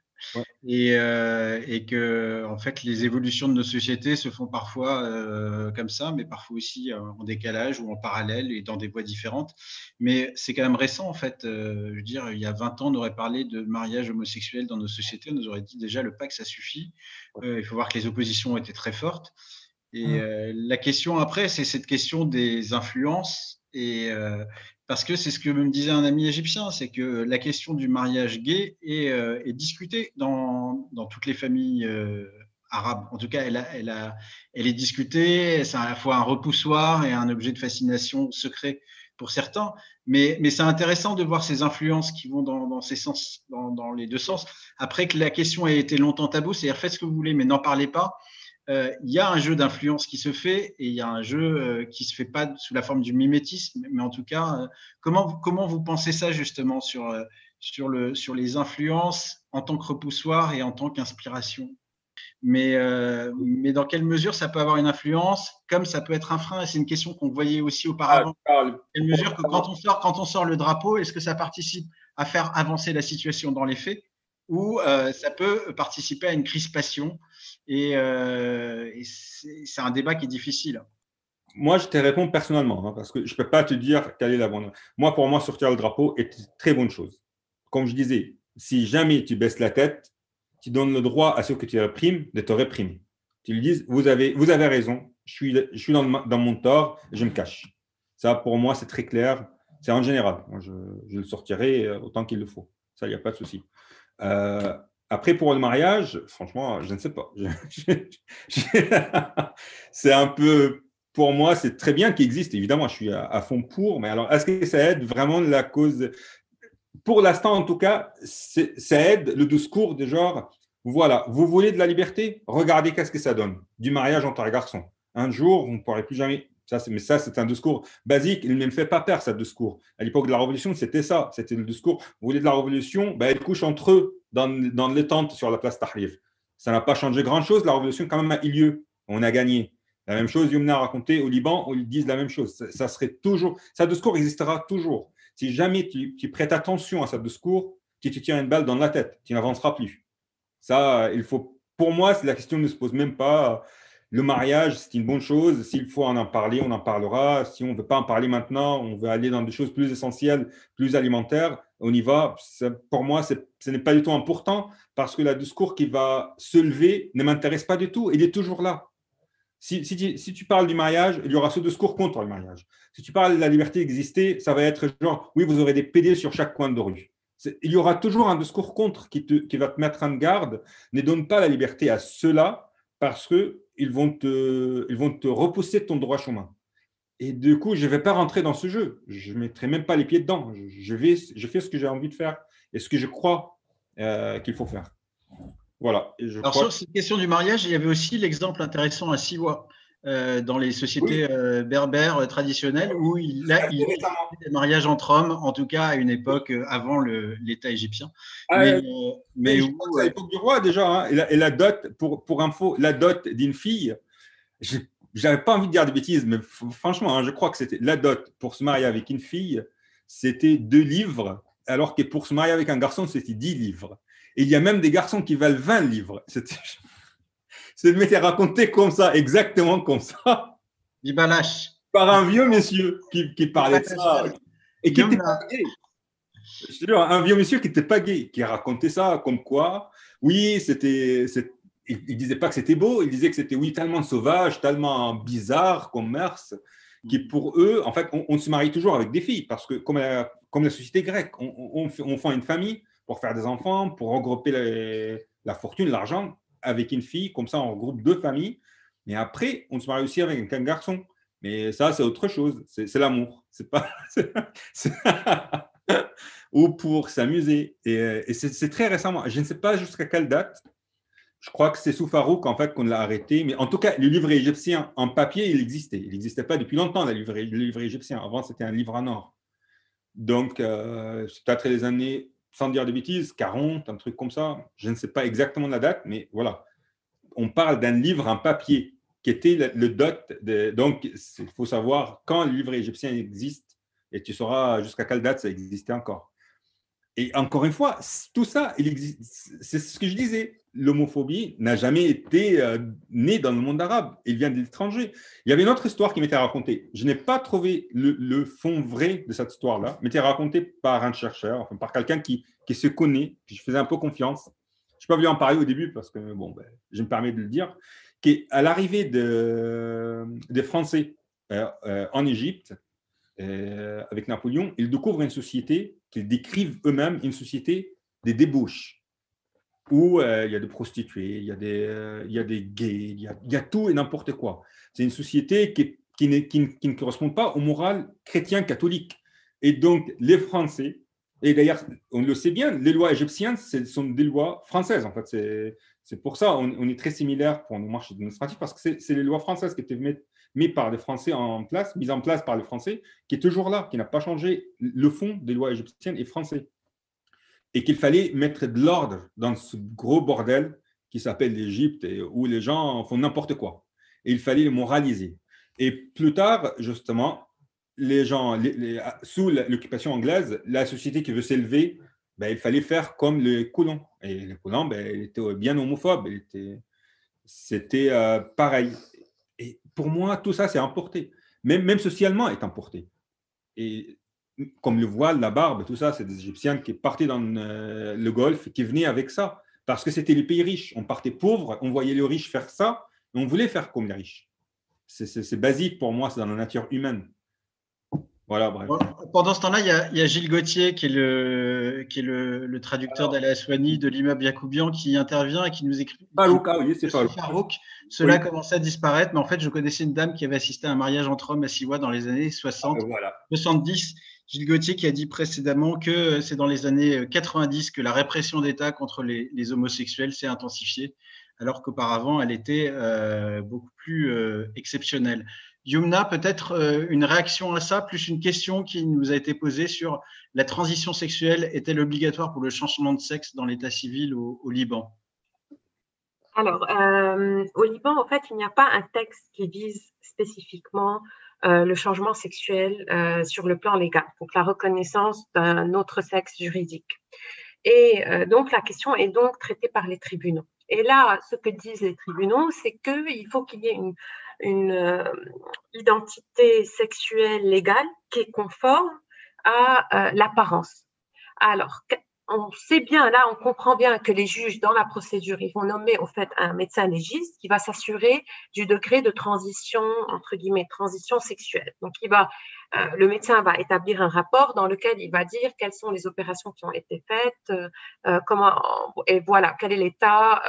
Euh, et, que en fait les évolutions de nos sociétés se font parfois euh, comme ça, mais parfois aussi euh, en décalage ou en parallèle et dans des voies différentes. Mais c'est quand même récent en fait. je veux dire, il y a 20 ans, on aurait parlé de mariage homosexuel dans nos sociétés, on nous aurait dit déjà le que ça suffit. il faut voir que les oppositions étaient très fortes. Et mmh. la question après, c'est cette question des influences et, parce que c'est ce que me disait un ami égyptien, c'est que la question du mariage gay est, euh, discutée dans, toutes les familles euh, arabes. En tout cas, elle, est discutée, c'est à la fois un repoussoir et un objet de fascination secret pour certains. Mais, c'est intéressant de voir ces influences qui vont dans, ces sens, dans, les deux sens. Après que la question ait été longtemps tabou, c'est-à-dire faites ce que vous voulez, mais n'en parlez pas. Euh, il y a un jeu d'influence qui se fait et il y a un jeu euh, qui se fait pas sous la forme du mimétisme, mais en tout cas, euh, comment, comment vous pensez ça justement sur, sur, le, sur les influences en tant que repoussoir et en tant qu'inspiration? Mais, mais dans quelle mesure ça peut avoir une influence, comme ça peut être un frein? C'est une question qu'on voyait aussi auparavant. Ah, quelle mesure que quand on sort, quand on sort le drapeau, est-ce que ça participe à faire avancer la situation dans les faits? Ou ça peut participer à une crispation et, euh, c'est un débat qui est difficile. Moi, je te réponds personnellement, hein, parce que je ne peux pas te dire quelle est la bonne. Moi, pour moi, sortir le drapeau est une très bonne chose. Comme je disais, si jamais tu baisses la tête, tu donnes le droit à ceux que tu réprimes de te réprimer. Tu lui dis, vous avez, vous avez raison, je suis, je suis dans, mon tort, je me cache. Ça, pour moi, c'est très clair. C'est en général. je, je, le sortirai euh, autant qu'il le faut. Ça, il n'y a pas de souci. Euh, après, pour le mariage, franchement, je ne sais pas. c'est un peu, pour moi, c'est très bien qu'il existe. Évidemment, je suis à, fond pour, mais alors, est-ce que ça aide vraiment la cause? Pour l'instant, en tout cas, ça aide le discours de genre, Voilà, vous voulez de la liberté? Regardez qu'est-ce que ça donne. Du mariage entre un garçon. Un jour, vous ne pourrez plus jamais. Ça, mais ça, c'est un discours basique. Il ne me fait pas peur, ce discours. À l'époque de la Révolution, c'était ça. C'était le discours. Vous voulez de la Révolution? Ben, Ils couchent entre eux dans, dans les tentes sur la place Tahrir. Ça n'a pas changé grand-chose. La Révolution, quand même, a eu lieu. On a gagné. La même chose, Yumna a raconté au Liban, où ils disent la même chose. Ça, serait toujours. Ça discours existera toujours. Si jamais tu, tu prêtes attention à ce discours, tu te tiens une balle dans la tête, tu n'avanceras plus. Ça, il faut. Pour moi, la question ne se pose même pas. Le mariage, c'est une bonne chose. S'il faut en parler, on en parlera. Si on ne veut pas en parler maintenant, on veut aller dans des choses plus essentielles, plus alimentaires, on y va. Pour moi, ce n'est pas du tout important parce que le discours qui va se lever ne m'intéresse pas du tout. Il est toujours là. Si, tu, parles du mariage, il y aura ce discours contre le mariage. Si tu parles de la liberté d'exister, ça va être genre, oui, vous aurez des PD sur chaque coin de rue il y aura toujours un discours contre qui, va te mettre en garde. Ne donne pas la liberté à ceux-là parce qu'ils vont, te, ils vont te repousser de ton droit chemin. Et du coup, je ne vais pas rentrer dans ce jeu. Je ne mettrai même pas les pieds dedans. Je, vais, je fais ce que j'ai envie de faire et ce que je crois euh, qu'il faut faire. Voilà. Alors, sur cette question du mariage, il y avait aussi l'exemple intéressant à Siwa. Euh, dans les sociétés euh, berbères euh, traditionnelles où il a, il des mariages entre hommes, en tout cas à une époque avant l'État égyptien. Ah, mais, à l'époque du roi déjà. Hein, et, la, dot, pour, pour info, la dot d'une fille, j'avais pas envie de dire des bêtises, mais franchement, hein, je crois que c'était la dot pour se marier avec une fille, c'était deux livres, alors que pour se marier avec un garçon, c'était dix livres. Et il y a même des garçons qui valent 20 livres. C'était c'est de m'être raconté comme ça, exactement comme ça. Ibalash. Par un vieux monsieur qui, qui parlait de ça. Et qui n'était pas gay. un vieux monsieur qui n'était pas gay, qui a raconté ça comme quoi, oui, c'était. Il ne disait pas que c'était beau, il disait que c'était, oui, tellement sauvage, tellement bizarre comme mœurs, qui pour eux, en fait, on, se marie toujours avec des filles, parce que comme la, comme la société grecque, on, on, fait, on fait une famille pour faire des enfants, pour regrouper la fortune, l'argent avec une fille, comme ça on regroupe deux familles. Mais après, on se marie aussi avec un garçon. Mais ça, c'est autre chose. C'est l'amour. C'est pas. Ou pour s'amuser. Et, c'est très récemment. Je ne sais pas jusqu'à quelle date. Je crois que c'est sous Farouk en fait qu'on l'a arrêté. Mais en tout cas, le livret égyptien en papier, il existait. Il n'existait pas depuis longtemps, le livret, le égyptien. Avant, c'était un livre en or. Donc, euh, c'est peut-être les années sans dire de bêtises, 40, un truc comme ça. Je ne sais pas exactement la date, mais voilà. On parle d'un livre en papier qui était le, dot. De, donc, il faut savoir quand le livre égyptien existe et tu sauras jusqu'à quelle date ça existait encore. Et encore une fois, tout ça, c'est ce que je disais. L'homophobie n'a jamais été euh, née dans le monde arabe. Il vient de l'étranger. Il y avait une autre histoire qui m'était racontée. Je n'ai pas trouvé le, fond vrai de cette histoire-là. M'était racontée par un chercheur, par quelqu'un qui, se connaît, que je faisais un peu confiance. Je n'ai pas voulu en parler au début parce que bon, ben, je me permets de le dire. Qu'à l'arrivée de, des Français euh, euh, en Égypte, avec Napoléon, ils découvrent une société qu'ils décrivent eux-mêmes une société des débauches, où euh, il y a des prostituées, il y a des, euh, gays, il y a, tout et n'importe quoi. C'est une société qui, ne correspond pas au moral chrétien catholique. Et donc, les Français, et d'ailleurs, on le sait bien, les lois égyptiennes, ce sont des lois françaises, en fait. C'est pour ça on, est très similaire pour nos marches administratives, parce que c'est les lois françaises qui étaient mis par les Français en place, mise en place par les Français, qui est toujours là, qui n'a pas changé. Le fond des lois égyptiennes est français. Et qu'il fallait mettre de l'ordre dans ce gros bordel qui s'appelle l'Égypte, où les gens font n'importe quoi. Et il fallait le moraliser. Et plus tard, justement, les gens, sous l'occupation anglaise, la société qui veut s'élever, ben, il fallait faire comme les colons. Et les colons, ben, ils étaient bien homophobes. C'était euh, pareil pour moi, tout ça, c'est importé. Même, socialement, est importé. Et comme le voile, la barbe, tout ça, c'est des Égyptiens qui partaient dans euh, le Golfe, qui venaient avec ça. Parce que c'était les pays riches. On partait pauvre, on voyait les riches faire ça, et on voulait faire comme les riches. C'est basique pour moi, c'est dans la nature humaine. Voilà, bref. Pendant ce temps-là, il, y, a Gilles Gauthier, qui est le, qui est le, traducteur d'Alain Aswani de l'immeuble Yacoubian, qui intervient et qui nous écrit. Farouk, ah oui, c'est Farouk. Cela commençait à disparaître, mais en fait, je connaissais une dame qui avait assisté à un mariage entre hommes à Siwa dans les années 60, 70, Gilles Gauthier qui a dit précédemment que c'est dans les années 90 que la répression d'État contre les, homosexuels s'est intensifiée, alors qu'auparavant, elle était euh, beaucoup plus euh, exceptionnelle. Yumna, peut-être euh, une réaction à ça, plus une question qui nous a été posée sur la transition sexuelle est-elle obligatoire pour le changement de sexe dans l'état civil au, Liban? Alors, au Liban, en fait, il n'y a pas un texte qui vise spécifiquement euh, le changement sexuel euh, sur le plan légal, donc la reconnaissance d'un autre sexe juridique. Et euh, donc la question est donc traitée par les tribunaux. Et là, ce que disent les tribunaux, c'est qu'il faut qu'il y ait une, une identité sexuelle légale qui est conforme à l'apparence. Alors, on sait bien, là, on comprend bien que les juges, dans la procédure, ils vont nommer au fait un médecin légiste qui va s'assurer du degré de transition, entre guillemets, transition sexuelle. Donc, il va, euh, le médecin va établir un rapport dans lequel il va dire quelles sont les opérations qui ont été faites, euh, euh, comment, et voilà, quel est l'état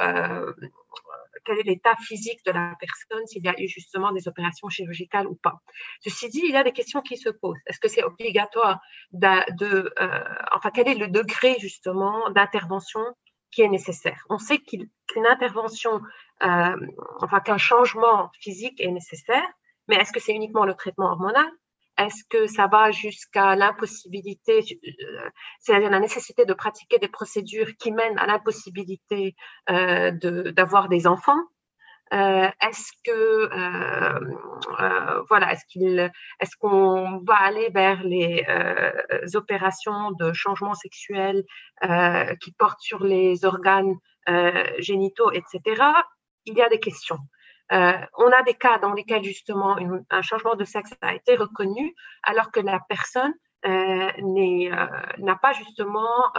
quel est l'état physique de la personne, s'il y a eu justement des opérations chirurgicales ou pas. Ceci dit, il y a des questions qui se posent. Est-ce que c'est obligatoire de, euh, enfin, quel est le degré justement d'intervention qui est nécessaire? On sait qu'une intervention, euh, enfin, qu'un changement physique est nécessaire, mais est-ce que c'est uniquement le traitement hormonal? Est-ce que ça va jusqu'à l'impossibilité, euh, c'est-à-dire la nécessité de pratiquer des procédures qui mènent à l'impossibilité euh, d'avoir des enfants? Euh, Est-ce que voilà, est-ce qu'il, est-ce qu'on va aller vers les opérations de changement sexuel qui portent sur les organes génitaux, etc. Il y a des questions. Euh, on a des cas dans lesquels justement un changement de sexe a été reconnu alors que la personne euh, euh, n'a pas justement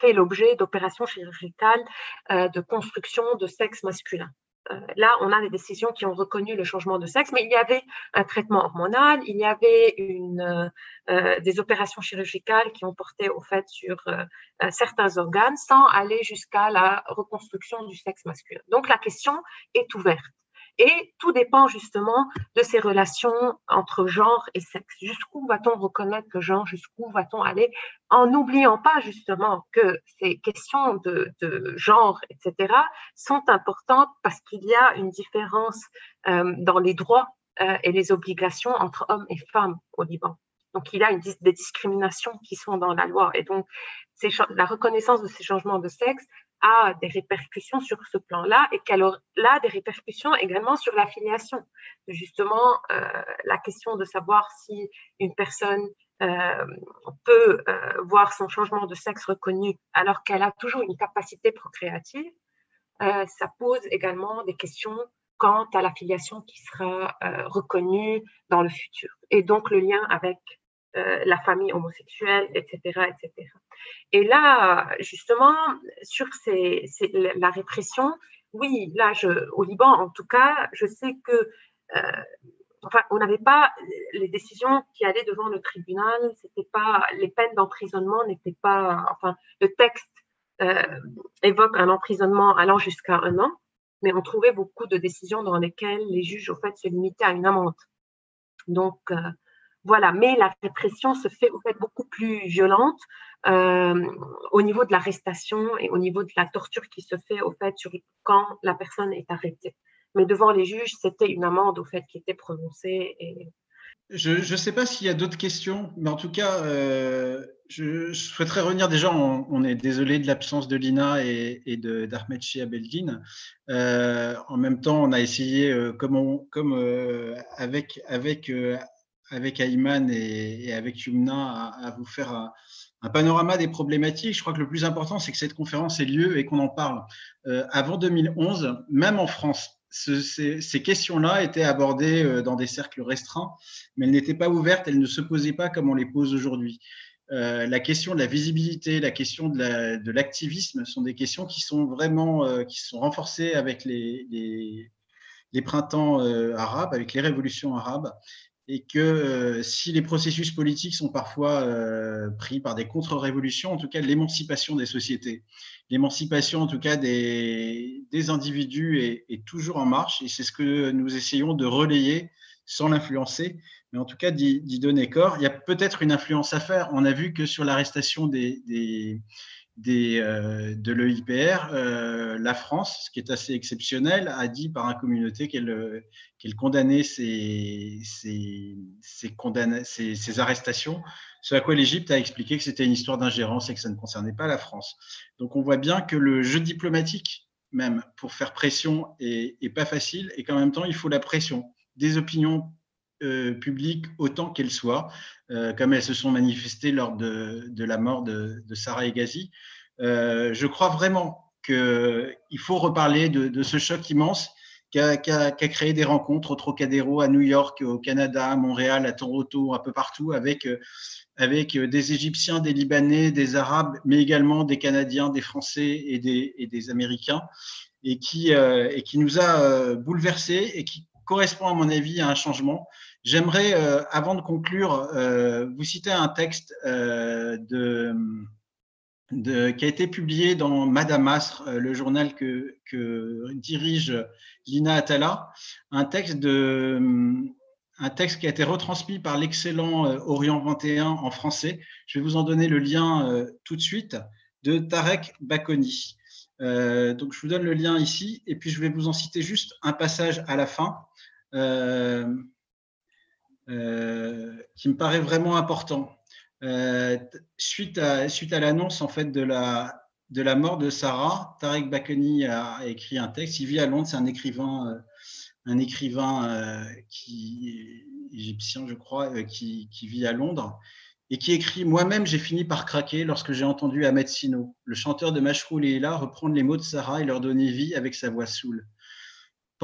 fait l'objet d'opérations chirurgicales de construction de sexe masculin. Euh, là, on a des décisions qui ont reconnu le changement de sexe, mais il y avait un traitement hormonal, il y avait une, euh, des opérations chirurgicales qui ont porté au fait sur euh, certains organes sans aller jusqu'à la reconstruction du sexe masculin. Donc la question est ouverte. Et tout dépend justement de ces relations entre genre et sexe. Jusqu'où va-t-on reconnaître le genre Jusqu'où va-t-on aller En n'oubliant pas justement que ces questions de, genre, etc., sont importantes parce qu'il y a une différence euh, dans les droits euh, et les obligations entre hommes et femmes au Liban. Donc, il y a des discriminations qui sont dans la loi. Et donc, la reconnaissance de ces changements de sexe a des répercussions sur ce plan-là et qu'elle a des répercussions également sur l'affiliation. Justement, euh, la question de savoir si une personne euh, peut euh, voir son changement de sexe reconnu alors qu'elle a toujours une capacité procréative, ça pose également des questions quant à l'affiliation qui sera reconnue dans le futur. Et donc le lien avec la famille homosexuelle, etc., etc. Et là, justement, sur la répression, oui, là, au Liban, en tout cas, je sais que, euh, enfin, on n'avait pas les décisions qui allaient devant le tribunal, c'était pas les peines d'emprisonnement n'étaient pas, enfin, le texte euh, évoque un emprisonnement allant jusqu'à un an, mais on trouvait beaucoup de décisions dans lesquelles les juges, au fait, se limitaient à une amende. Donc, euh, voilà, mais la répression se fait fait beaucoup plus violente euh, au niveau de l'arrestation et au niveau de la torture qui se fait au fait sur, quand la personne est arrêtée. Mais devant les juges, c'était une amende au fait qui était prononcée. Je ne sais pas s'il y a d'autres questions, mais en tout cas, euh, je, souhaiterais revenir déjà. On, est désolé de l'absence de Lina et, et d'Ahmed Chia Belgin. Euh, en même temps, on a essayé, comme, comme avec, avec avec Ayman et, avec Yumna à, vous faire un, panorama des problématiques. Je crois que le plus important, c'est que cette conférence ait lieu et qu'on en parle. Euh, avant 2011, même en France, ces, questions-là étaient abordées euh, dans des cercles restreints, mais elles n'étaient pas ouvertes, elles ne se posaient pas comme on les pose aujourd'hui. Euh, la question de la visibilité, la question de l'activisme sont des questions qui sont vraiment qui sont renforcées avec les printemps arabes, avec les révolutions arabes. Et que euh, si les processus politiques sont parfois euh, pris par des contre-révolutions, en tout cas l'émancipation des sociétés, l'émancipation en tout cas des, des individus est, toujours en marche et c'est ce que nous essayons de relayer sans l'influencer, mais en tout cas d'y donner corps. Il y a peut-être une influence à faire. On a vu que sur l'arrestation des euh, de l'EIPR, euh, la France, ce qui est assez exceptionnel, a dit par un communauté qu'elle qu'elle condamnait ces, ces, ces, ces, arrestations, ce à quoi l'Égypte a expliqué que c'était une histoire d'ingérence et que ça ne concernait pas la France. Donc on voit bien que le jeu diplomatique, même pour faire pression, est, est pas facile et qu'en même temps, il faut la pression des opinions euh, autant qu'elles soient, euh, comme elles se sont manifestées lors de, la mort de, de Sarah Egazi. Euh, je crois vraiment qu'il faut reparler de, ce choc immense qui a, créé des rencontres au Trocadéro, à New York, au Canada, à Montréal, à Toronto, un peu partout, avec, des Égyptiens, des Libanais, des Arabes, mais également des Canadiens, des Français et des, Américains, et qui, et qui nous a bouleversés et qui correspond à mon avis à un changement. J'aimerais, euh, avant de conclure, euh, vous citer un texte euh, qui a été publié dans Madame Astre, le journal que, dirige Lina Atala, un texte, de, un texte qui a été retransmis par l'excellent Orient 21 en français. Je vais vous en donner le lien tout de suite, de Tarek Bakoni. donc, je vous donne le lien ici, et puis je vais vous en citer juste un passage à la fin. Euh, qui me paraît vraiment important. Euh, suite à, suite à l'annonce en fait de la, de la mort de Sarah, Tarek Bakani a, écrit un texte. Il vit à Londres, c'est un écrivain, euh, un écrivain qui égyptien, je crois, qui, qui, vit à Londres et qui écrit Moi-même, j'ai fini par craquer lorsque j'ai entendu Ahmed Sino, le chanteur de Mashrou Leila, reprendre les mots de Sarah et leur donner vie avec sa voix saoule.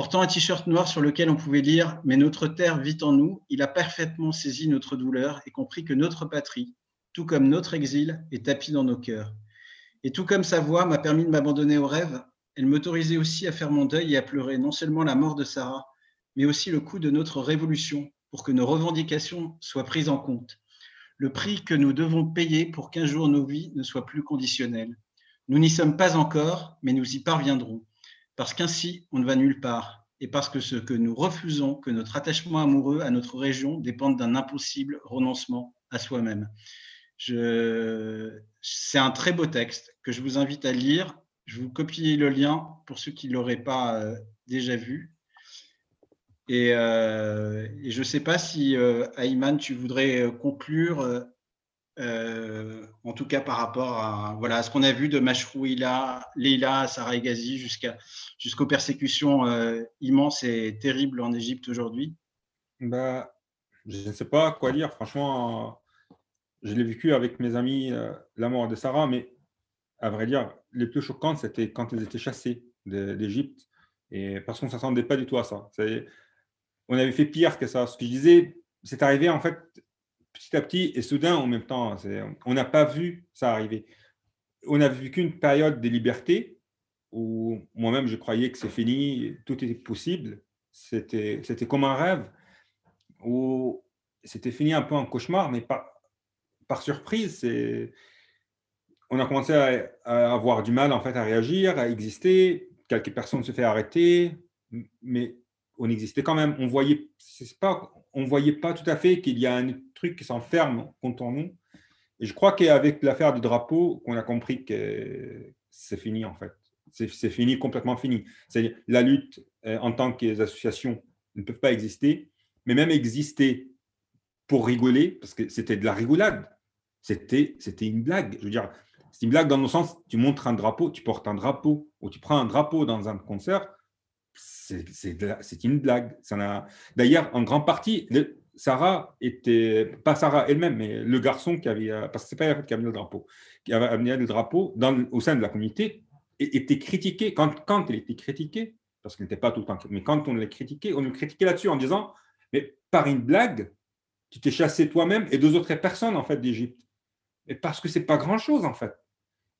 Portant un t-shirt noir sur lequel on pouvait lire Mais notre terre vit en nous, il a parfaitement saisi notre douleur et compris que notre patrie, tout comme notre exil, est tapis dans nos cœurs. Et tout comme sa voix m'a permis de m'abandonner au rêve, elle m'autorisait aussi à faire mon deuil et à pleurer non seulement la mort de Sarah, mais aussi le coup de notre révolution pour que nos revendications soient prises en compte. Le prix que nous devons payer pour qu'un jour nos vies ne soient plus conditionnelles. Nous n'y sommes pas encore, mais nous y parviendrons parce qu'ainsi on ne va nulle part, et parce que ce que nous refusons, que notre attachement amoureux à notre région dépende d'un impossible renoncement à soi-même. C'est un très beau texte que je vous invite à lire. Je vous copie le lien pour ceux qui ne l'auraient pas euh, déjà vu. Et, euh, je ne sais pas si, euh, Ayman, tu voudrais euh, conclure euh, en tout cas par rapport à, voilà, ce qu'on a vu de Mashrou Leila, Sarah Egazi, jusqu'à, jusqu'aux persécutions euh, immenses et terribles en Égypte aujourd'hui bah, Je ne sais pas quoi dire. Franchement, je l'ai vécu avec mes amis, euh, la mort de Sarah, mais à vrai dire, les plus choquantes, c'était quand elles étaient chassées d'Égypte, et parce qu'on ne s'attendait pas du tout à ça. On avait fait pire que ça. Ce que je disais, c'est arrivé en fait petit à petit et soudain en même temps. On n'a pas vu ça arriver. On a vécu une période de liberté où moi-même je croyais que c'est fini, tout était possible. C'était, comme un rêve où c'était fini un peu en cauchemar, mais par, par surprise. On a commencé à, à, avoir du mal en fait à réagir, à exister. Quelques personnes se fait arrêter, mais on existait quand même. On voyait, c'est pas, on voyait pas tout à fait qu'il y a un truc qui s'enferme contre nous. Et je crois qu'avec l'affaire du drapeau, on a compris que c'est fini en fait. C'est fini, complètement fini. C'est la lutte euh, en tant qu'association ne peut pas exister, mais même exister pour rigoler, parce que c'était de la rigolade. C'était une blague. Je veux dire, c'est une blague dans le sens, tu montres un drapeau, tu portes un drapeau, ou tu prends un drapeau dans un concert, c'est une blague. D'ailleurs, en grande partie, Sarah était, pas Sarah elle-même, mais le garçon qui avait, parce que c'est pas elle qui a amené le drapeau, qui avait amené le drapeau dans, au sein de la communauté, était critiqué. Quand, quand elle était critiquée, parce qu'elle n'était pas tout le temps, mais quand on l'a critiqué, on le critiquait là-dessus en disant, mais par une blague, tu t'es chassé toi-même et deux autres personnes en fait d'Égypte. Parce que c'est pas grand-chose en fait.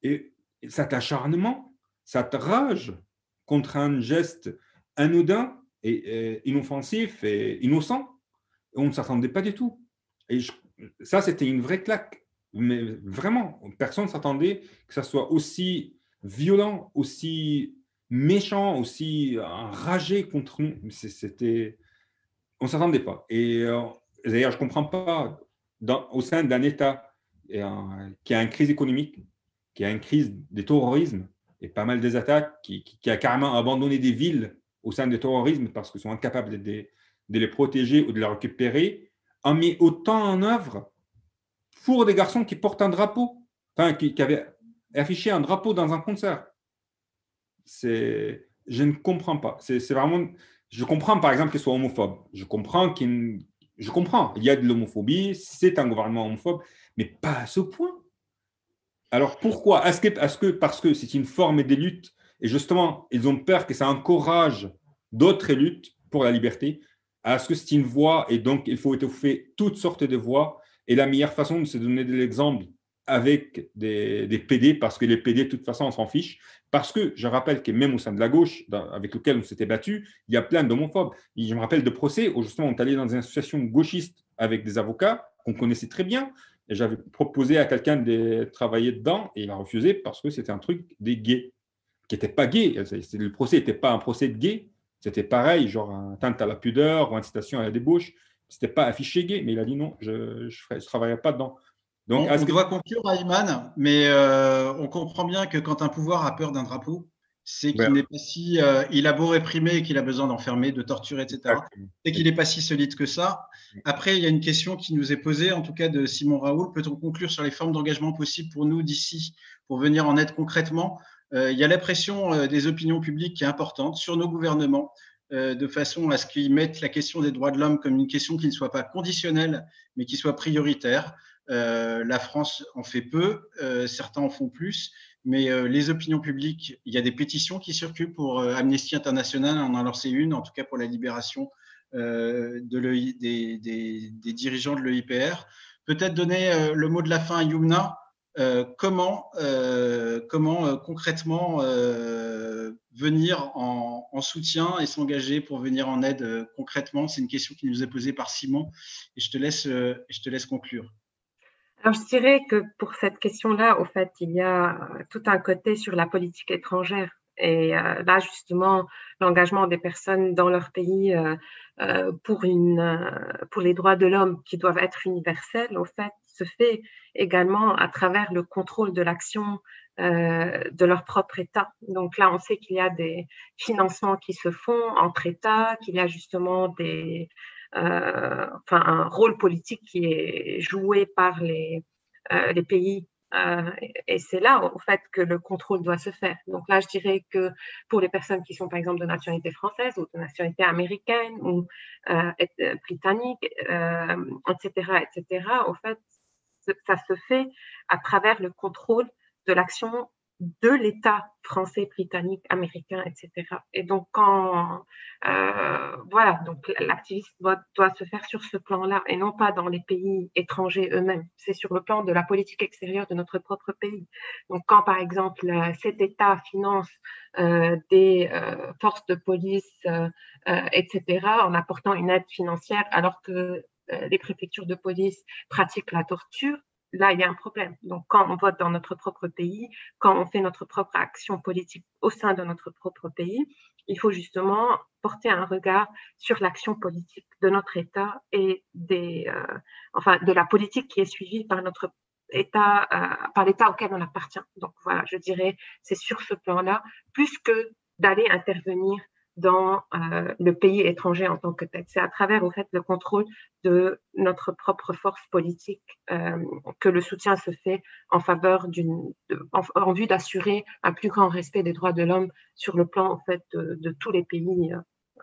Et cet acharnement, cette rage contre un geste anodin et, et inoffensif et innocent, on ne s'attendait pas du tout. Et ça, c'était une vraie claque. Mais vraiment, personne ne s'attendait que ça soit aussi violent, aussi méchant, aussi enragé contre nous. C'était, on ne s'attendait pas. Et euh, d'ailleurs, je ne comprends pas, au sein d'un État qui a une crise économique, qui a une crise des terrorismes, et pas mal des attaques, qui, a carrément abandonné des villes au sein des terrorismes parce qu'ils sont incapables de, de, les protéger ou de les récupérer, a mis autant en œuvre pour des garçons qui portent un drapeau, enfin, qui, avaient affiché un drapeau dans un concert. Je ne comprends pas. C'est, vraiment, je comprends par exemple qu'il soit homophobe. Je comprends qu'il, je comprends. Il y a de l'homophobie. C'est un gouvernement homophobe, mais pas à ce point. Alors pourquoi? Est-ce que, est que parce que c'est une forme de lutte et justement ils ont peur que ça encourage d'autres luttes pour la liberté Est-ce que c'est une voie et donc il faut étouffer toutes sortes de voies Et la meilleure façon de se donner de l'exemple avec des, des, PD, parce que les PD, de toute façon, on s'en fiche. Parce que je rappelle que même au sein de la gauche, avec lequel on s'était battu, il y a plein d'homophobes. Je me rappelle de procès où justement on est allé dans une association gauchiste avec des avocats qu'on connaissait très bien, et j'avais proposé à quelqu'un de travailler dedans et il a refusé parce que c'était un truc des gays, qui n'était pas gay. Le procès n'était pas un procès de gays, c'était pareil, genre un atteinte à la pudeur ou incitation à la débauche. C'était pas affiché gay, mais il a dit non, je ne travaillerai pas dedans. Donc, on, doit conclure, Ayman, mais euh, on comprend bien que quand un pouvoir a peur d'un drapeau, c'est qu'il n'est pas si. Euh, il a beau réprimer et qu'il a besoin d'enfermer, de torturer, etc. C'est qu'il n'est pas si solide que ça. Après, il y a une question qui nous est posée, en tout cas de Simon Raoul. Peut-on conclure sur les formes d'engagement possibles pour nous d'ici, pour venir en aide concrètement? Il y a la pression euh, des opinions publiques qui est importante sur nos gouvernements, de façon à ce qu'ils mettent la question des droits de l'homme comme une question qui ne soit pas conditionnelle, mais qui soit prioritaire. la France en fait peu, certains en font plus mais euh, les opinions publiques, il y a des pétitions qui circulent pour euh, Amnesty International, on en a lancé une, en tout cas pour la libération euh, de des, des, des, dirigeants de l'EIPR. Peut-être donner le mot de la fin à Yumna. Comment comment concrètement venir en, en, soutien et s'engager pour venir en aide concrètement? C'est une question qui nous est posée par Simon et je te laisse, je te laisse conclure. Alors, je dirais que pour cette question-là, au fait, il y a euh, tout un côté sur la politique étrangère. Et euh, là, justement, l'engagement des personnes dans leur pays euh, pour, une, pour les droits de l'homme qui doivent être universels, au fait, se fait également à travers le contrôle de l'action de leur propre État. Donc là, on sait qu'il y a des financements qui se font entre États, qu'il y a justement des, euh, enfin un rôle politique qui est joué par les, euh, pays euh, et c'est là, au fait, que le contrôle doit se faire. Donc là, je dirais que pour les personnes qui sont, par exemple, de nationalité française ou de nationalité américaine ou euh, britannique, euh, etc., etc., au fait, ça se fait à travers le contrôle de l'action de l'État français, britannique, américain, etc. Et donc, quand, euh, voilà, donc l'activisme doit, se faire sur ce plan-là et non pas dans les pays étrangers eux-mêmes. C'est sur le plan de la politique extérieure de notre propre pays. Donc, quand, par exemple, cet État finance euh, des euh, forces de police, euh, euh, etc., en apportant une aide financière, alors que euh, les préfectures de police pratiquent la torture, là, il y a un problème. Donc, quand on vote dans notre propre pays, quand on fait notre propre action politique au sein de notre propre pays, il faut justement porter un regard sur l'action politique de notre État et des, euh, enfin, de la politique qui est suivie par notre État, euh, par l'État auquel on appartient. Donc, voilà, je dirais, c'est sur ce plan-là, plus que d'aller intervenir dans euh, le pays étranger en tant que tel. C'est à travers au fait le contrôle de notre propre force politique euh, que le soutien se fait en faveur d'une, en, en, vue d'assurer un plus grand respect des droits de l'homme sur le plan en fait de, tous les pays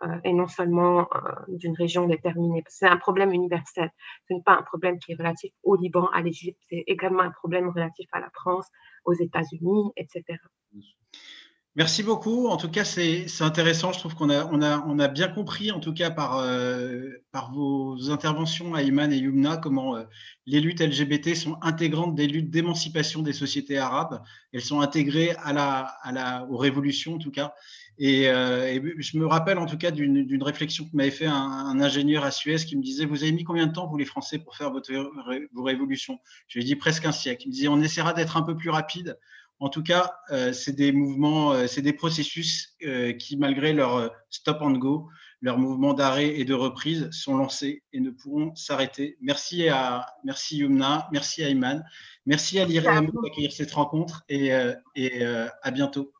euh, et non seulement d'une région déterminée. C'est un problème universel. Ce n'est pas un problème qui est relatif au Liban, à l'Égypte. C'est également un problème relatif à la France, aux États-Unis, etc. Merci beaucoup. En tout cas, c'est intéressant. Je trouve qu'on a, on a, on a bien compris, en tout cas par, euh, par vos interventions, Ayman et Yumna, comment euh, les luttes LGBT sont intégrantes des luttes d'émancipation des sociétés arabes. Elles sont intégrées à la, à la, aux révolutions, en tout cas. Et, je me rappelle en tout cas d'une réflexion que m'avait fait un, ingénieur à Suez qui me disait Vous avez mis combien de temps, vous les Français, pour faire votre, vos révolutions? Je lui ai dit presque un siècle. Il me disait On essaiera d'être un peu plus rapide. En tout cas, c'est des mouvements, c'est des processus qui, malgré leur stop and go, leurs mouvements d'arrêt et de reprise sont lancés et ne pourront s'arrêter. Merci à merci Yumna, merci à Iman, merci à l'IREM d'accueillir cette rencontre et, et à bientôt.